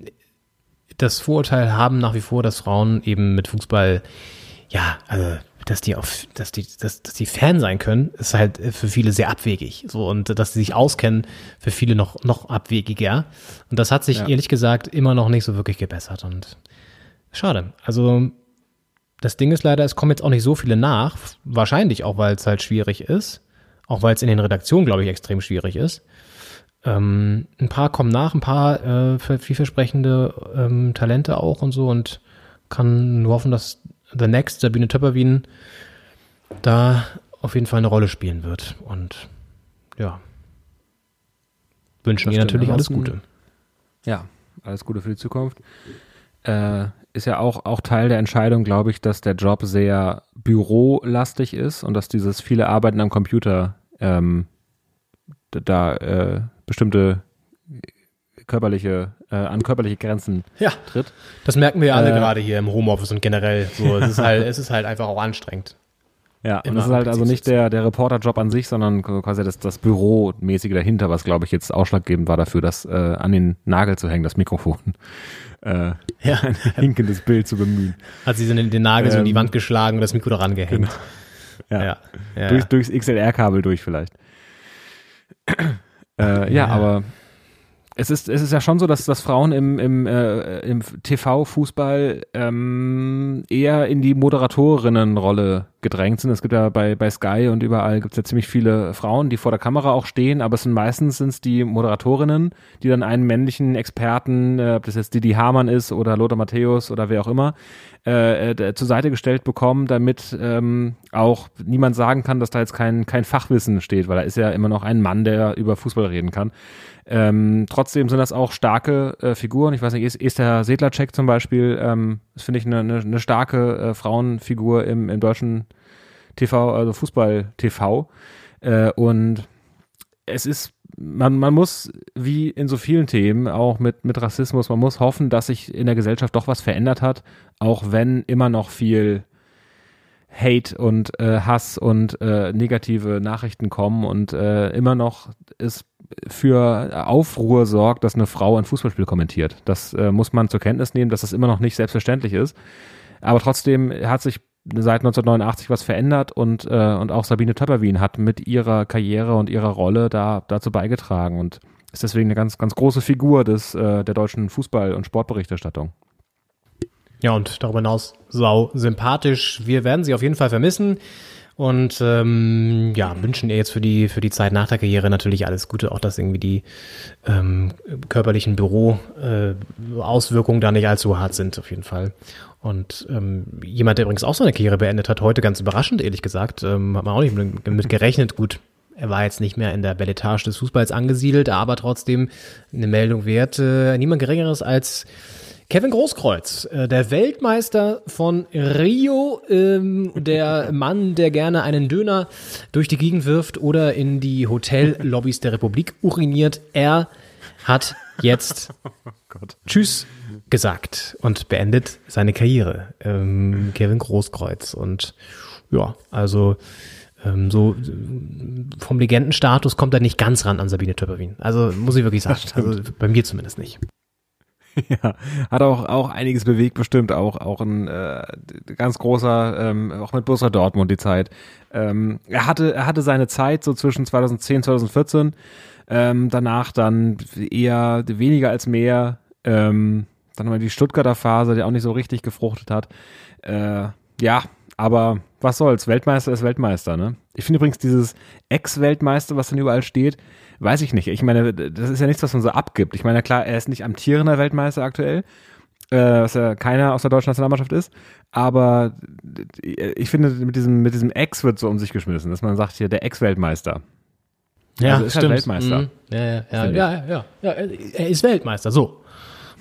das Vorurteil haben nach wie vor, dass Frauen eben mit Fußball, ja, also dass die auf, dass die, dass, dass die Fan sein können, ist halt für viele sehr abwegig. So und dass sie sich auskennen, für viele noch noch abwegiger. Und das hat sich ja. ehrlich gesagt immer noch nicht so wirklich gebessert. Und schade. Also das Ding ist leider, es kommen jetzt auch nicht so viele nach. Wahrscheinlich auch, weil es halt schwierig ist. Auch weil es in den Redaktionen, glaube ich, extrem schwierig ist. Ähm, ein paar kommen nach, ein paar äh, vielversprechende ähm, Talente auch und so und kann nur hoffen, dass The Next, Sabine Töpperwien, da auf jeden Fall eine Rolle spielen wird. Und ja, wünschen ihr natürlich alles Gute. Ja, alles Gute für die Zukunft. Äh, ist ja auch, auch Teil der Entscheidung, glaube ich, dass der Job sehr bürolastig ist und dass dieses viele Arbeiten am Computer ähm, da äh, bestimmte körperliche, äh, an körperliche Grenzen ja, tritt. Das merken wir ja alle äh, gerade hier im Homeoffice und generell. So, es ist halt, es ist halt einfach auch anstrengend. Ja, und das ist halt also nicht der, der Reporterjob an sich, sondern quasi das, das Büromäßige dahinter, was glaube ich jetzt ausschlaggebend war dafür, das äh, an den Nagel zu hängen, das Mikrofon. Äh, ja. ein hinkendes Bild zu bemühen. Hat sie den, den Nagel ähm, so in die ähm, Wand geschlagen und das Mikro daran gehängt. Genau. Ja. ja. ja. Durch, durchs XLR-Kabel durch vielleicht. Äh, ja, ja, aber es ist, es ist ja schon so, dass, dass Frauen im, im, äh, im TV-Fußball ähm, eher in die Moderatorinnenrolle gedrängt sind. Es gibt ja bei, bei Sky und überall gibt es ja ziemlich viele Frauen, die vor der Kamera auch stehen, aber es sind meistens sind's die Moderatorinnen, die dann einen männlichen Experten, äh, ob das jetzt Didi Hamann ist oder Lothar Matthäus oder wer auch immer, äh, äh, zur Seite gestellt bekommen, damit ähm, auch niemand sagen kann, dass da jetzt kein, kein Fachwissen steht, weil da ist ja immer noch ein Mann, der über Fußball reden kann. Ähm, trotzdem sind das auch starke äh, Figuren. Ich weiß nicht, ist, der Sedlacek zum Beispiel, ähm, das finde ich eine, eine, eine starke äh, Frauenfigur im, im deutschen TV, also Fußball-TV. Äh, und es ist, man, man muss, wie in so vielen Themen, auch mit, mit Rassismus, man muss hoffen, dass sich in der Gesellschaft doch was verändert hat, auch wenn immer noch viel Hate und äh, Hass und äh, negative Nachrichten kommen und äh, immer noch ist für Aufruhr sorgt, dass eine Frau ein Fußballspiel kommentiert. Das äh, muss man zur Kenntnis nehmen, dass das immer noch nicht selbstverständlich ist. Aber trotzdem hat sich seit 1989 was verändert und, äh, und auch Sabine Töpperwien hat mit ihrer Karriere und ihrer Rolle da dazu beigetragen und ist deswegen eine ganz, ganz große Figur des, äh, der deutschen Fußball- und Sportberichterstattung. Ja, und darüber hinaus sau sympathisch. Wir werden sie auf jeden Fall vermissen. Und ähm, ja, wünschen ihr jetzt für die, für die Zeit nach der Karriere natürlich alles Gute, auch dass irgendwie die ähm, körperlichen Büro-Auswirkungen äh, da nicht allzu hart sind, auf jeden Fall. Und ähm, jemand, der übrigens auch seine Karriere beendet hat, heute ganz überraschend, ehrlich gesagt, ähm, hat man auch nicht mit, gerechnet. Gut, er war jetzt nicht mehr in der Belletage des Fußballs angesiedelt, aber trotzdem eine Meldung wert. Äh, niemand Geringeres als Kevin Großkreuz, äh, der Weltmeister von Rio, ähm, der Mann, der gerne einen Döner durch die Gegend wirft oder in die Hotellobbys der Republik uriniert, er hat jetzt oh Tschüss gesagt und beendet seine Karriere. Ähm, Kevin Großkreuz. Und ja, also ähm, so vom Legendenstatus kommt er nicht ganz ran an Sabine Töpperwien. Also muss ich wirklich sagen. Also bei mir zumindest nicht. Ja, hat auch, auch einiges bewegt, bestimmt auch, auch ein äh, ganz großer, ähm, auch mit Borussia Dortmund die Zeit. Ähm, er hatte, er hatte seine Zeit so zwischen 2010, 2014, ähm, danach dann eher weniger als mehr, ähm, dann haben wir die Stuttgarter Phase, die auch nicht so richtig gefruchtet hat. Äh, ja, aber was soll's, Weltmeister ist Weltmeister, ne? Ich finde übrigens dieses Ex-Weltmeister, was dann überall steht, weiß ich nicht. Ich meine, das ist ja nichts, was man so abgibt. Ich meine, klar, er ist nicht amtierender Weltmeister aktuell, äh, was ja keiner aus der deutschen Nationalmannschaft ist, aber ich finde, mit diesem, mit diesem Ex wird so um sich geschmissen, dass man sagt hier, der Ex-Weltmeister. Ja, also ist halt stimmt. halt Weltmeister. Mhm. Ja, ja, ja, ja, ja, ja, er ist Weltmeister, so.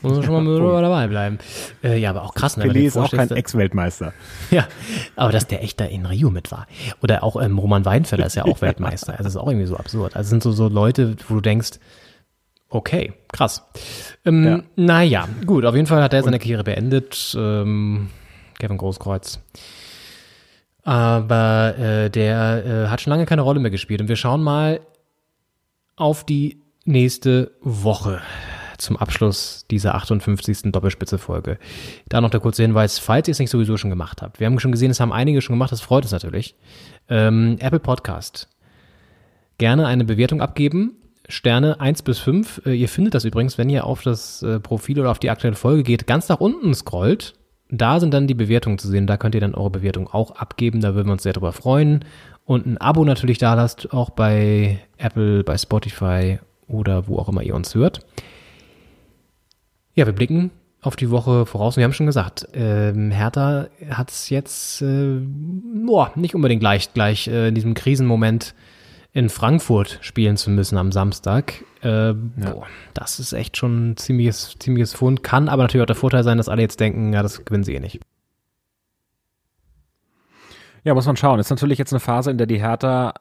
Muss man schon mal ja, dabei bleiben. Äh, ja, aber auch krass. Ne, Pelé ist auch kein Ex-Weltmeister. Ja, aber dass der echt da in Rio mit war. Oder auch ähm, Roman Weinfeller ist ja auch Weltmeister. Also das ist auch irgendwie so absurd. Also sind so, so Leute, wo du denkst, okay, krass. Ähm, ja. Naja, gut, auf jeden Fall hat er seine Karriere beendet. Ähm, Kevin Großkreuz. Aber äh, der äh, hat schon lange keine Rolle mehr gespielt. Und wir schauen mal auf die nächste Woche zum Abschluss dieser 58. Doppelspitze-Folge. Da noch der kurze Hinweis, falls ihr es nicht sowieso schon gemacht habt. Wir haben schon gesehen, es haben einige schon gemacht, das freut uns natürlich. Ähm, Apple Podcast. Gerne eine Bewertung abgeben. Sterne 1 bis 5. Äh, ihr findet das übrigens, wenn ihr auf das äh, Profil oder auf die aktuelle Folge geht, ganz nach unten scrollt. Da sind dann die Bewertungen zu sehen. Da könnt ihr dann eure Bewertung auch abgeben. Da würden wir uns sehr drüber freuen. Und ein Abo natürlich da lasst, auch bei Apple, bei Spotify oder wo auch immer ihr uns hört. Ja, wir blicken auf die Woche voraus. Wir haben schon gesagt, ähm, Hertha hat es jetzt äh, boah, nicht unbedingt leicht, gleich äh, in diesem Krisenmoment in Frankfurt spielen zu müssen am Samstag. Äh, ja. boah, das ist echt schon ein ziemliches, ziemliches Fund. Kann aber natürlich auch der Vorteil sein, dass alle jetzt denken, ja, das gewinnen sie eh nicht. Ja, muss man schauen. Ist natürlich jetzt eine Phase, in der die Hertha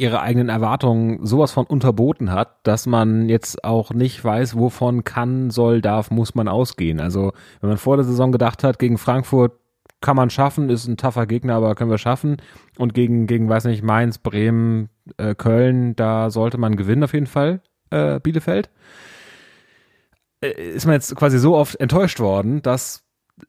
ihre eigenen Erwartungen sowas von unterboten hat, dass man jetzt auch nicht weiß, wovon kann, soll, darf, muss man ausgehen. Also wenn man vor der Saison gedacht hat, gegen Frankfurt kann man schaffen, ist ein taffer Gegner, aber können wir schaffen. Und gegen, gegen weiß nicht, Mainz, Bremen, äh, Köln, da sollte man gewinnen auf jeden Fall, äh, Bielefeld. Äh, ist man jetzt quasi so oft enttäuscht worden, dass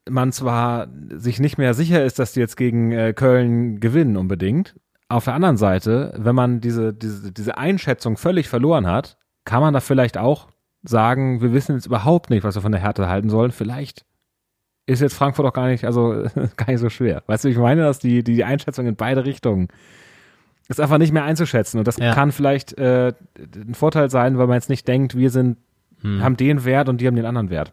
man zwar sich nicht mehr sicher ist, dass die jetzt gegen äh, Köln gewinnen unbedingt, auf der anderen Seite, wenn man diese, diese, diese Einschätzung völlig verloren hat, kann man da vielleicht auch sagen, wir wissen jetzt überhaupt nicht, was wir von der Härte halten sollen. Vielleicht ist jetzt Frankfurt auch gar nicht, also gar nicht so schwer. Weißt du, ich meine, dass die, die Einschätzung in beide Richtungen ist einfach nicht mehr einzuschätzen. Und das ja. kann vielleicht äh, ein Vorteil sein, weil man jetzt nicht denkt, wir sind, hm. haben den Wert und die haben den anderen Wert.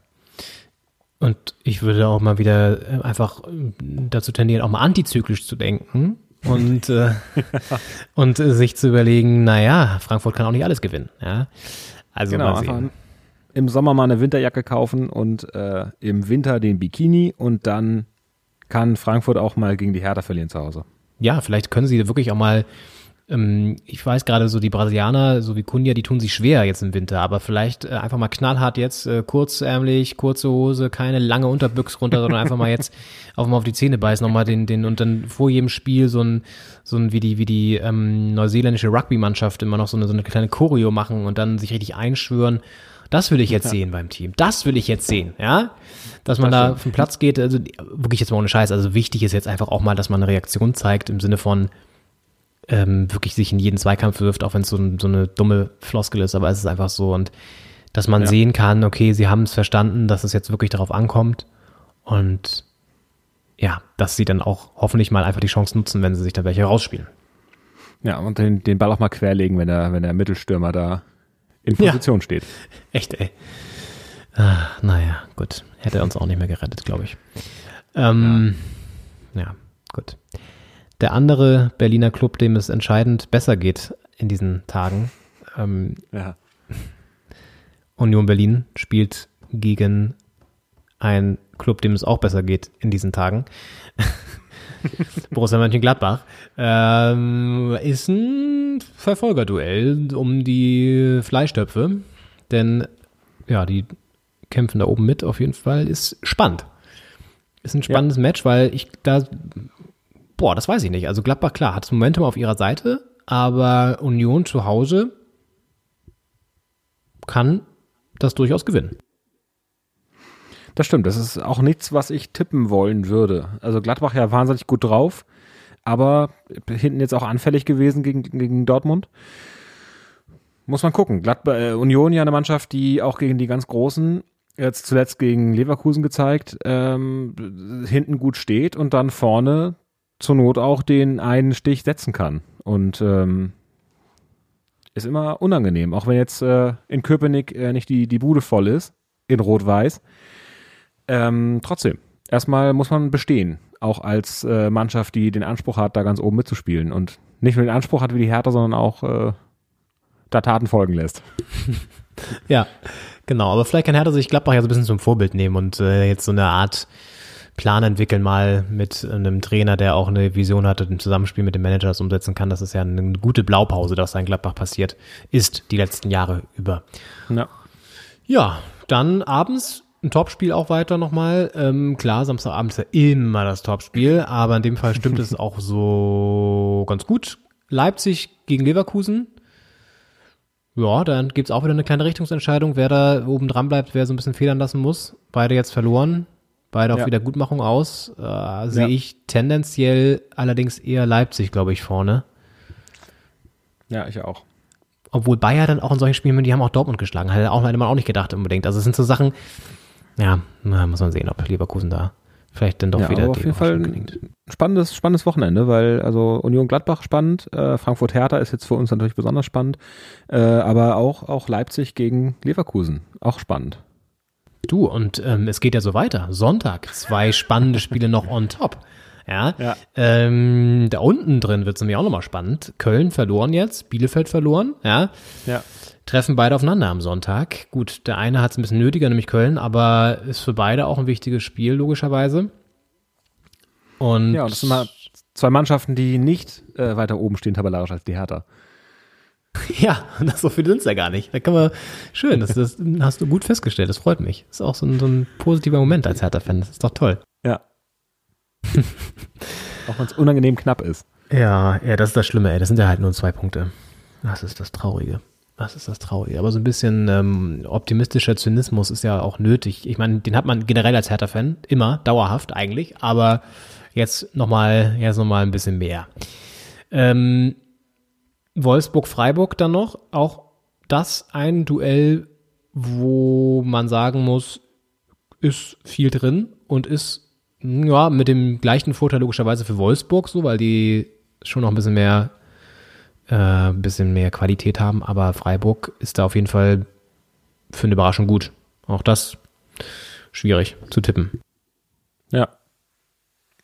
Und ich würde auch mal wieder äh, einfach dazu tendieren, auch mal antizyklisch zu denken und, äh, und äh, sich zu überlegen, naja, Frankfurt kann auch nicht alles gewinnen. Ja? Also genau, mal sehen. Im Sommer mal eine Winterjacke kaufen und äh, im Winter den Bikini und dann kann Frankfurt auch mal gegen die Hertha verlieren zu Hause. Ja, vielleicht können sie wirklich auch mal ich weiß gerade so, die Brasilianer, so wie Kunja, die tun sich schwer jetzt im Winter, aber vielleicht äh, einfach mal knallhart jetzt, äh, kurzärmlich, kurze Hose, keine lange Unterbüchs runter, sondern einfach mal jetzt auf mal auf die Zähne beißen, nochmal den, den, und dann vor jedem Spiel so ein, so ein, wie die, wie die ähm, neuseeländische Rugby-Mannschaft immer noch so eine, so eine kleine Choreo machen und dann sich richtig einschwören Das will ich jetzt ja. sehen beim Team. Das will ich jetzt sehen, ja? Dass man das da auf den Platz geht, also wirklich jetzt mal ohne Scheiß. Also wichtig ist jetzt einfach auch mal, dass man eine Reaktion zeigt im Sinne von ähm, wirklich sich in jeden Zweikampf wirft, auch wenn es so, so, eine dumme Floskel ist, aber es ist einfach so und dass man ja. sehen kann, okay, sie haben es verstanden, dass es jetzt wirklich darauf ankommt und ja, dass sie dann auch hoffentlich mal einfach die Chance nutzen, wenn sie sich da welche rausspielen. Ja, und den, den Ball auch mal querlegen, wenn der, wenn der Mittelstürmer da in Position ja. steht. Echt, ey. Ah, naja, gut. Hätte er uns auch nicht mehr gerettet, glaube ich. Ähm, ja. ja, gut. Der andere Berliner Club, dem es entscheidend besser geht in diesen Tagen, ähm, ja. Union Berlin spielt gegen ein Club, dem es auch besser geht in diesen Tagen. Borussia Mönchengladbach, ähm, ist ein Verfolgerduell um die Fleischtöpfe. Denn ja, die kämpfen da oben mit auf jeden Fall. Ist spannend. Ist ein spannendes ja. Match, weil ich da, boah, das weiß ich nicht. Also Gladbach, klar, hat das Momentum auf ihrer Seite, aber Union zu Hause kann das durchaus gewinnen. Das stimmt, das ist auch nichts, was ich tippen wollen würde. Also Gladbach ja wahnsinnig gut drauf, aber hinten jetzt auch anfällig gewesen gegen, gegen Dortmund. Muss man gucken. Gladbach, äh, Union ja eine Mannschaft, die auch gegen die ganz Großen jetzt zuletzt gegen Leverkusen gezeigt, ähm, hinten gut steht und dann vorne zur Not auch den einen Stich setzen kann. Und ähm, ist immer unangenehm, auch wenn jetzt äh, in Köpenick äh, nicht die, die Bude voll ist, in Rot-Weiß. Ähm, trotzdem, erstmal muss man bestehen, auch als äh, Mannschaft, die den Anspruch hat, da ganz oben mitzuspielen und nicht nur den Anspruch hat wie die Hertha, sondern auch äh, da Taten folgen lässt. ja, genau. Aber vielleicht kann Hertha sich Gladbach ja so ein bisschen zum Vorbild nehmen und äh, jetzt so eine Art Plan entwickeln mal mit einem Trainer, der auch eine Vision hatte, ein Zusammenspiel mit dem Manager das umsetzen kann. Das ist ja eine gute Blaupause, dass da in Gladbach passiert ist, die letzten Jahre über. Ja, ja dann abends ein Topspiel auch weiter nochmal. Ähm, klar, Samstagabend ist ja immer das Topspiel, aber in dem Fall stimmt es auch so ganz gut. Leipzig gegen Leverkusen. Ja, dann gibt's auch wieder eine kleine Richtungsentscheidung, wer da oben dran bleibt, wer so ein bisschen federn lassen muss. Beide jetzt verloren, beide auf ja. Wiedergutmachung aus. Äh, Sehe ja. ich tendenziell allerdings eher Leipzig, glaube ich, vorne. Ja, ich auch. Obwohl Bayer dann auch in solchen Spielen, die haben auch Dortmund geschlagen, hätte, auch, hätte man auch nicht gedacht unbedingt. Also es sind so Sachen, ja, na, muss man sehen, ob Leverkusen da vielleicht dann doch ja, wieder auf jeden Fall ein spannendes, spannendes Wochenende, weil also Union Gladbach spannend, äh, Frankfurt Hertha ist jetzt für uns natürlich besonders spannend, äh, aber auch, auch Leipzig gegen Leverkusen, auch spannend. Du, und ähm, es geht ja so weiter. Sonntag, zwei spannende Spiele noch on top. Ja, ja. Ähm, da unten drin wird es nämlich auch nochmal spannend. Köln verloren jetzt, Bielefeld verloren, ja. Ja treffen beide aufeinander am Sonntag. Gut, der eine hat es ein bisschen nötiger, nämlich Köln, aber ist für beide auch ein wichtiges Spiel, logischerweise. Und ja, und das sind mal zwei Mannschaften, die nicht äh, weiter oben stehen tabellarisch als die Hertha. Ja, das so viel sind es ja gar nicht. Da kann man, schön, das, das hast du gut festgestellt, das freut mich. Das ist auch so ein, so ein positiver Moment als Hertha-Fan, das ist doch toll. Ja. auch wenn es unangenehm knapp ist. Ja, ja, das ist das Schlimme, ey, das sind ja halt nur zwei Punkte. Das ist das Traurige. Was ist das Traurige? Aber so ein bisschen ähm, optimistischer Zynismus ist ja auch nötig. Ich meine, den hat man generell als Hertha-Fan immer, dauerhaft eigentlich, aber jetzt nochmal, jetzt nochmal ein bisschen mehr. Ähm, Wolfsburg-Freiburg dann noch, auch das ein Duell, wo man sagen muss, ist viel drin und ist ja mit dem gleichen Vorteil logischerweise für Wolfsburg so, weil die schon noch ein bisschen mehr äh, ein bisschen mehr Qualität haben, aber Freiburg ist da auf jeden Fall für eine Überraschung gut. Auch das schwierig zu tippen. Ja.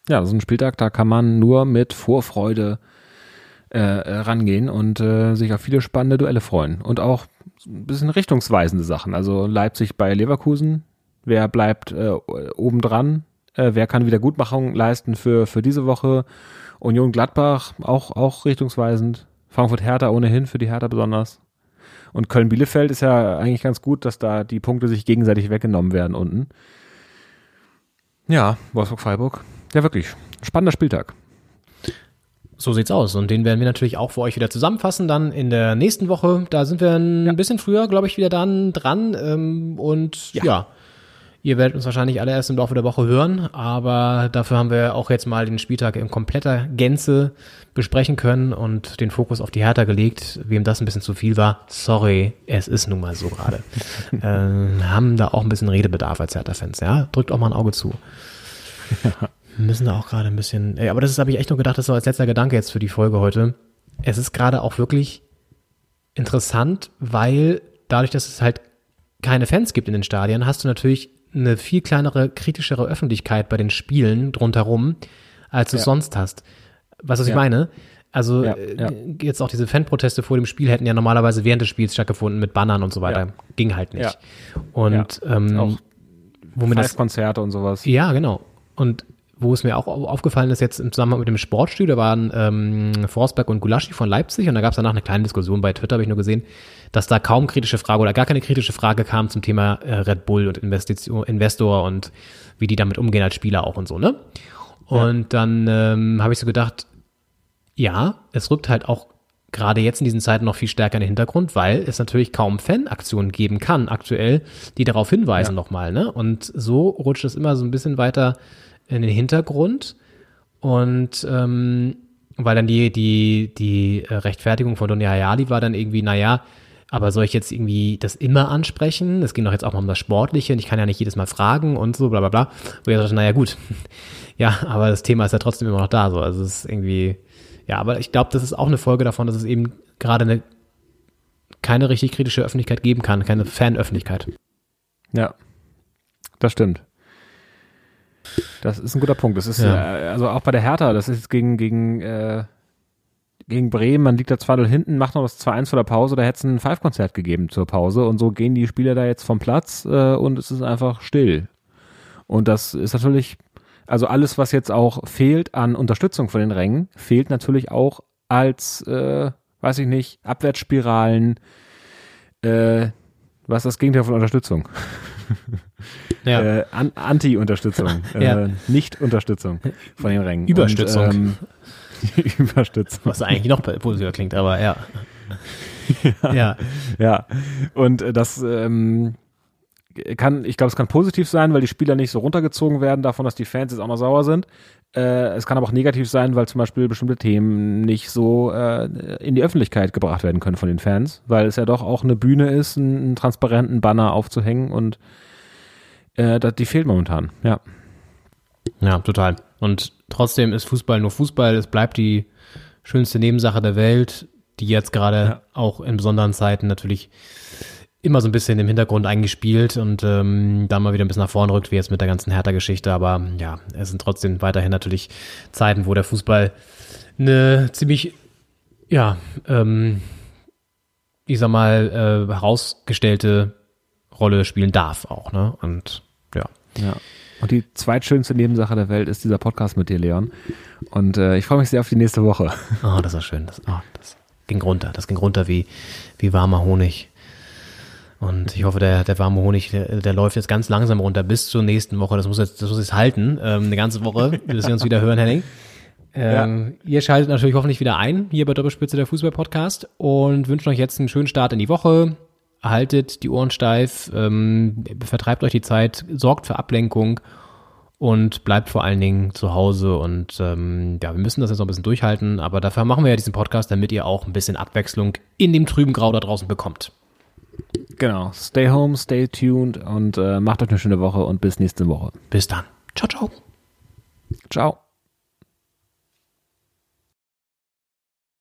Ja, so ein Spieltag, da kann man nur mit Vorfreude rangehen und äh, sich auf viele spannende Duelle freuen. Und auch ein bisschen richtungsweisende Sachen. Also Leipzig bei Leverkusen, wer bleibt äh, obendran, äh, wer kann Wiedergutmachung leisten für, für diese Woche. Union Gladbach, auch, auch richtungsweisend. Frankfurt Hertha ohnehin für die Hertha besonders. Und Köln-Bielefeld ist ja eigentlich ganz gut, dass da die Punkte sich gegenseitig weggenommen werden unten. Ja, Wolfsburg-Freiburg. Ja, wirklich. Spannender Spieltag. So sieht's aus. Und den werden wir natürlich auch für euch wieder zusammenfassen dann in der nächsten Woche. Da sind wir ein ja. bisschen früher, glaube ich, wieder dann dran. Ähm, und ja. ja. ihr werdet uns wahrscheinlich alle erst im Laufe der Woche hören. Aber dafür haben wir auch jetzt mal den Spieltag in kompletter Gänze besprechen können und den Fokus auf die Hertha gelegt. Wem das ein bisschen zu viel war, sorry, es ist nun mal so gerade. ähm, haben da auch ein bisschen Redebedarf als Hertha-Fans. Ja, drückt auch mal ein Auge zu. Ja müssen da auch gerade ein bisschen, ey, aber das habe ich echt nur gedacht, das war als letzter Gedanke jetzt für die Folge heute. Es ist gerade auch wirklich interessant, weil dadurch, dass es halt keine Fans gibt in den Stadien, hast du natürlich eine viel kleinere, kritischere Öffentlichkeit bei den Spielen drumherum, als du ja. sonst hast. Weißt du, was ja. ich meine? Also ja, äh, jetzt auch diese Fanproteste vor dem Spiel hätten ja normalerweise während des Spiels stattgefunden mit Bannern und so weiter. Ging halt nicht. Und ähm, auch womit das Konzerte und sowas. Ja, genau. Und wo es mir auch aufgefallen ist, jetzt im Zusammenhang mit dem Sportstudio, da waren ähm, Forsberg und Gulaschi von Leipzig und da gab es danach eine kleine Diskussion bei Twitter, habe ich nur gesehen, dass da kaum kritische Frage oder gar keine kritische Frage kam zum Thema äh, Red Bull und Investition, Investor und wie die damit umgehen als Spieler auch und so, ne? Und ja. dann ähm, habe ich so gedacht, ja, es rückt halt auch gerade jetzt in diesen Zeiten noch viel stärker in den Hintergrund, weil es natürlich kaum Fanaktionen geben kann aktuell, die darauf hinweisen ja. nochmal, ne? Und so rutscht es immer so ein bisschen weiter in den Hintergrund und ähm, weil dann die, die, die Rechtfertigung von Donny Hayali war dann irgendwie, naja, aber soll ich jetzt irgendwie das immer ansprechen? Es ging doch jetzt auch mal um das Sportliche und ich kann ja nicht jedes Mal fragen und so, bla bla bla. Wo ich dachte, naja, gut. ja, aber das Thema ist ja trotzdem immer noch da. So. Also es ist irgendwie, ja, aber ich glaube, das ist auch eine Folge davon, dass es eben gerade eine keine richtig kritische Öffentlichkeit geben kann, keine Fanöffentlichkeit. Ja, das stimmt. Das ist ein guter Punkt. Das ist ja. äh, also auch bei der Hertha, das ist gegen, gegen, äh, gegen Bremen, man liegt da 2-0 hinten, macht noch das 2-1 vor der Pause, da hätte es ein Five-Konzert gegeben zur Pause und so gehen die Spieler da jetzt vom Platz äh, und es ist einfach still. Und das ist natürlich, also alles, was jetzt auch fehlt an Unterstützung von den Rängen, fehlt natürlich auch als, äh, weiß ich nicht, Abwärtsspiralen, äh, was ist das Gegenteil von Unterstützung? Ja. äh, An Anti-Unterstützung, ja. äh, Nicht-Unterstützung von den Rängen. Überstützung. Und, ähm, Überstützung. Was eigentlich noch positiver klingt, aber ja. ja. ja. Ja. Und äh, das ähm, kann, ich glaube, es kann positiv sein, weil die Spieler nicht so runtergezogen werden davon, dass die Fans jetzt auch noch sauer sind. Äh, es kann aber auch negativ sein, weil zum Beispiel bestimmte Themen nicht so äh, in die Öffentlichkeit gebracht werden können von den Fans, weil es ja doch auch eine Bühne ist, einen, einen transparenten Banner aufzuhängen und äh, das, die fehlt momentan, ja. Ja, total. Und trotzdem ist Fußball nur Fußball. Es bleibt die schönste Nebensache der Welt, die jetzt gerade ja. auch in besonderen Zeiten natürlich immer so ein bisschen im Hintergrund eingespielt und ähm, dann mal wieder ein bisschen nach vorne rückt, wie jetzt mit der ganzen Hertha-Geschichte. Aber ja, es sind trotzdem weiterhin natürlich Zeiten, wo der Fußball eine ziemlich, ja, ähm, ich sag mal, äh, herausgestellte Rolle spielen darf auch, ne? Und ja. Ja. Und die zweitschönste Nebensache der Welt ist dieser Podcast mit dir, Leon. Und äh, ich freue mich sehr auf die nächste Woche. Oh, das war schön. Das, oh, das ging runter. Das ging runter wie, wie warmer Honig. Und ich hoffe, der, der warme Honig, der, der läuft jetzt ganz langsam runter bis zur nächsten Woche. Das muss jetzt, das muss jetzt halten, ähm, eine ganze Woche, bis wir uns wieder hören, Henning. Ähm, ja. Ihr schaltet natürlich hoffentlich wieder ein, hier bei Doppelspitze der Fußball-Podcast und wünschen euch jetzt einen schönen Start in die Woche. Haltet die Ohren steif, ähm, vertreibt euch die Zeit, sorgt für Ablenkung und bleibt vor allen Dingen zu Hause. Und ähm, ja, wir müssen das jetzt noch ein bisschen durchhalten, aber dafür machen wir ja diesen Podcast, damit ihr auch ein bisschen Abwechslung in dem trüben Grau da draußen bekommt. Genau. Stay home, stay tuned und äh, macht euch eine schöne Woche und bis nächste Woche. Bis dann. Ciao, ciao. Ciao.